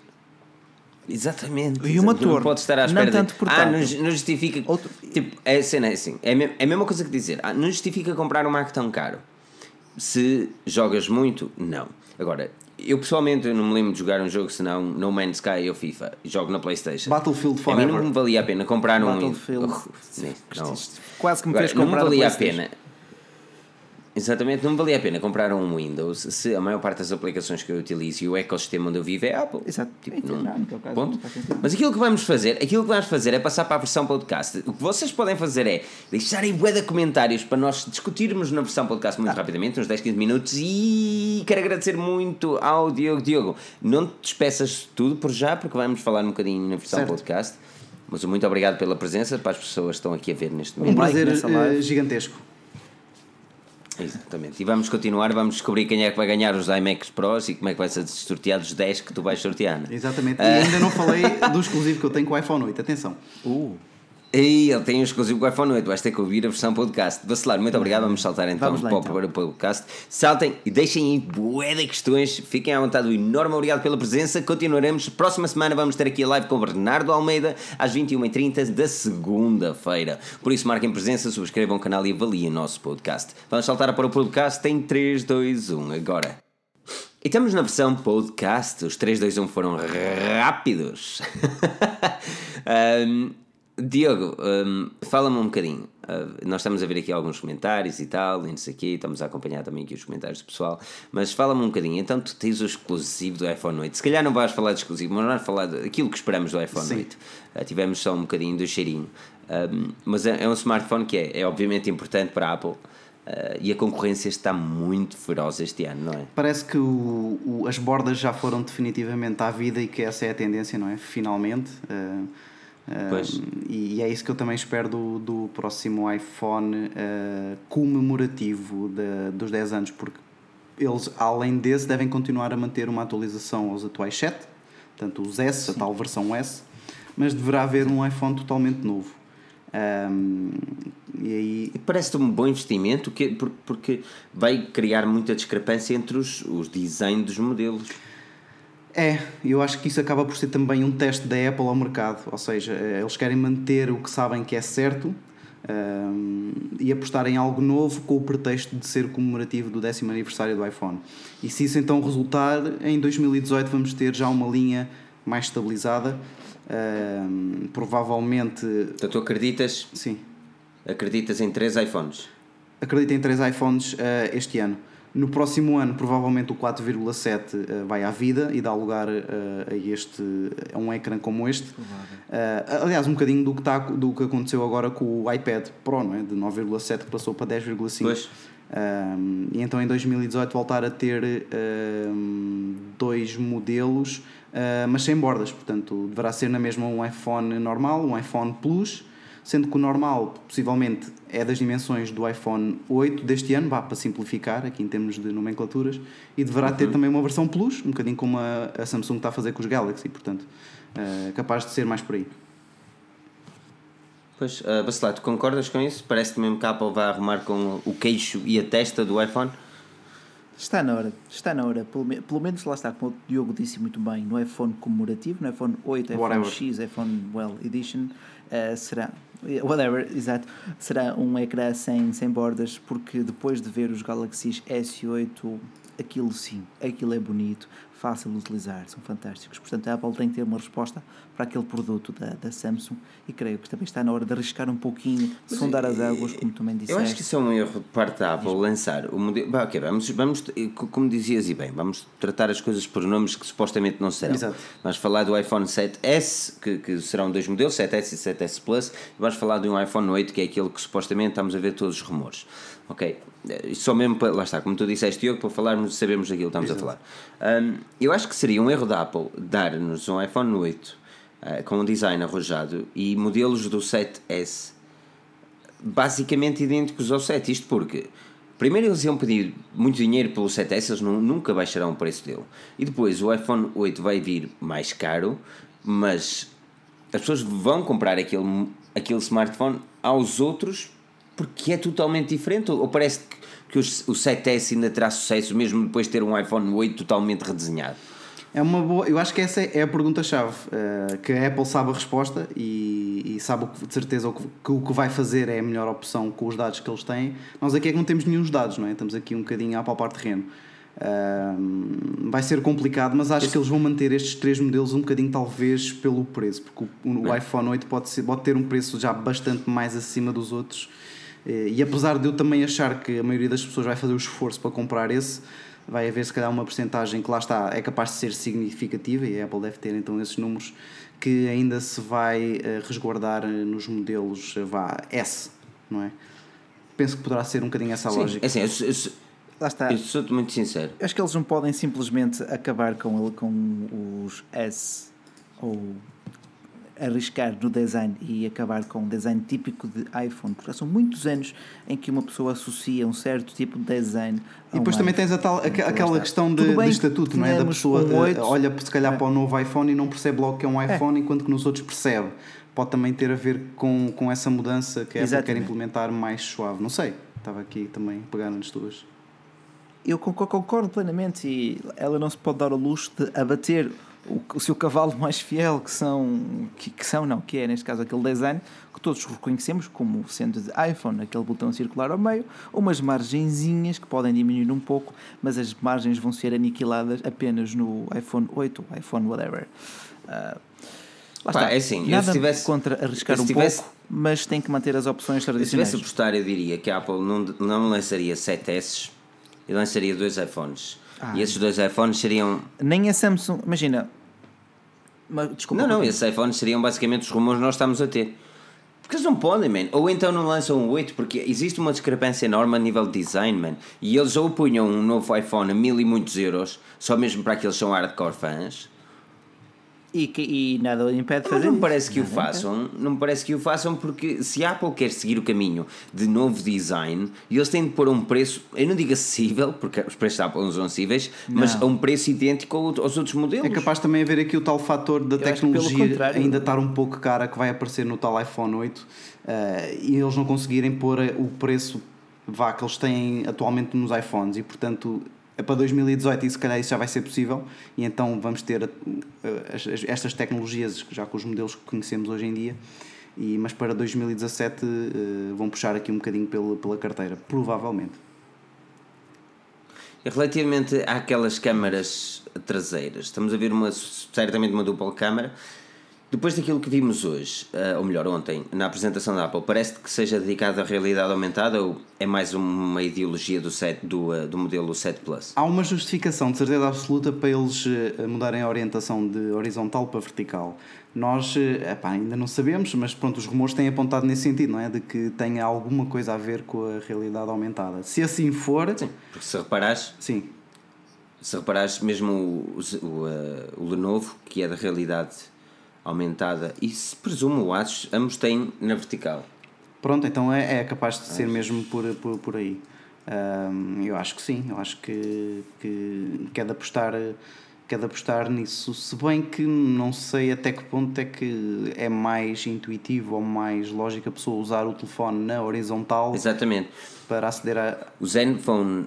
Speaker 1: Exatamente.
Speaker 2: E uma
Speaker 1: exato. Não
Speaker 2: torre,
Speaker 1: pode estar à
Speaker 2: não
Speaker 1: espera
Speaker 2: tanto
Speaker 1: de.
Speaker 2: por
Speaker 1: Ah,
Speaker 2: tanto.
Speaker 1: não, ju- não justifica.
Speaker 2: Outro-
Speaker 1: Tipo, é a cena é assim. É me- é a mesma coisa que dizer. Ah, não justifica comprar um Mac tão caro. Se jogas muito, não. Agora, eu pessoalmente eu não me lembro de jogar um jogo senão No Man's Sky ou FIFA. Jogo na Playstation.
Speaker 3: Battlefield
Speaker 1: A mim
Speaker 3: Forever.
Speaker 1: não me valia a pena comprar um.
Speaker 2: Battlefield.
Speaker 1: Oh, sim, não.
Speaker 2: Quase que me
Speaker 1: Agora,
Speaker 2: fez
Speaker 1: não me
Speaker 2: comprar a
Speaker 1: valia a pena. Exatamente, não me valia a pena comprar um Windows se a maior parte das aplicações que eu utilizo e o ecossistema onde eu vivo é Apple.
Speaker 2: Exato.
Speaker 1: Tipo,
Speaker 2: Então,
Speaker 1: não-
Speaker 2: não, naquele caso
Speaker 1: ponto.
Speaker 2: não.
Speaker 1: Mas aquilo que vamos fazer, aquilo que vamos fazer é passar para a versão podcast. O que vocês podem fazer é deixarem bué de comentários para nós discutirmos na versão podcast
Speaker 2: Ah.
Speaker 1: muito rapidamente, uns 10, 15 minutos. E quero agradecer muito ao Diogo. Diogo, não te despeças de tudo por já, porque vamos falar um bocadinho na versão
Speaker 3: Certo.
Speaker 1: podcast. Mas muito obrigado pela presença para as pessoas que estão aqui a ver neste
Speaker 3: Um
Speaker 1: momento.
Speaker 2: like
Speaker 3: prazer
Speaker 2: live.
Speaker 3: eh, gigantesco.
Speaker 1: Exatamente. E vamos continuar, vamos descobrir quem é que vai ganhar os iMacs Pros e como é que vai ser sorteado os 10 que tu vais sortear. né?
Speaker 3: Exatamente.
Speaker 1: Ah.
Speaker 3: E ainda não falei do exclusivo que eu tenho com o iPhone 8. Atenção.
Speaker 2: Uh,
Speaker 1: E ele tem um exclusivo com o iPhone 8, vais ter que ouvir a versão podcast. Vacilar, muito obrigado, vamos saltar então
Speaker 2: Vamos lá,
Speaker 1: para o
Speaker 2: então.
Speaker 1: primeiro podcast. Saltem e deixem aí bué de questões, fiquem à vontade, um enorme obrigado pela presença. Continuaremos, próxima semana vamos ter aqui a live com o Bernardo Almeida às 21h30 da segunda-feira. Por isso marquem presença, subscrevam o canal e avaliem o nosso podcast. Vamos saltar para o podcast em 3, 2, 1, agora. E estamos na versão podcast, os 3, 2, 1 foram rápidos. um, Diogo, um, fala-me um bocadinho. Uh, nós estamos a ver aqui alguns comentários e tal, e não sei aqui, estamos a acompanhar também aqui os comentários do pessoal, mas fala-me um bocadinho. Então, tu tens o exclusivo do iPhone 8. Se calhar não vais falar de exclusivo, mas vais falar daquilo que esperamos do iPhone Sim. 8. Uh, tivemos só um bocadinho do cheirinho. Um, mas é, é, um smartphone que é, é obviamente importante para a Apple. Uh, e a concorrência está muito feroz este ano, não é?
Speaker 3: Parece que o, o, as bordas já foram definitivamente à vida e que essa é a tendência, não é? Finalmente. Uh, uh, e, é isso que eu também espero do, do próximo iPhone comemorativo de, dos 10 anos, porque eles, além desse, devem continuar a manter uma atualização aos atuais 7, portanto os S, Sim. a tal versão S, mas deverá haver um iPhone totalmente novo. Um, e aí...
Speaker 1: Parece-te um bom investimento porque vai criar muita discrepância entre os, os designs dos modelos.
Speaker 3: É, eu acho que isso acaba por ser também um teste da Apple ao mercado, ou seja, eh, eles querem manter o que sabem que é certo um, e apostar em algo novo com o pretexto de ser comemorativo do décimo aniversário do iPhone. E se isso então resultar, em 2018 vamos ter já uma linha mais estabilizada Uh, provavelmente.
Speaker 1: Então tu acreditas?
Speaker 3: Sim.
Speaker 1: Acreditas em três iPhones?
Speaker 3: Acredito em três iPhones uh, este ano. No próximo ano, provavelmente o 4,7 uh, vai à vida e dá lugar ah, a este a um ecrã como este. aliás, um bocadinho do que, está, do que aconteceu agora com o iPad Pro, não é? de 9,7 que passou para 10,5. Um, e então em 2018 voltar a ter um, dois modelos uh, mas sem bordas, portanto deverá ser na mesma um iPhone normal, um iPhone Plus, sendo que o normal possivelmente é das dimensões do iPhone 8 deste ano, vá para simplificar aqui em termos de nomenclaturas, e deverá uhum. ter também uma versão Plus, um bocadinho como a, a Samsung está a fazer com os Galaxy, portanto uh, capaz de ser mais por aí.
Speaker 1: Pois, uh, Bacelar, tu concordas com isso? Parece-te mesmo que a Apple vai arrumar com o queixo e a testa do iPhone?
Speaker 2: Está na hora, está na hora. Pelo, pelo menos lá está, como o Diogo disse muito bem, no iPhone comemorativo, no iPhone 8, iPhone whatever. X, iPhone Well Edition, uh, será, whatever, exato, será um ecrã sem, sem bordas, porque depois de ver os Galaxy S8, aquilo sim, aquilo é bonito, fácil de utilizar, são fantásticos. Portanto, a Apple tem que ter uma resposta para aquele produto da, da Samsung e creio que também está na hora de arriscar um pouquinho, Mas sondar as águas, como também disseste.
Speaker 1: Eu acho que isso é um erro de parte da Apple lançar o modelo. Bah, okay, vamos, vamos, como dizias e bem, vamos tratar as coisas por nomes que supostamente não serão. Exato. Vamos falar do iPhone 7S, que, que serão dois modelos, 7S e 7S Plus, e vamos falar de um iPhone 8, que é aquele que supostamente estamos a ver todos os rumores. Ok? Só mesmo para, lá está, como tu disseste, Diogo, para falarmos, sabemos aquilo que estamos Exato. a falar. Um, eu acho que seria um erro da Apple dar-nos um iPhone 8 uh, ah, com um design arrojado e modelos do 7S basicamente idênticos ao 7. Isto porque, primeiro, eles iam pedir muito dinheiro pelo 7S, eles não, nunca baixarão o preço dele. E depois, o iPhone 8 vai vir mais caro, mas as pessoas vão comprar aquele, aquele smartphone aos outros porque é totalmente diferente? Ou parece que, que o 7S ainda terá sucesso mesmo depois de ter um iPhone 8 totalmente redesenhado?
Speaker 3: É uma boa, eu acho que essa é a pergunta-chave, uh, que a Apple sabe a resposta e, e sabe de certeza que, que, o que vai fazer é a melhor opção com os dados que eles têm. Nós aqui é que não temos nenhum dados, não é? Estamos aqui um bocadinho a palpar terreno. Uh, vai ser complicado, mas acho Esse... que eles vão manter estes três modelos um bocadinho, talvez, pelo preço, porque o, o iPhone 8 pode, ser, pode ter um preço já bastante mais acima dos outros eh, e apesar de eu também achar que a maioria das pessoas vai fazer o esforço para comprar esse, vai haver se calhar uma porcentagem que lá está, é capaz de ser significativa e a Apple deve ter então esses números que ainda se vai eh, resguardar nos modelos eh, vá, S, não é? Penso que poderá ser um bocadinho essa
Speaker 1: Sim,
Speaker 3: lógica.
Speaker 1: É assim, eu, eu, Lá está. Eu sou muito sincero.
Speaker 2: Eu acho que eles não podem simplesmente acabar com, com os S ou arriscar no design e acabar com um design típico de iPhone, porque são muitos anos em que uma pessoa associa um certo tipo de design.
Speaker 3: E depois também tens a tal, aquela questão de, de estatuto, não é? Da pessoa um 8, olha se calhar é. para o novo iPhone e não percebe logo que é um é. iPhone, é. enquanto que nos outros percebe. Pode também ter a ver com, com essa mudança que a Apple quer implementar mais suave. Não sei, estava aqui também pegar nas tuas.
Speaker 2: Eu concordo plenamente e ela não se pode dar o luxo de abater o, o seu cavalo mais fiel, que são, que, que, são, não, que é neste caso aquele design, que todos reconhecemos como sendo de iPhone, aquele botão circular ao meio, umas margenzinhas que podem diminuir um pouco, mas as margens vão ser aniquiladas apenas no iPhone 8 ou iPhone whatever. Uh, lá
Speaker 1: Pá,
Speaker 2: está.
Speaker 1: é assim, eu
Speaker 2: Nada
Speaker 1: se tivesse-
Speaker 2: contra arriscar um
Speaker 1: tivesse-
Speaker 2: pouco, mas tem que manter as opções
Speaker 1: Se tivesse
Speaker 2: tradicionais.
Speaker 1: apostar, eu diria que a Apple não, não lançaria 7S e lançaria dois iPhones.
Speaker 2: Ah.
Speaker 1: E esses dois iPhones seriam.
Speaker 2: Nem a Samsung, imagina. Mas, desculpa,
Speaker 1: Não, não,
Speaker 2: continua.
Speaker 1: esses iPhones seriam basicamente os rumores que nós estamos a ter. Porque eles não podem, man. Ou então não lançam o 8, porque existe uma discrepância enorme a nível de design, man. E eles ou punham um novo iPhone a mil e muitos euros, só mesmo para aqueles que são hardcore fãs.
Speaker 2: E, que- e nada o impede de fazer
Speaker 1: não me parece que o
Speaker 2: Nada
Speaker 1: façam, não me parece que o façam porque se a Apple quer seguir o caminho de novo design, eles têm de pôr um preço, eu não digo acessível, porque os preços da Apple não são acessíveis, mas a um preço idêntico ao- aos outros modelos.
Speaker 3: É capaz também haver aqui o tal fator da
Speaker 2: pelo
Speaker 3: tecnologia ainda estar um pouco cara que vai aparecer no tal iPhone 8 eh, e eles não conseguirem pôr o preço vá, que eles têm atualmente nos iPhones e portanto é para 2018 e se calhar isso já vai ser possível e então vamos ter eh, as- as- estas tecnologias já com os modelos que conhecemos hoje em dia e, mas para 2017 eh, vão puxar aqui um bocadinho pela, pela carteira, provavelmente.
Speaker 1: Relativamente àquelas câmaras traseiras, estamos a ver uma, certamente uma dupla câmara. Depois daquilo que vimos hoje, eh, ou melhor, ontem, na apresentação da Apple, parece que seja dedicado à realidade aumentada ou é mais uma ideologia do, 7, do, eh, do modelo 7 Plus?
Speaker 3: Há uma justificação de certeza absoluta para eles eh, mudarem a orientação de horizontal para vertical. Nós epá, ainda não sabemos, mas pronto, os rumores têm apontado nesse sentido, não é? De que tenha alguma coisa a ver com a realidade aumentada. Se assim for, sim.
Speaker 1: Porque se reparares, se reparares mesmo o, o, eh, o Lenovo, que é da realidade aumentada, e se presumo o Asus, ambos têm na vertical.
Speaker 3: pronto, então é, é capaz de ser mesmo por, por, por aí. Ahm, eu acho que sim, eu acho que, que, que é apostar. Que é apostar nisso, se bem que não sei até que ponto é que é mais intuitivo ou mais lógico a pessoa usar o telefone na horizontal
Speaker 1: Exatamente.
Speaker 3: para aceder a.
Speaker 1: O Zenfone,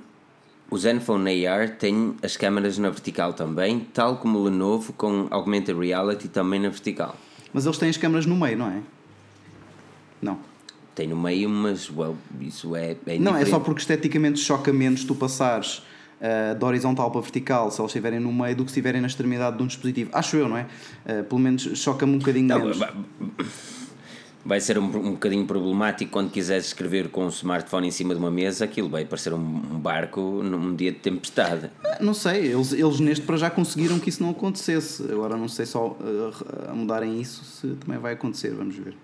Speaker 1: o Zenfone AR tem as câmaras na vertical também, tal como o Lenovo com Augmented Reality também na vertical.
Speaker 3: Mas eles têm as câmaras no meio, não é? Não.
Speaker 1: Tem no meio, mas well, isso é, é
Speaker 3: Não, é só porque esteticamente choca menos tu passares ah, de horizontal para vertical se eles estiverem no meio do que se estiverem na extremidade de um dispositivo. Acho eu, não é? Ah, pelo menos choca-me um bocadinho
Speaker 1: Não,
Speaker 3: menos.
Speaker 1: Vai- ser um, um bocadinho problemático quando quiseres escrever com um smartphone em cima de uma mesa, aquilo vai parecer um, um barco num dia de tempestade.
Speaker 3: Não sei, eles, eles neste para já conseguiram que isso não acontecesse. Agora não sei só ah, a mudarem isso se também vai acontecer, vamos ver.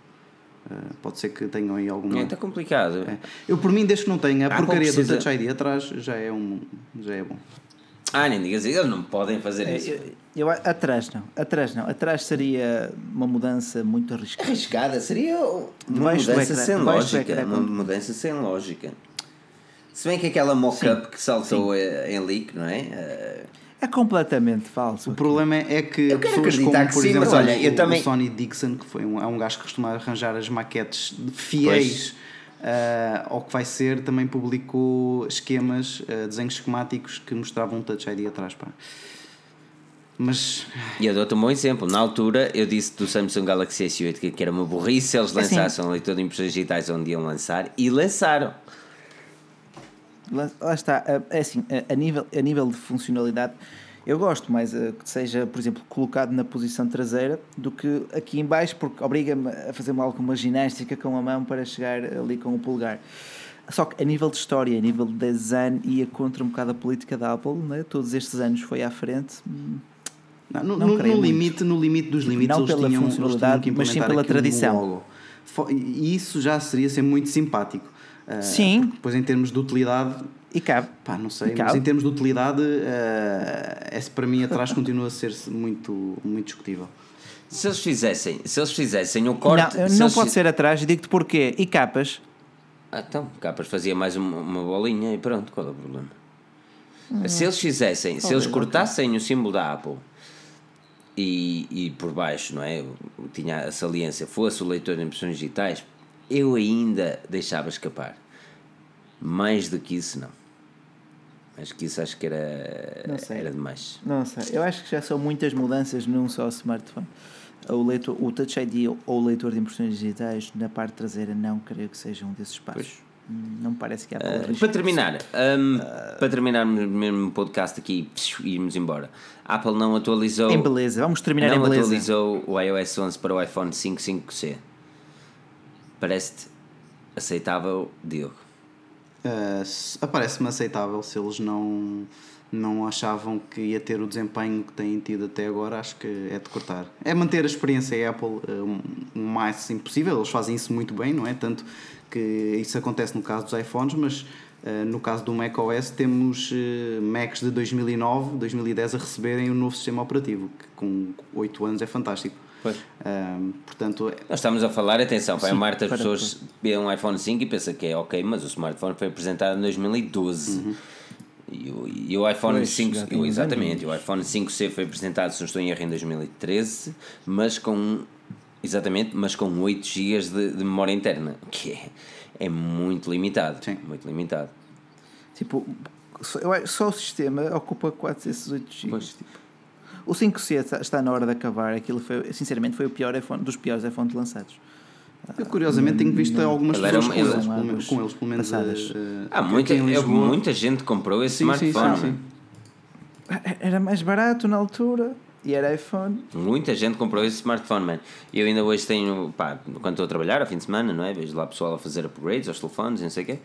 Speaker 3: Ah, pode ser que tenham aí alguma.
Speaker 1: É, está complicado.
Speaker 3: É. Eu por mim, desde que não tenha a
Speaker 1: Ah,
Speaker 3: porcaria
Speaker 1: precisa-
Speaker 3: do Touch ID atrás, já é, um, já é bom.
Speaker 1: Ah, nem digas isso, eles não podem fazer
Speaker 2: É,
Speaker 1: isso.
Speaker 2: eu, eu- atrás não, atrás não. Atrás seria uma mudança muito arriscada.
Speaker 1: Arriscada, seria uma mudança sem lógica. Uma mudança sem lógica. Se bem que aquela mock-up que saltou eh, em leak, não é? Eh,
Speaker 2: É completamente falso.
Speaker 3: O problema é que
Speaker 1: Eu quero
Speaker 3: pessoas
Speaker 1: acreditar
Speaker 3: como,
Speaker 1: que
Speaker 3: por
Speaker 1: sim,
Speaker 3: exemplo,
Speaker 1: mas olha, eu
Speaker 3: o,
Speaker 1: também-
Speaker 3: o Sonny Dixon, que foi um, é um gajo que costuma arranjar as maquetes de fiéis ah, ao que vai ser, também publicou esquemas, ah, desenhos esquemáticos que mostravam um Touch ID atrás. Pá. Mas
Speaker 1: E eu dou-te um bom exemplo. Na altura, eu disse do Samsung Galaxy S8 que, era uma burrice se eles lançassem um leitor de impressões digitais onde iam lançar e lançaram.
Speaker 2: Lá, lá está, é assim, a nível, a nível de funcionalidade, eu gosto mais eh, que seja, por exemplo, colocado na posição traseira do que aqui em baixo, porque obriga-me a fazer uma, alguma ginástica com a mão para chegar ali com o polegar. Só que a nível de história, a nível de design, ia contra um bocado a política da Apple, né? todos estes anos foi à frente. hum,
Speaker 3: não, no,
Speaker 2: Não
Speaker 3: no- no limite, no limite dos limites,
Speaker 2: Não
Speaker 3: eles
Speaker 2: pela
Speaker 3: tinham,
Speaker 2: funcionalidade, mas sim pela tradição.
Speaker 3: E isso já seria ser muito simpático. Ah,
Speaker 2: Sim.
Speaker 3: Depois, em termos de utilidade,
Speaker 2: E cabe.
Speaker 3: Pá, não sei, mas em termos de utilidade, eh, esse para mim atrás continua a ser muito, muito discutível.
Speaker 1: Se eles fizessem, se eles fizessem o corte.
Speaker 2: não,
Speaker 1: se
Speaker 2: não pode ser atrás, e digo-te porquê. E capas?
Speaker 1: Ah, então, capas fazia mais uma, uma bolinha e pronto, qual é o problema? Se eles fizessem, se eles cortassem o símbolo da Apple e, e por baixo, não é? Tinha a saliência, fosse o leitor de impressões digitais, eu ainda deixava escapar. Mais do que isso, não. Mais que isso acho que era,
Speaker 2: Não sei.
Speaker 1: era demais.
Speaker 2: Não sei, eu acho que já são muitas mudanças num só smartphone. o, leitor, o Touch ID ou o leitor de impressões digitais na parte traseira não creio que seja um desses passos. Hum, Não me parece que há
Speaker 1: Uh, para terminar, um, para terminar mesmo o podcast aqui e irmos embora, a Apple não atualizou,
Speaker 2: Em beleza, vamos terminar
Speaker 1: não
Speaker 2: em beleza.
Speaker 1: atualizou o iOS 11 para o iPhone 5 5C. Parece-te aceitável, Diogo?
Speaker 3: Uh, se- Parece-me aceitável se eles não, não achavam que ia ter o desempenho que têm tido até agora, acho que é de cortar. É manter a experiência Apple uh, o máximo possível, eles fazem isso muito bem, não é? Tanto que isso acontece no caso dos iPhones, mas uh, no caso do macOS temos uh, Macs de 2009, 2010 a receberem o novo sistema operativo, que com 8 anos é fantástico.
Speaker 1: Pois.
Speaker 3: Uh, portanto,
Speaker 1: Nós estamos a falar, atenção, para a maior das
Speaker 2: para-
Speaker 1: pessoas vê um iPhone 5 e pensa que é ok, mas o smartphone foi apresentado em 2012. E, o, e o iPhone
Speaker 2: Pois,
Speaker 1: 5,
Speaker 2: já tem
Speaker 1: o-
Speaker 2: uns
Speaker 1: exatamente, o iPhone 5C foi apresentado, se não estou em erro, em 2013, mas com exatamente, mas com 8 GB de, de memória interna, o que é, é muito limitado,
Speaker 3: Sim.
Speaker 1: muito limitado.
Speaker 2: Tipo, só, eu só o sistema ocupa 4 desses 8 GB.
Speaker 1: Pois.
Speaker 2: Tipo. O 5C está- está na hora de acabar. Aquilo foi, sinceramente, foi o pior iPhone, dos piores iPhones lançados.
Speaker 3: eu curiosamente tenho visto algumas
Speaker 1: Ele era
Speaker 3: pessoas com,
Speaker 1: ele-
Speaker 3: eles, com eles, pelo menos
Speaker 2: passadas.
Speaker 3: uh, uh,
Speaker 1: Há
Speaker 3: aqui
Speaker 1: muita, muita gente comprou esse
Speaker 3: Sim,
Speaker 1: smartphone.
Speaker 3: sim, sim.
Speaker 2: Era mais barato na altura e era iPhone.
Speaker 1: Muita gente comprou esse smartphone, man. E eu ainda hoje tenho, pá, quando estou a trabalhar, ao fim de semana, não é? Vejo lá pessoal a fazer upgrades aos telefones e não sei o quê.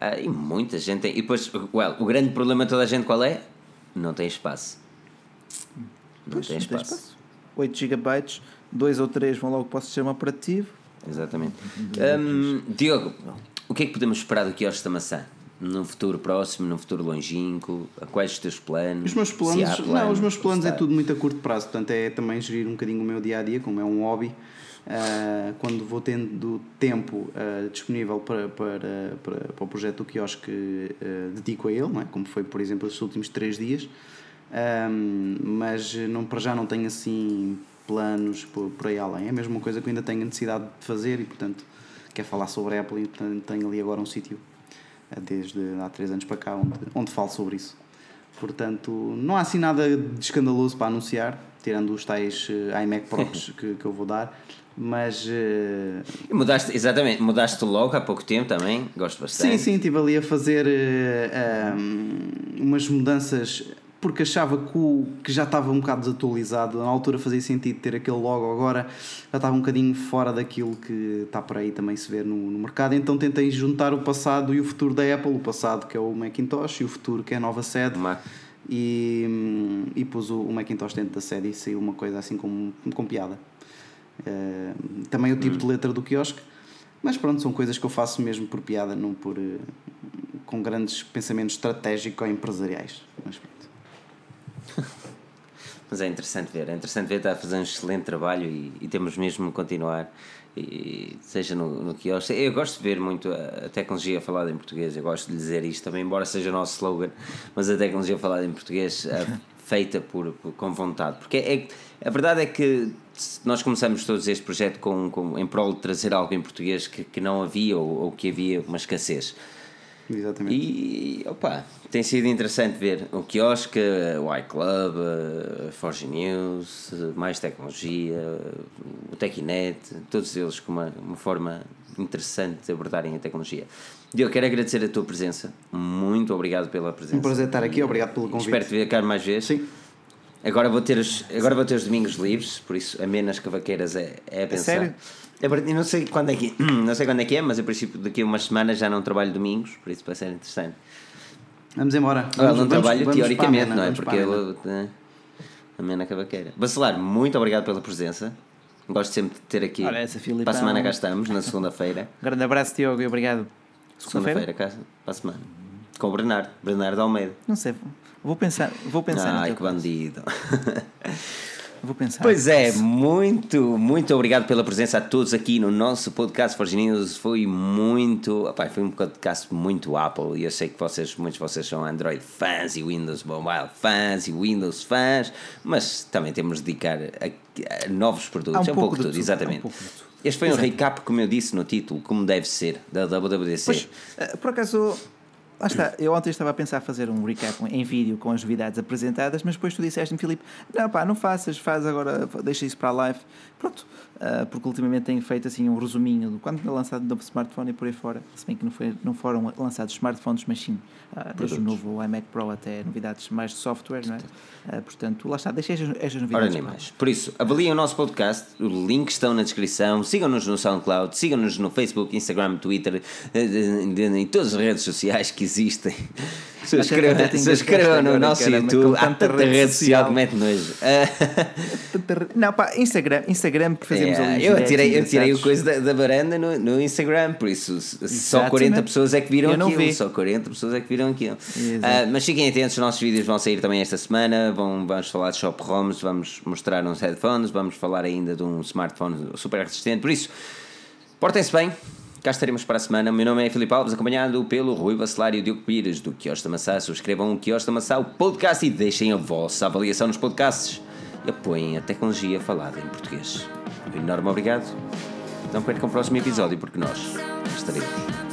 Speaker 1: Ah, e muita gente tem. E depois, well, o grande problema de toda a gente qual é? Não tem espaço. Não
Speaker 2: Pois,
Speaker 1: tem
Speaker 2: não tem
Speaker 1: espaço.
Speaker 2: espaço. 8 GB, 2 ou 3 vão logo para o sistema operativo.
Speaker 1: Exatamente. Hum, Diogo, o que é que podemos esperar do quiosque da maçã? Num futuro próximo, num futuro longínquo? A quais os teus planos?
Speaker 3: Os meus planos,
Speaker 1: há
Speaker 3: não, os meus planos é tudo muito a curto prazo, portanto é também gerir um bocadinho o meu dia a dia, como é um hobby. Ah, quando vou tendo tempo ah, disponível para, para, para, para o projeto do quiosque, ah, dedico a ele, não é? como foi, por exemplo, estes últimos três dias. Ahm, mas não, para já não tenho assim planos por, por aí além. É a mesma coisa que eu ainda tenho necessidade de fazer e, portanto, quero falar sobre a Apple e, portanto, tenho ali agora um sítio eh, desde há três anos para cá onde, onde falo sobre isso. Portanto, não há assim nada de escandaloso para anunciar, tirando os tais eh, iMac Pros que, que eu vou dar, mas
Speaker 1: E Mudaste, exatamente, mudaste logo há pouco tempo também, gosto bastante.
Speaker 3: sim, sim, estive ali a fazer eh, um, umas mudanças porque achava que, o, que já estava um bocado desatualizado. Na altura fazia sentido ter aquele logo, agora já estava um bocadinho fora daquilo que está por aí também se ver no, no mercado. Então tentei juntar o passado e o futuro da Apple: o passado que é o Macintosh e o futuro que é a nova sede. E, hum, e pus o, o Macintosh dentro da sede e saiu uma coisa assim com, com piada. Eh, também o tipo de letra do quiosque. Mas pronto, são coisas que eu faço mesmo por piada, não por eh, com grandes pensamentos estratégicos ou empresariais. Mas pronto.
Speaker 1: Mas é interessante ver, é interessante ver, está a fazer um excelente trabalho e, e temos mesmo de continuar. E, seja no, no quiosque. Eu gosto de ver muito a, a tecnologia falada em português, eu gosto de dizer isto também, embora seja o nosso slogan, mas a tecnologia falada em português feita por, por- com vontade. Porque é, a verdade é que nós começamos todos este projeto com, com, em prol de trazer algo em português que, que não havia ou, ou que havia uma escassez.
Speaker 3: Exatamente.
Speaker 1: E opa, tem sido interessante ver o quiosque, o iClub, a Forge News, mais tecnologia, o Technet, todos eles com uma, uma forma interessante de abordarem a tecnologia. Diogo, quero agradecer a tua presença. Muito obrigado pela presença.
Speaker 3: Um prazer estar aqui, obrigado pelo convite.
Speaker 1: Espero te ver cá mais vezes.
Speaker 3: Sim.
Speaker 1: Agora vou ter os, agora vou ter os domingos livres, por isso amenas cavaqueiras é, é a pensar.
Speaker 2: sério?
Speaker 1: É verdade, eu não sei quando é que não sei quando é que é, mas a princípio daqui a umas semanas já não trabalho domingos, por isso vai ser interessante.
Speaker 3: Vamos embora.
Speaker 1: Well,
Speaker 3: Vamos-
Speaker 1: não
Speaker 3: vamos-
Speaker 1: trabalho
Speaker 3: vamos a
Speaker 1: teoricamente,
Speaker 3: Amena,
Speaker 1: não é? Porque
Speaker 3: a
Speaker 1: eu. né? Amena Cavaqueira. Bacelar, muito obrigado pela presença. Gosto sempre de ter aqui.
Speaker 2: Ora, essa Filipão.
Speaker 1: para a semana cá estamos, na segunda-feira.
Speaker 2: Grande abraço, Diogo, e obrigado. Segunda-feira?
Speaker 1: Cá, para a semana. Com o Bernardo, Bernardo Almeida.
Speaker 2: Não sei, vou pensar, vou pensar.
Speaker 1: Ai, que bandido.
Speaker 2: Vou pensar.
Speaker 1: Pois é, muito, muito obrigado pela presença a todos aqui no nosso podcast Forge News. Foi muito, opá, foi um podcast muito Apple e eu sei que vocês, muitos de vocês são Android fãs e Windows Mobile fãs e Windows fãs, mas também temos de dedicar a, a novos produtos.
Speaker 2: Há um
Speaker 1: é um
Speaker 2: pouco
Speaker 1: pouco
Speaker 2: de
Speaker 1: tudo,
Speaker 2: tudo, é um
Speaker 1: exatamente.
Speaker 2: pouco de tudo.
Speaker 1: Este foi um recap, como eu disse no título, como deve ser, da WWDC.
Speaker 2: Pois, eh, por acaso, lá está, eu ontem estava a pensar fazer um recap em vídeo com as novidades apresentadas, mas depois tu disseste-me, Filipe, não pá, não faças, faz agora, deixa isso para a live, pronto, uh, porque ultimamente têm feito assim um resuminho de quando é lançado o novo smartphone e por aí fora, se bem que não, foi, não foram lançados smartphones, mas sim, uh, desde o novo iMac Pro até novidades mais de software, não é? Uh, portanto, lá está, deixem estas, estas novidades.
Speaker 1: Ora, nem mais. Por isso, avaliem o nosso podcast, os links estão na descrição, sigam-nos no SoundCloud, sigam-nos no Facebook, Instagram, Twitter, em todas as redes sociais que existem. Subscrevam no nosso YouTube. Há tanta rede social que mete nojo.
Speaker 2: Não, pá, Instagram, Instagram que fazemos é, ali.
Speaker 1: Eu tirei, eu tirei o coisa da, da varanda no, no Instagram, por isso Exatamente. só 40 pessoas é que viram aquilo. Vi. Só 40 pessoas é que viram aquilo. Uh, mas fiquem atentos, os nossos vídeos vão sair também esta semana. Vão, vamos falar de shop ROMs, vamos mostrar uns headphones, vamos falar ainda de um smartphone super resistente. Por isso, portem-se bem. Cá estaremos para a semana. O meu nome é Filipe Alves, acompanhado pelo Rui Bacelar e o Diogo Pires, do Quiosque da Maçã. Subscrevam o Quiosque da Maçã, o podcast, e deixem a vossa avaliação nos podcasts. E apoiem a tecnologia falada em português. Um enorme obrigado. Não percam o próximo episódio, porque nós estaremos.